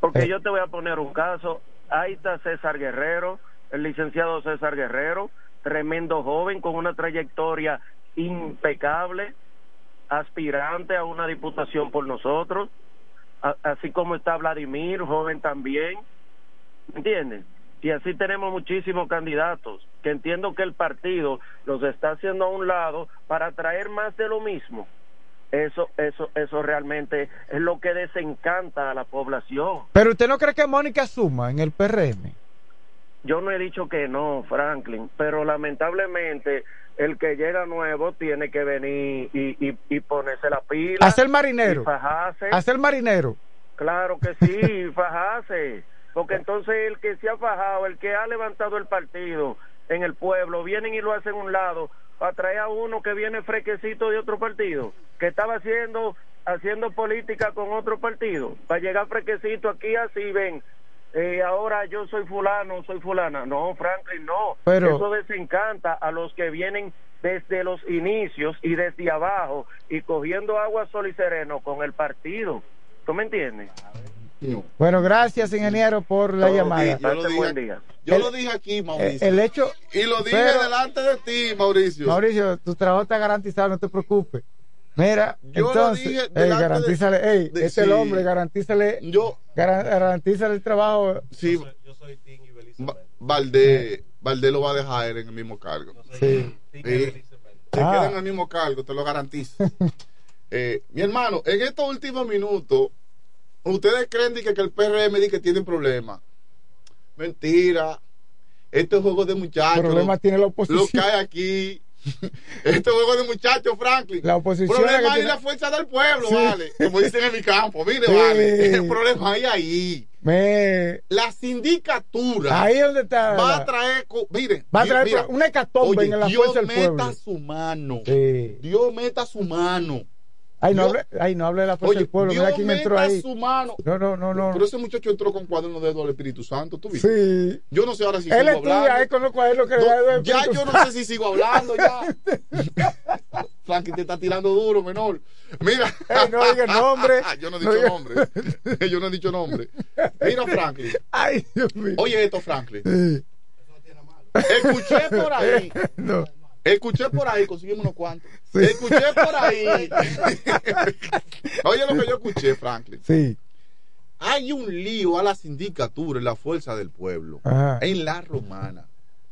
Porque Eh. yo te voy a poner un caso. Ahí está César Guerrero, el licenciado César Guerrero, tremendo joven con una trayectoria impecable, aspirante a una diputación por nosotros, así como está Vladimir, joven también, ¿entiendes? Y así tenemos muchísimos candidatos que entiendo que el partido los está haciendo a un lado para traer más de lo mismo. Eso, eso, eso realmente es lo que desencanta a la población. Pero usted no cree que Mónica suma en el PRM. Yo no he dicho que no, Franklin, pero lamentablemente el que llega nuevo tiene que venir y, y, y ponerse la pila. Hacer marinero. Hacer marinero. Claro que sí, fajarse. Porque entonces el que se ha fajado, el que ha levantado el partido en el pueblo, vienen y lo hacen a un lado para traer a uno que viene frequecito de otro partido, que estaba haciendo haciendo política con otro partido, para llegar frequecito aquí así, ven, eh, ahora yo soy fulano, soy fulana. No, Franklin, no. Pero- Eso desencanta a los que vienen desde los inicios y desde abajo y cogiendo agua, sol y sereno con el partido. ¿Tú me entiendes? Bueno, gracias, ingeniero, por la llamada. Yo, lo dije, yo lo dije aquí, Mauricio. El, hecho. Y lo dije pero- delante de ti, Mauricio. Mauricio, tu trabajo está garantizado, no te preocupes. Mira, Yo lo entonces, dije ey, delante de- garantízale, ey, de- este es el hombre, garantízale, yo, garantízale el trabajo. Sí. Va- Valdés, Valdés lo va a dejar en el mismo cargo. Sí. Sí. Se Ah. queda en el mismo cargo, te lo garantizo. Eh, mi hermano, en estos últimos minutos, ustedes creen que, que el PRM dice que tienen problemas. Mentira. Este es juego de muchachos. Problema tiene la oposición. Lo que hay aquí. Este juego de muchachos, Franklin. La oposición Problema es que hay tiene- la fuerza del pueblo, Sí. vale. Como dicen en mi campo. Mire, Sí. vale. El problema hay ahí. Me... La sindicatura Ahí es donde está. va a traer, co- mire, Va a Dios- traer mira, una hecatombe oye, en la Dios fuerza del meta pueblo. su mano. Sí. Dios meta su mano. Ay, no, Dios- hable, ay, no hable de la fuerza Oye, del pueblo. Mira Dios quién entró ahí. su mano. No, no, no, no. Pero ese muchacho entró con cuaderno de dedo al Espíritu Santo, ¿tú viste? Sí. Yo no sé ahora si Él sigo estudia hablando. ahí con los cuadernos que No, le da el ya yo no sé si sigo hablando ya. Frankie te está tirando duro, menor. Mira. Ey, no diga nombre. yo no he dicho nombre. yo no he dicho nombre. Mira, Franklin. Ay, Dios mío. Oye esto, Franklin. Sí. Escuché por ahí. No. Escuché por ahí, conseguimos unos cuantos. Escuché por ahí. Oye lo que yo escuché, Franklin. Sí. Hay un lío a la sindicatura en la fuerza del pueblo. Ajá. En la romana.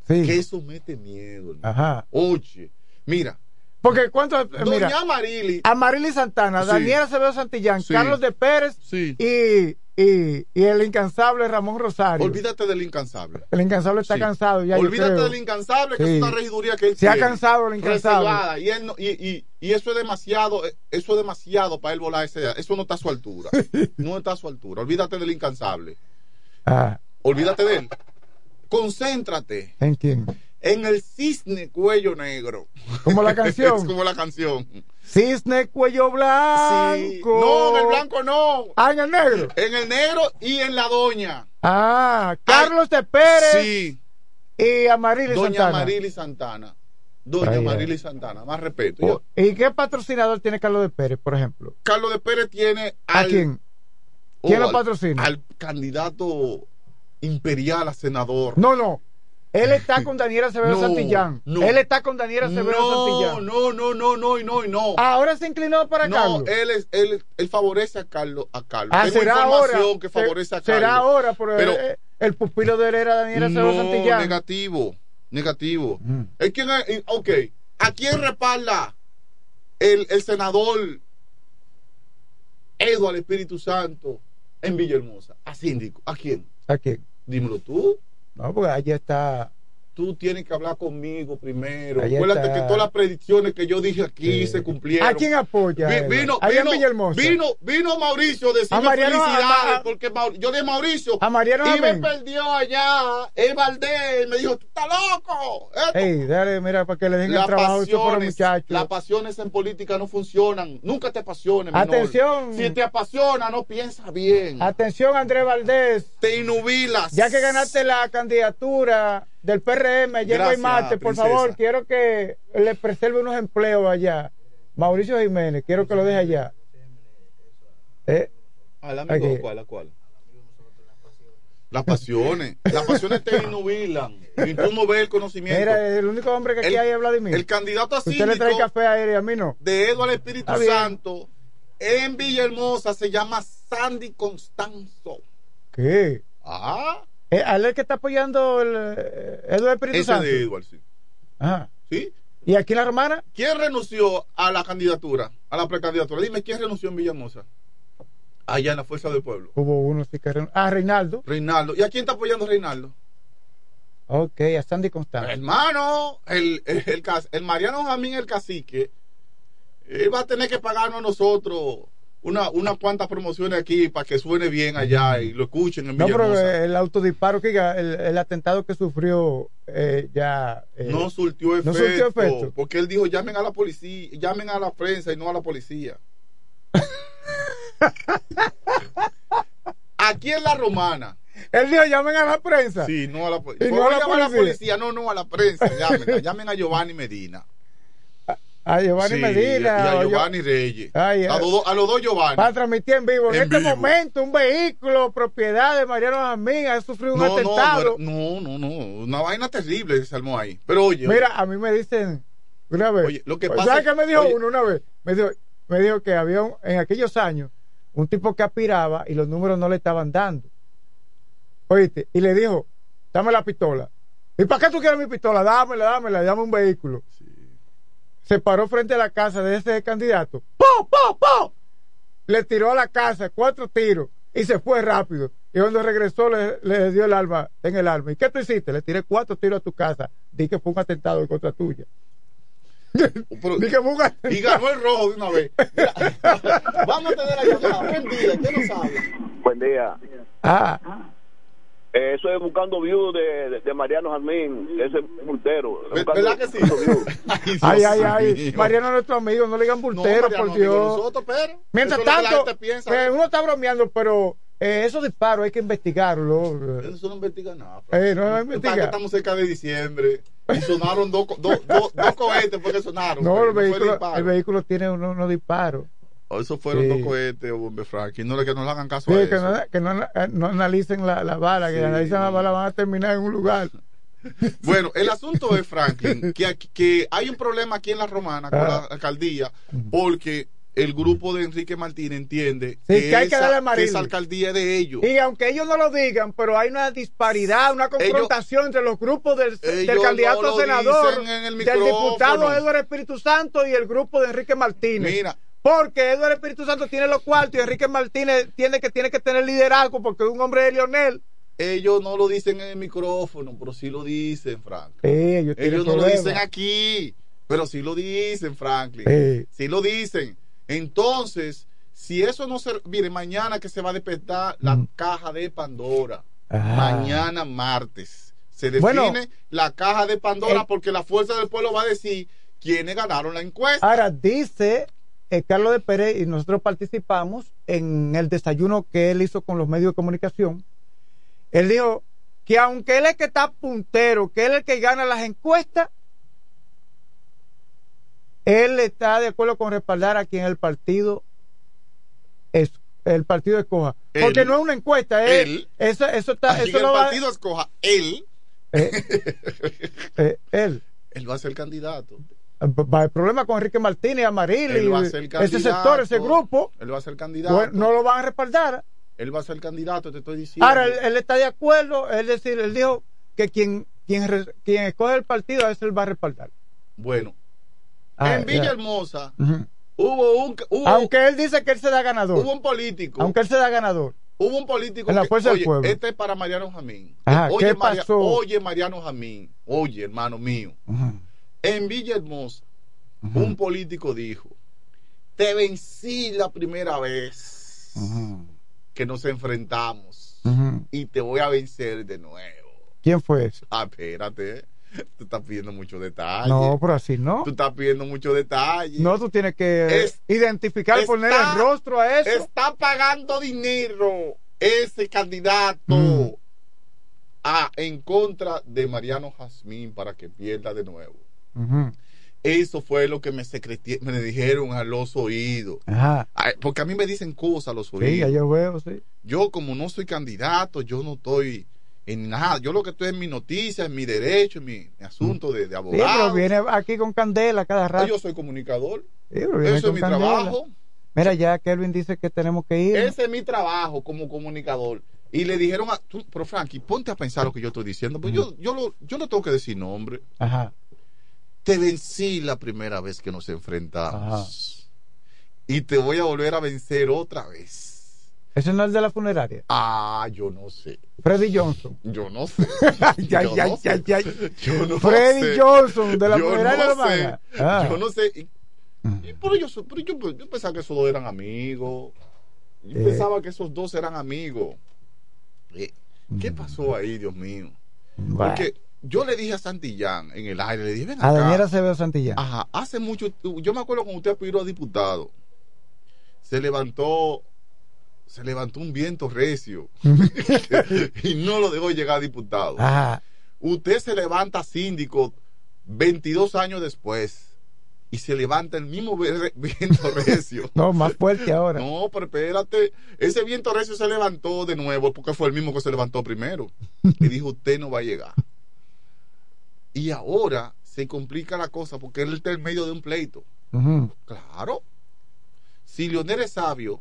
Sí. Que eso mete miedo. Ajá. Oye, mira. Porque cuánto, eh, mira, Doña Marili. Amarili Santana, Sí. Daniel Acevedo Santillán, Sí. Carlos de Pérez Sí. y, y, y el incansable Ramón Rosario. Olvídate del incansable. el incansable está Sí. cansado ya. Olvídate del incansable, que Sí. es una regiduría que él Se ha cansado el incansable. Y, él no- y, y, y eso es demasiado, eso es demasiado para él volar ese. Eso no está a su altura. no está a su altura. Olvídate del incansable. Ah, Olvídate de él. Concéntrate ¿En quién? en el cisne cuello negro. Como la es canción. como la canción. Cisne cuello blanco. Sí. No, en el blanco no. Ah, en el negro. En el negro y en la doña. Ah, Carlos de Pérez Sí. y Amarili Doña Santana. Marili Santana. Doña Ay, ay. Marili Santana. Más respeto. Oh, ¿Y qué patrocinador tiene Carlos de Pérez, por ejemplo? Carlos de Pérez tiene ¿A al, quién? ¿Quién oh, lo al- patrocina? Al candidato imperial a senador. No, no. Él está con Daniel Acevedo No, Santillán. no. Él está con Daniel Acevedo no, Santillán. no, no, no, no, y no, y no. Ahora se inclinó para no, Carlos. él, es, él, él favorece a Carlos. A Carlos. Ah, Tengo será información ahora. que favorece a Carlos. Será ahora, pero, Pero- eh, el pupilo de él era Daniel Acevedo no, Santillán. negativo. Negativo. Es quien, es- ok. ¿A quién respalda el, el senador Eduardo Espíritu Santo en Villahermosa? A síndico. ¿A quién? ¿A quién? Dímelo tú. No, porque allí está. Tú tienes que hablar conmigo primero. Ahí Acuérdate está. que todas las predicciones que yo dije aquí se cumplieron. ¿A quién apoya? Vi- vino, en vino, vino, vino Mauricio a decirme A Mariano, felicidades, a- a- porque yo de Mauricio A Mariano y me perdió allá el Valdés, me dijo, tú estás loco. Ey, dale, mira, para que le den el trabajo pasiones, muchachos. las pasiones en política no funcionan. Nunca te apasiones. menor. Atención. Si te apasiona, no piensa bien. Atención, Andrés Valdés. Te inubilas. Ya que ganaste la candidatura del PRM, y Gracias, Mate, por princesa. favor, quiero que le preserve unos empleos allá. Mauricio Jiménez, quiero que lo deje allá. ¿Eh? ¿Al amigo Aquí. cuál? ¿A cuál? Las pasiones. Las pasiones te inubilan. Y tú no ves el conocimiento. Mira, el único hombre que aquí El- hay es Vladimir. el candidato a Usted le trae café a él y a mí no. de Eduardo Espíritu Está bien. Santo en Villahermosa se llama Sandy Constanzo. ¿Qué? Ah, Eh, ¿A él el que está apoyando el eh, Eduardo Espíritu ese Santo? de sí. Ajá. ¿Sí? ¿Y aquí en la romana? ¿Quién renunció a la candidatura, a la precandidatura? Dime, ¿quién renunció en Villahermosa? Allá en la Fuerza del Pueblo. Hubo uno sí que... ren- Ah, Reinaldo. Reinaldo. ¿Y a quién está apoyando Reinaldo? Ok, a Sandy Constanzo. Hermano, el, el, el, el Mariano Jamín, el cacique, él va a tener que pagarnos a nosotros una, unas cuantas promociones aquí para que suene bien allá y lo escuchen en No, pero el autodisparo, que el, el atentado que sufrió eh, ya... eh, no surtió efecto, no surtió efecto. porque él dijo llamen a la policía, llamen a la prensa y no a la policía. Aquí en la romana. Él dijo llamen a la prensa. Sí, no a la, po- no policía. No, no a la prensa. Llamen, llamen a Giovanni Medina. A Giovanni Sí, Medina. y a Giovanni Reyes. Ay, a, los dos- a los dos Giovanni. Para transmitir en vivo. En, En este vivo. momento, un vehículo, propiedad de Mariano Jamín, ha sufrido un No, atentado. no, no, no, una vaina terrible se armó ahí. Pero oye, Mira, a mí me dicen una vez. Oye, lo que ¿Sabes pasa- qué me dijo oye. uno una vez? Me dijo, me dijo que había un- en aquellos años un tipo que aspiraba y los números no le estaban dando. Oíste, y le dijo, dame la pistola. ¿Y para qué tú quieres mi pistola? Dámela, dámela, dame un vehículo. Se paró frente a la casa de ese candidato. ¡Po, po, po! Le tiró a la casa cuatro tiros y se fue rápido. Y cuando regresó le, le dio el arma en el arma. ¿Y qué tú hiciste? Le tiré cuatro tiros a tu casa. Di que fue un atentado en contra tuya. Di que fue un atentado. y ganó el rojo de una vez. Mira, vamos a tener la llamada. Buen día, ¿qué nos habla? Buen día. Ah, eso es buscando views de, de, de Mariano Jarmín, ese bultero. ¿Verdad que sí? ay, ay, ay. Mariano es nuestro amigo, no le digan bultero, por Dios. nosotros, pero Mientras tanto, piensa. eh, uno está bromeando, pero eh, esos disparos hay que investigarlo. Eso no investiga nada. Eh, no, no investiga. que estamos cerca de diciembre y sonaron dos, dos, dos, dos cohetes porque sonaron. No, pues, el vehículo, disparo. el vehículo tiene unos, unos disparos. O Eso fueron Sí. dos cohetes, hombre, Frankie. No, que no le hagan caso Sí, a que, eso. no, que no, eh, no analicen la, la bala, que Sí. analicen la bala van a terminar en un lugar. Bueno, el asunto es, Franklin, que, que hay un problema aquí en la Romana con Ah. la alcaldía, porque el grupo de Enrique Martínez entiende Sí, que hay que esa, darle amarillo. esa alcaldía es de ellos. Y aunque ellos no lo digan, pero hay una disparidad, una confrontación entre los grupos del, candidato no senador, del diputado Eduardo Espíritu Santo y el grupo de Enrique Martínez. Mira. Porque Eduardo Espíritu Santo tiene los cuartos y Enrique Martínez tiene que, tiene que tener liderazgo porque es un hombre de Lionel. Ellos no lo dicen en el micrófono, pero sí lo dicen, Frank. Sí, ellos no lo dicen aquí, pero sí lo dicen, Franklin. Sí. Sí lo dicen. Entonces, si eso no se... Mire, mañana que se va a despertar la caja de Pandora. Ah. Mañana martes. Se define Bueno. la caja de Pandora Eh. porque la fuerza del pueblo va a decir quiénes ganaron la encuesta. Ahora dice eh, Carlos de Pérez y nosotros participamos en el desayuno que él hizo con los medios de comunicación. Él dijo que aunque él es que está puntero, que él es el que gana las encuestas, él está de acuerdo con respaldar a quien el partido es el partido escoja. Él. Porque no es una encuesta, es, Él. eso, eso está, eso el va- partido escoja él. eh, él. Él va a ser candidato. El problema con Enrique Martínez, Amaril Él y va a ser ese sector, ese grupo, Él va a ser candidato. bueno, no lo van a respaldar. Él va a ser candidato, te estoy diciendo. Ahora, él, él está de acuerdo, es decir, él dijo que quien, quien, quien escoge el partido, a ese él va a respaldar. Bueno, Ah, en. Villahermosa Ujú. hubo un hubo, Aunque él dice que él se da ganador. hubo un político. Aunque él se da ganador. Hubo un político En la que- fuerza del oye, pueblo. este es para Mariano Jamín. Ajá, oye, ¿qué Maria- pasó? oye, Mariano Jamín. Oye, hermano mío. En Villahermosa, un político dijo: Te vencí la primera vez que nos enfrentamos y te voy a vencer de nuevo. ¿Quién fue ese? Ah, espérate. Tú estás pidiendo mucho detalle. No, pero así no. Tú estás pidiendo mucho detalle. No, tú tienes que Es- identificar, está- poner el rostro a eso. Está pagando dinero ese candidato Mm. a, en contra de Mariano Jazmín para que pierda de nuevo. Eso fue lo que me, me dijeron a los oídos. Ajá. Ay, Porque a mí me dicen cosas a los Sí, oídos. ya yo veo, sí. Yo como no soy candidato, yo no estoy en nada. Yo lo que estoy en mi noticia, en mi derecho, en mi, mi asunto de, de Sí, pero abogado. viene aquí con candela cada Ah, rato. yo soy comunicador. Sí, pero viene Eso es mi candela. trabajo. Mira, ya Kelvin dice que tenemos que ir. Ese es mi trabajo como comunicador. Y le dijeron a tú, pero Frankie, ponte a pensar lo que yo estoy diciendo. Pues yo, yo, lo- yo no tengo que decir nombre. Ajá. Te vencí la primera vez que nos enfrentamos. Y te voy a volver a vencer otra vez. Ese no es el de la funeraria. Ah, yo no sé. Freddy Johnson. Yo no sé. Ay, Yo ay, no sé. ay, ay. Yo no Freddy sé. Johnson, de la Yo funeraria no romana. sé. Ah. Yo no sé. Y- y pero yo, so- pero yo, yo pensaba que esos dos eran amigos. Yo Eh. pensaba que esos dos eran amigos. Eh, ¿Qué pasó ahí, Dios mío? Bueno. Porque yo le dije a Santillán en el aire, le dije, ven A acá. Daniela Acevedo Santillán. Ajá, hace mucho, yo me acuerdo cuando usted aspiró a diputado, se levantó, se levantó un viento recio y no lo dejó llegar a diputado. Ajá. Usted se levanta síndico 22 años después y se levanta el mismo viento recio. No, más fuerte ahora. No, pero espérate. Ese viento recio se levantó de nuevo porque fue el mismo que se levantó primero. Y dijo, usted no va a llegar. Y ahora se complica la cosa porque él está en medio de un pleito. Claro. Si Leonel es sabio,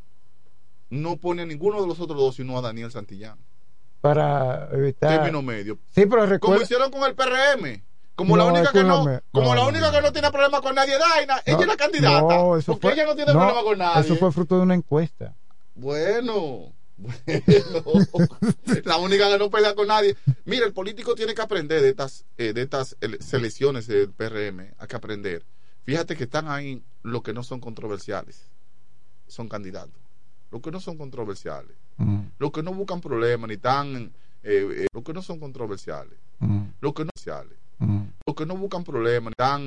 no pone a ninguno de los otros dos, sino a Daniel Santillán. Para evitar. Término medio. Sí, pero Como recuerda. hicieron con el PRM. Como la única que no, como No, la única que no tiene problema con nadie, Daina, ella es la candidata. Porque fue, ella no tiene problema con nadie. Eso fue fruto de una encuesta. Bueno. la única que no pelea con nadie. Mira, el político tiene que aprender de estas, eh, de estas ele- selecciones del PRM. Hay que aprender. Fíjate que están ahí los que no son controversiales. Son candidatos. Los que no son controversiales. Los que no buscan problemas ni tan. eh, eh, los que no son controversiales. Los que no. Los que no buscan problemas ni tan.